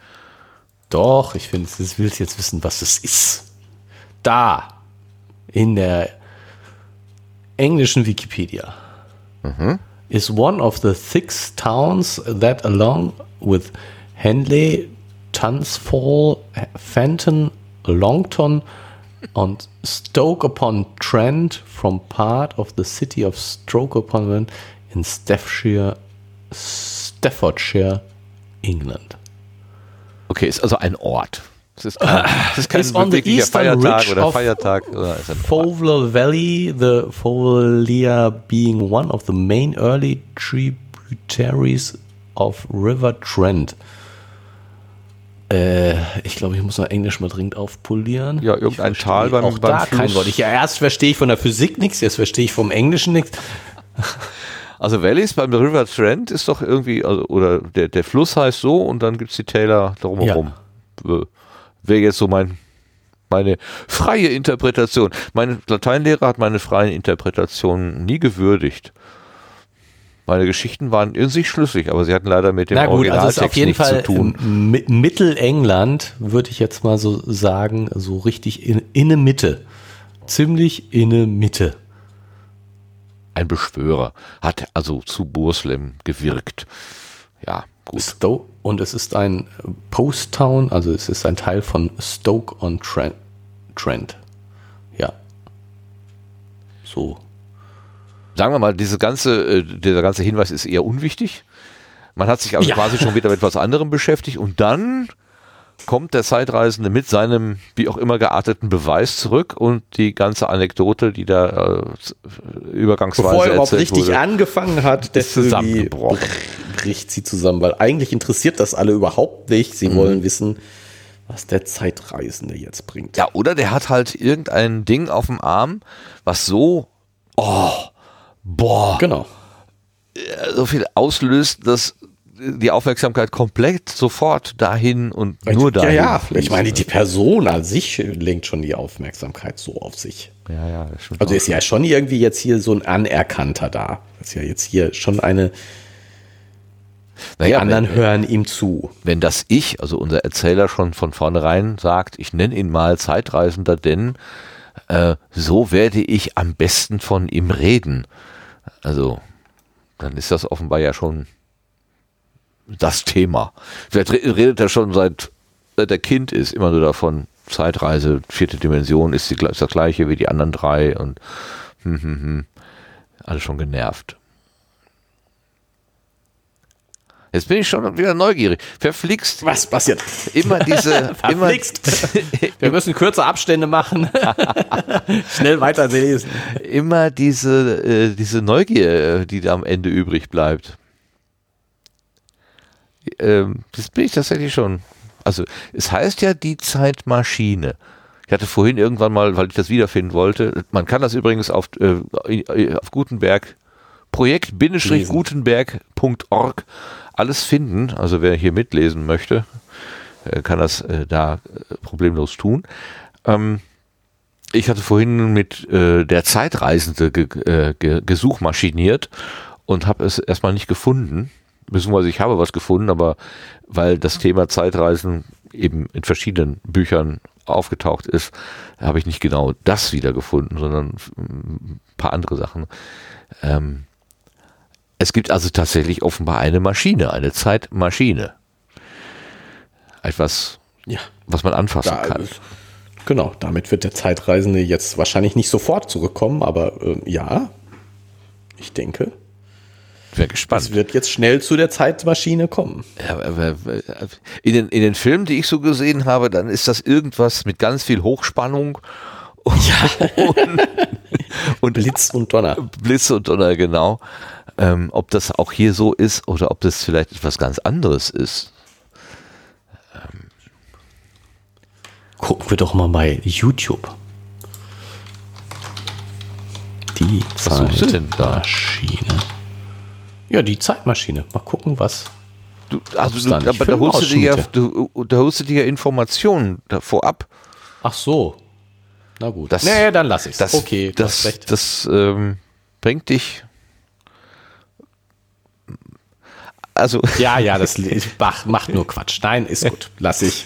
Speaker 1: Doch, ich finde, du willst jetzt wissen, was es ist. Da, in der englischen Wikipedia, mhm. is one of the six towns that along with Henley, Tunsfall, Fenton, Longton und Stoke upon Trent from part of the city of Stoke upon Trent in Staffordshire, Staffordshire, England.
Speaker 2: Okay, ist also ein Ort. Es ist kein, es ist kein wirklicher Feiertag oder Feiertag. Oder
Speaker 1: Fowler Valley, the Fowler being one of the main early Tributaries of River Trent. Äh, ich glaube, ich muss noch Englisch mal dringend aufpolieren.
Speaker 2: Ja, irgendein Tal
Speaker 1: beim, auch beim da Fluss. kein Wort. Ich, ja, erst verstehe ich von der Physik nichts, jetzt verstehe ich vom Englischen nichts. <laughs>
Speaker 2: Also Valleys beim River Trent ist doch irgendwie, also, oder der, der Fluss heißt so und dann gibt es die Täler drumherum. Ja. Wäre jetzt so mein, meine freie Interpretation. Mein Lateinlehrer hat meine freien Interpretationen nie gewürdigt. Meine Geschichten waren in sich schlüssig, aber sie hatten leider mit dem Na gut, also ist auf jeden Fall zu tun.
Speaker 1: Mittelengland würde ich jetzt mal so sagen, so richtig in, in der Mitte. Ziemlich in der Mitte.
Speaker 2: Ein Beschwörer hat also zu Burslem gewirkt. Ja,
Speaker 1: gut. Stoke, und es ist ein Post Town, also es ist ein Teil von Stoke on Trent. Trent. Ja. So
Speaker 2: sagen wir mal, diese ganze, äh, dieser ganze Hinweis ist eher unwichtig. Man hat sich also ja. quasi schon wieder mit etwas anderem beschäftigt und dann kommt der Zeitreisende mit seinem wie auch immer gearteten Beweis zurück und die ganze Anekdote, die da äh, übergangsweise Bevor er überhaupt
Speaker 1: richtig
Speaker 2: wurde,
Speaker 1: angefangen hat, ist zusammengebrochen. bricht sie zusammen, weil eigentlich interessiert das alle überhaupt nicht. Sie mhm. wollen wissen, was der Zeitreisende jetzt bringt.
Speaker 2: Ja, oder der hat halt irgendein Ding auf dem Arm, was so oh, boah,
Speaker 1: genau.
Speaker 2: so viel auslöst, dass die Aufmerksamkeit komplett sofort dahin und nur dahin.
Speaker 1: Ja, ja, ich meine, die Person an sich lenkt schon die Aufmerksamkeit so auf sich.
Speaker 2: Ja, ja,
Speaker 1: Also ist ja schon irgendwie jetzt hier so ein Anerkannter da. Das ist ja jetzt hier schon eine. Naja, die anderen wenn, hören ihm zu.
Speaker 2: Wenn das Ich, also unser Erzähler schon von vornherein sagt, ich nenne ihn mal Zeitreisender, denn äh, so werde ich am besten von ihm reden. Also, dann ist das offenbar ja schon das Thema. Vielleicht redet er schon seit, seit er Kind ist, immer nur davon, Zeitreise, vierte Dimension ist, die, ist das gleiche wie die anderen drei und hm, hm, hm, alles schon genervt. Jetzt bin ich schon wieder neugierig. Verflixt.
Speaker 1: Was passiert?
Speaker 2: Immer diese. <laughs>
Speaker 1: Verflixt. Immer, <laughs> Wir müssen kürze Abstände machen. <laughs> Schnell weiterlesen.
Speaker 2: Immer diese, äh, diese Neugier, die da am Ende übrig bleibt. Ähm, das bin ich tatsächlich schon. Also, es heißt ja die Zeitmaschine. Ich hatte vorhin irgendwann mal, weil ich das wiederfinden wollte, man kann das übrigens auf, äh, auf Gutenberg, projekt-gutenberg.org alles finden. Also wer hier mitlesen möchte, äh, kann das äh, da äh, problemlos tun. Ähm, ich hatte vorhin mit äh, der Zeitreisende ge äh, ge gesuchmaschiniert und habe es erstmal nicht gefunden. Beziehungsweise ich habe was gefunden, aber weil das Thema Zeitreisen eben in verschiedenen Büchern aufgetaucht ist, habe ich nicht genau das wiedergefunden, sondern ein paar andere Sachen. Ähm, es gibt also tatsächlich offenbar eine Maschine, eine Zeitmaschine. Etwas, ja. was man anfassen da kann.
Speaker 1: Genau, damit wird der Zeitreisende jetzt wahrscheinlich nicht sofort zurückkommen, aber äh, ja, ich denke.
Speaker 2: Wäre gespannt.
Speaker 1: Es wird jetzt schnell zu der Zeitmaschine kommen.
Speaker 2: Ja, aber in, den, in den Filmen, die ich so gesehen habe, dann ist das irgendwas mit ganz viel Hochspannung.
Speaker 1: Ja. <laughs> und, und <laughs> Blitz und Donner.
Speaker 2: Blitz und Donner, genau. Ähm, ob das auch hier so ist oder ob das vielleicht etwas ganz anderes ist.
Speaker 1: Ähm. Gucken wir doch mal bei YouTube. Die Zeitmaschine. Ja, die Zeitmaschine. Mal gucken, was.
Speaker 2: Du, also du, aber da holst, du dir ja, du, da holst du dir ja Informationen vorab.
Speaker 1: Ach so. Na gut.
Speaker 2: Das, nee, dann lass ich es. Okay, das, das, das ähm, bringt dich
Speaker 1: Also ja, ja, das <laughs> macht nur Quatsch. Nein, ist gut, lass ich.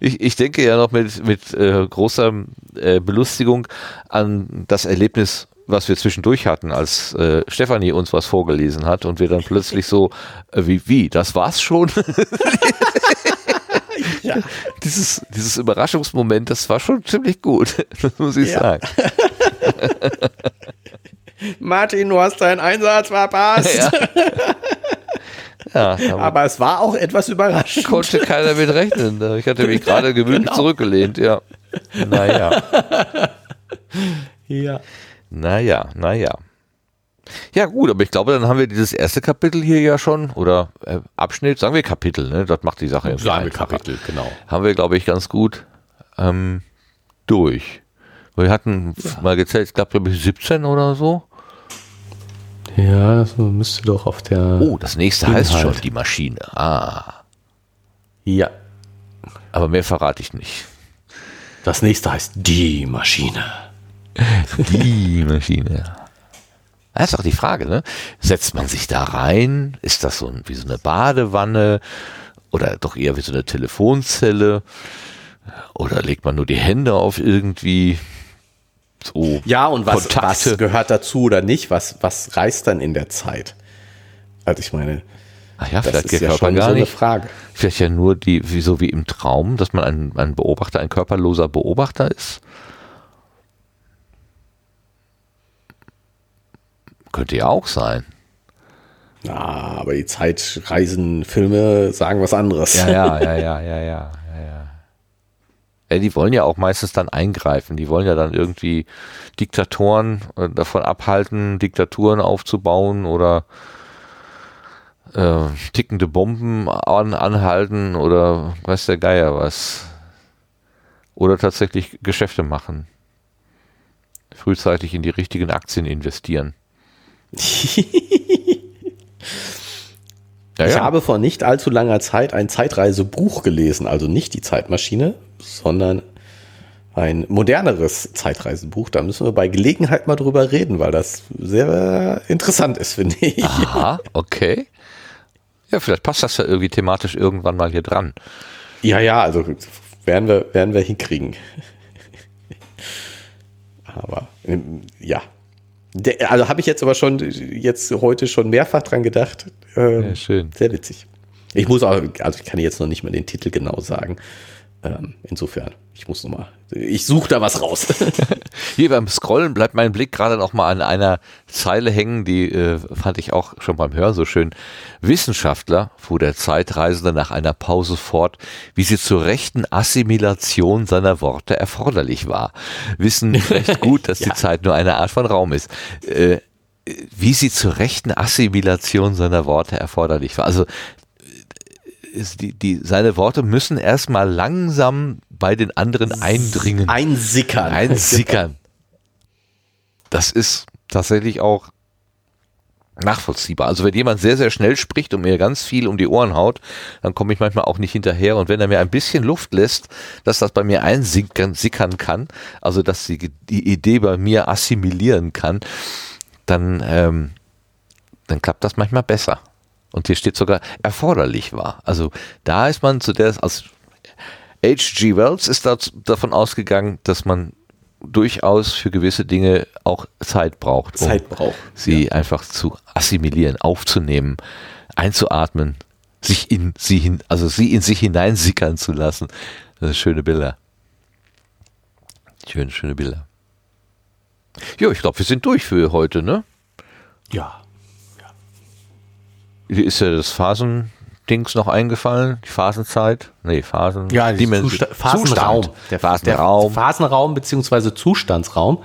Speaker 2: Ich, ich denke ja noch mit, mit äh, großer äh, Belustigung an das Erlebnis, was wir zwischendurch hatten, als äh, Stefanie uns was vorgelesen hat und wir dann plötzlich so, äh, wie, wie, das war's schon? <laughs> ja. dieses, dieses Überraschungsmoment, das war schon ziemlich gut, das <laughs> muss ich ja. sagen.
Speaker 1: Martin, du hast deinen Einsatz verpasst. Ja. Ja, aber, aber, es war auch etwas überraschend.
Speaker 2: Konnte keiner mit rechnen. Ne? Ich hatte mich <laughs> gerade gemütlich genau. zurückgelehnt, ja. Naja. <laughs>
Speaker 1: ja.
Speaker 2: Naja, naja. Ja gut, aber ich glaube, dann haben wir dieses erste Kapitel hier ja schon, oder äh, Abschnitt, sagen wir Kapitel, ne? Das macht die Sache
Speaker 1: irgendwie Sagen wir Kapitel, genau.
Speaker 2: Haben wir, glaube ich, ganz gut ähm, durch. Wir hatten ja. mal gezählt, ich glaube, glaube ich, 17 oder so.
Speaker 1: Ja, das müsste doch auf der.
Speaker 2: Oh, das nächste Inhalt. heißt schon die Maschine. Ah.
Speaker 1: Ja.
Speaker 2: Aber mehr verrate ich nicht.
Speaker 1: Das nächste heißt die Maschine.
Speaker 2: Die <laughs> Maschine. Das ist auch die Frage, ne? Setzt man sich da rein? Ist das so ein, wie so eine Badewanne? Oder doch eher wie so eine Telefonzelle? Oder legt man nur die Hände auf irgendwie
Speaker 1: so Ja, und was, was gehört dazu oder nicht? Was, was reißt dann in der Zeit? Also ich meine,
Speaker 2: Ach ja, das vielleicht ist ja schon gar so eine nicht. Frage. Vielleicht ja nur die, wie so wie im Traum, dass man ein, ein Beobachter, ein körperloser Beobachter ist. Könnte ja auch sein.
Speaker 1: Ja, aber die Zeitreisenfilme sagen was anderes.
Speaker 2: Ja, ja, ja, <laughs> ja, ja, ja, ja. Ja, die wollen ja auch meistens dann eingreifen. Die wollen ja dann irgendwie Diktatoren äh, davon abhalten, Diktaturen aufzubauen oder äh, tickende Bomben an, anhalten oder weiß der Geier was. Oder tatsächlich Geschäfte machen. Frühzeitig in die richtigen Aktien investieren. <laughs>
Speaker 1: Ja, ich ja. habe vor nicht allzu langer Zeit ein Zeitreisebuch gelesen, also nicht die Zeitmaschine, sondern ein moderneres Zeitreisebuch. Da müssen wir bei Gelegenheit mal drüber reden, weil das sehr interessant ist, finde ich.
Speaker 2: Aha, okay. Ja, vielleicht passt das ja irgendwie thematisch irgendwann mal hier dran.
Speaker 1: Ja, ja, also werden wir, werden wir hinkriegen. Aber ähm, ja, also habe ich jetzt aber schon jetzt heute schon mehrfach dran gedacht.
Speaker 2: Ähm, ja, schön.
Speaker 1: Sehr witzig. Ich muss auch, also ich kann jetzt noch nicht mal den Titel genau sagen. Ähm, insofern, ich muss nochmal, ich suche da was raus. <laughs>
Speaker 2: Hier beim Scrollen bleibt mein Blick gerade noch mal an einer Zeile hängen, die äh, fand ich auch schon beim Hören so schön. Wissenschaftler, fuhr der Zeitreisende nach einer Pause fort, wie sie zur rechten Assimilation seiner Worte erforderlich war. Wissen <laughs> recht gut, dass ja. die Zeit nur eine Art von Raum ist. Äh, wie sie zur rechten Assimilation seiner Worte erforderlich war. Also ist die, die, seine Worte müssen erstmal langsam bei den anderen eindringen.
Speaker 1: Einsickern.
Speaker 2: Einsickern. Das ist tatsächlich auch nachvollziehbar. Also wenn jemand sehr, sehr schnell spricht und mir ganz viel um die Ohren haut, dann komme ich manchmal auch nicht hinterher. Und wenn er mir ein bisschen Luft lässt, dass das bei mir einsickern sickern kann, also dass die, die Idee bei mir assimilieren kann, dann, ähm, dann klappt das manchmal besser. Und hier steht sogar erforderlich war. Also da ist man zu der, als H.G. Wells ist da, davon ausgegangen, dass man durchaus für gewisse Dinge auch Zeit braucht,
Speaker 1: um Zeit braucht,
Speaker 2: sie ja. einfach zu assimilieren, aufzunehmen, einzuatmen, sich in sie hin, also sie in sich hineinsickern zu lassen. Das sind schöne Bilder. Schöne, schöne Bilder. Ja, ich glaube, wir sind durch für heute, ne?
Speaker 1: Ja.
Speaker 2: Ist ja das Phasendings noch eingefallen? Die Phasenzeit? Nee, Phasen.
Speaker 1: Ja, Zusta Phasenraum.
Speaker 2: Der Phasenraum.
Speaker 1: Der Phasenraum beziehungsweise Zustandsraum.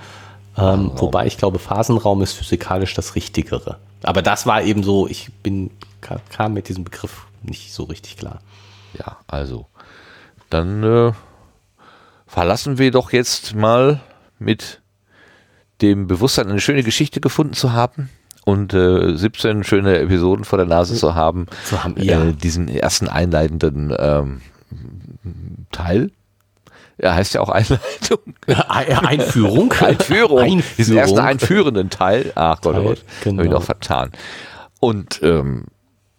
Speaker 1: Ähm, wobei ich glaube, Phasenraum ist physikalisch das Richtigere. Aber das war eben so, ich bin, kam mit diesem Begriff nicht so richtig klar.
Speaker 2: Ja, also, dann äh, verlassen wir doch jetzt mal mit dem Bewusstsein, eine schöne Geschichte gefunden zu haben und äh, 17 schöne Episoden vor der Nase zu haben,
Speaker 1: zu haben ja.
Speaker 2: äh, diesen ersten einleitenden ähm, Teil. Ja, heißt ja auch Einleitung.
Speaker 1: Einführung.
Speaker 2: Einführung. <laughs> Einführung. Diesen ersten einführenden Teil. Ach Gott, oh Gott. Genau. habe ich noch vertan. Und ähm,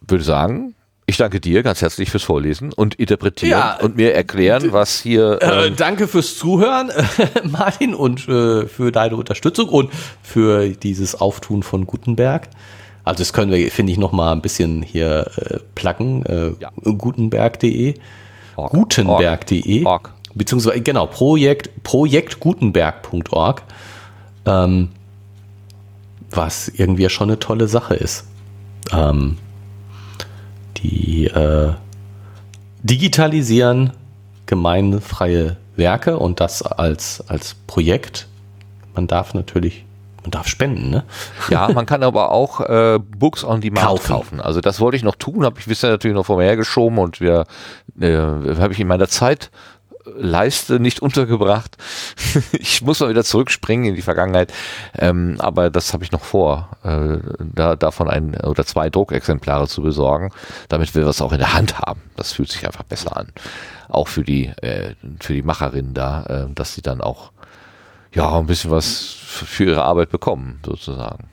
Speaker 2: würde sagen, ich danke dir ganz herzlich fürs Vorlesen und Interpretieren ja, und mir erklären, was hier.
Speaker 1: Äh, ähm danke fürs Zuhören, <laughs> Martin, und äh, für deine Unterstützung und für dieses Auftun von Gutenberg. Also das können wir, finde ich, noch mal ein bisschen hier äh, placken. Äh, ja. Gutenberg.de. Gutenberg.de. Beziehungsweise, genau, Projekt, projektgutenberg.org. Ähm, was irgendwie schon eine tolle Sache ist. Ähm, die äh, digitalisieren gemeinfreie Werke und das als, als Projekt. Man darf natürlich man darf spenden, ne?
Speaker 2: Ja, man kann aber auch äh, Books on Demand kaufen. kaufen. Also das wollte ich noch tun, habe ich bisher natürlich noch vorher geschoben und wir äh, habe ich in meiner Zeit Leiste nicht untergebracht. <laughs> ich muss mal wieder zurückspringen in die Vergangenheit, ähm, aber das habe ich noch vor, äh, da, davon ein oder zwei Druckexemplare zu besorgen, damit wir das auch in der Hand haben. Das fühlt sich einfach besser an, auch für die äh, für die Macherin da, äh, dass sie dann auch ja ein bisschen was für ihre Arbeit bekommen sozusagen.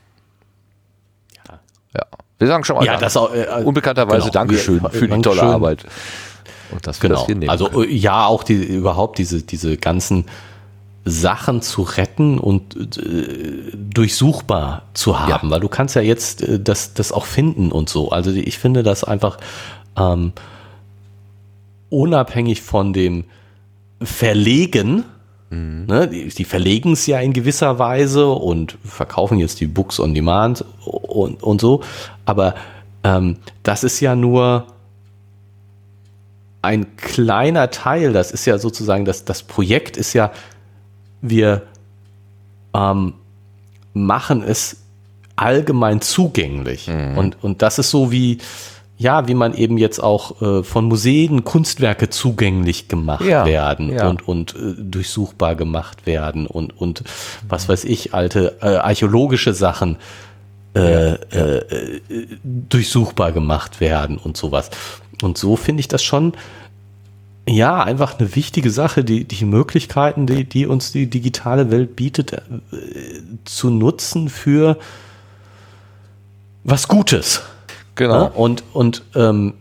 Speaker 2: Ja. Ja. Wir sagen schon mal
Speaker 1: ja, das auch, äh,
Speaker 2: unbekannterweise genau, Dankeschön wir, für die tolle Arbeit.
Speaker 1: Und genau. das hinnehmen Also können. ja, auch die, überhaupt diese, diese ganzen Sachen zu retten und äh, durchsuchbar zu haben, ja. weil du kannst ja jetzt äh, das, das auch finden und so. Also ich finde das einfach ähm, unabhängig von dem Verlegen, mhm. ne, die, die verlegen es ja in gewisser Weise und verkaufen jetzt die Books on Demand und, und so, aber ähm, das ist ja nur ein kleiner Teil, das ist ja sozusagen, das, das Projekt ist ja, wir ähm, machen es allgemein zugänglich. Mhm. Und, und das ist so wie, ja, wie man eben jetzt auch äh, von Museen Kunstwerke zugänglich gemacht ja, werden ja. und, und äh, durchsuchbar gemacht werden und, und was weiß ich, alte äh, archäologische Sachen äh, ja, äh, durchsuchbar gemacht werden und sowas. Und so finde ich das schon, ja, einfach eine wichtige Sache, die, die Möglichkeiten, die, die uns die digitale Welt bietet, äh, zu nutzen für was Gutes.
Speaker 2: Genau. Ja?
Speaker 1: Und, und ähm,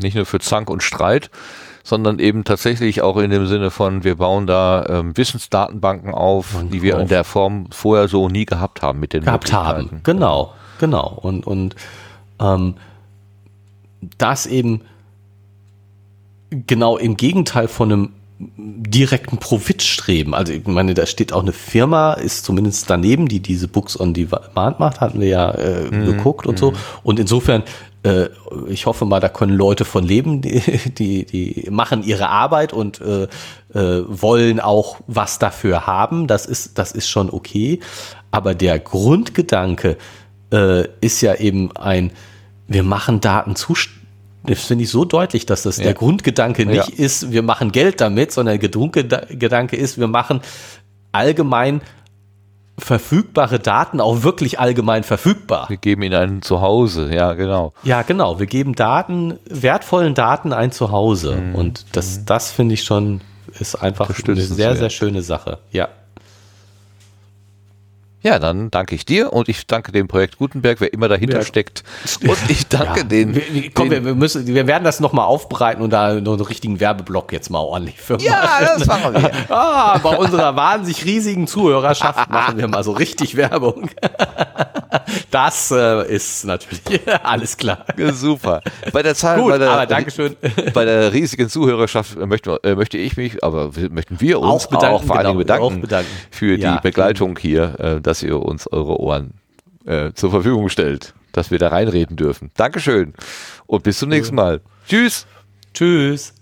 Speaker 2: nicht nur für Zank und Streit, sondern eben tatsächlich auch in dem Sinne von, wir bauen da ähm, Wissensdatenbanken auf, und die wir auf. in der Form vorher so nie gehabt haben mit den
Speaker 1: gehabt haben. Genau, genau. Und, und ähm, das eben genau im Gegenteil von einem direkten Profitstreben. Also ich meine, da steht auch eine Firma, ist zumindest daneben, die diese Books on Demand macht, hatten wir ja äh, mm, geguckt und mm. so. Und insofern, äh, ich hoffe mal, da können Leute von leben, die, die, die machen ihre Arbeit und äh, äh, wollen auch was dafür haben. Das ist, das ist schon okay. Aber der Grundgedanke äh, ist ja eben ein, wir machen Daten zuständig das finde ich so deutlich, dass das ja. der Grundgedanke nicht ja. ist, wir machen Geld damit, sondern der Grundgedanke ist, wir machen allgemein verfügbare Daten auch wirklich allgemein verfügbar.
Speaker 2: Wir geben ihnen ein Zuhause, ja, genau.
Speaker 1: Ja, genau. Wir geben Daten, wertvollen Daten ein Zuhause. Mhm. Und das, das finde ich schon, ist einfach eine sehr, sehr schöne Sache. Ja.
Speaker 2: Ja, dann danke ich dir und ich danke dem Projekt Gutenberg, wer immer dahinter ja. steckt. <laughs> Und ich danke ja. den.
Speaker 1: Wir, komm, den, wir, müssen, wir werden das nochmal aufbereiten und da noch einen richtigen Werbeblock jetzt mal ordentlich
Speaker 2: für machen. Ja, das machen wir. <laughs>
Speaker 1: ah, bei unserer wahnsinnig riesigen Zuhörerschaft <laughs> machen wir mal so richtig Werbung. Das äh, ist natürlich alles klar.
Speaker 2: Super. Bei der Zahl,
Speaker 1: Gut,
Speaker 2: bei der,
Speaker 1: aber Dankeschön.
Speaker 2: Bei der riesigen Zuhörerschaft möchte, äh, möchte ich mich, aber möchten wir uns auch, bedanken, auch vor allen Dingen genau, bedanken, bedanken, für ja. die Begleitung hier. Äh, dass ihr uns eure Ohren äh, zur Verfügung stellt, dass wir da reinreden dürfen. Dankeschön und bis zum nächsten Mal. Tschüss.
Speaker 1: Tschüss.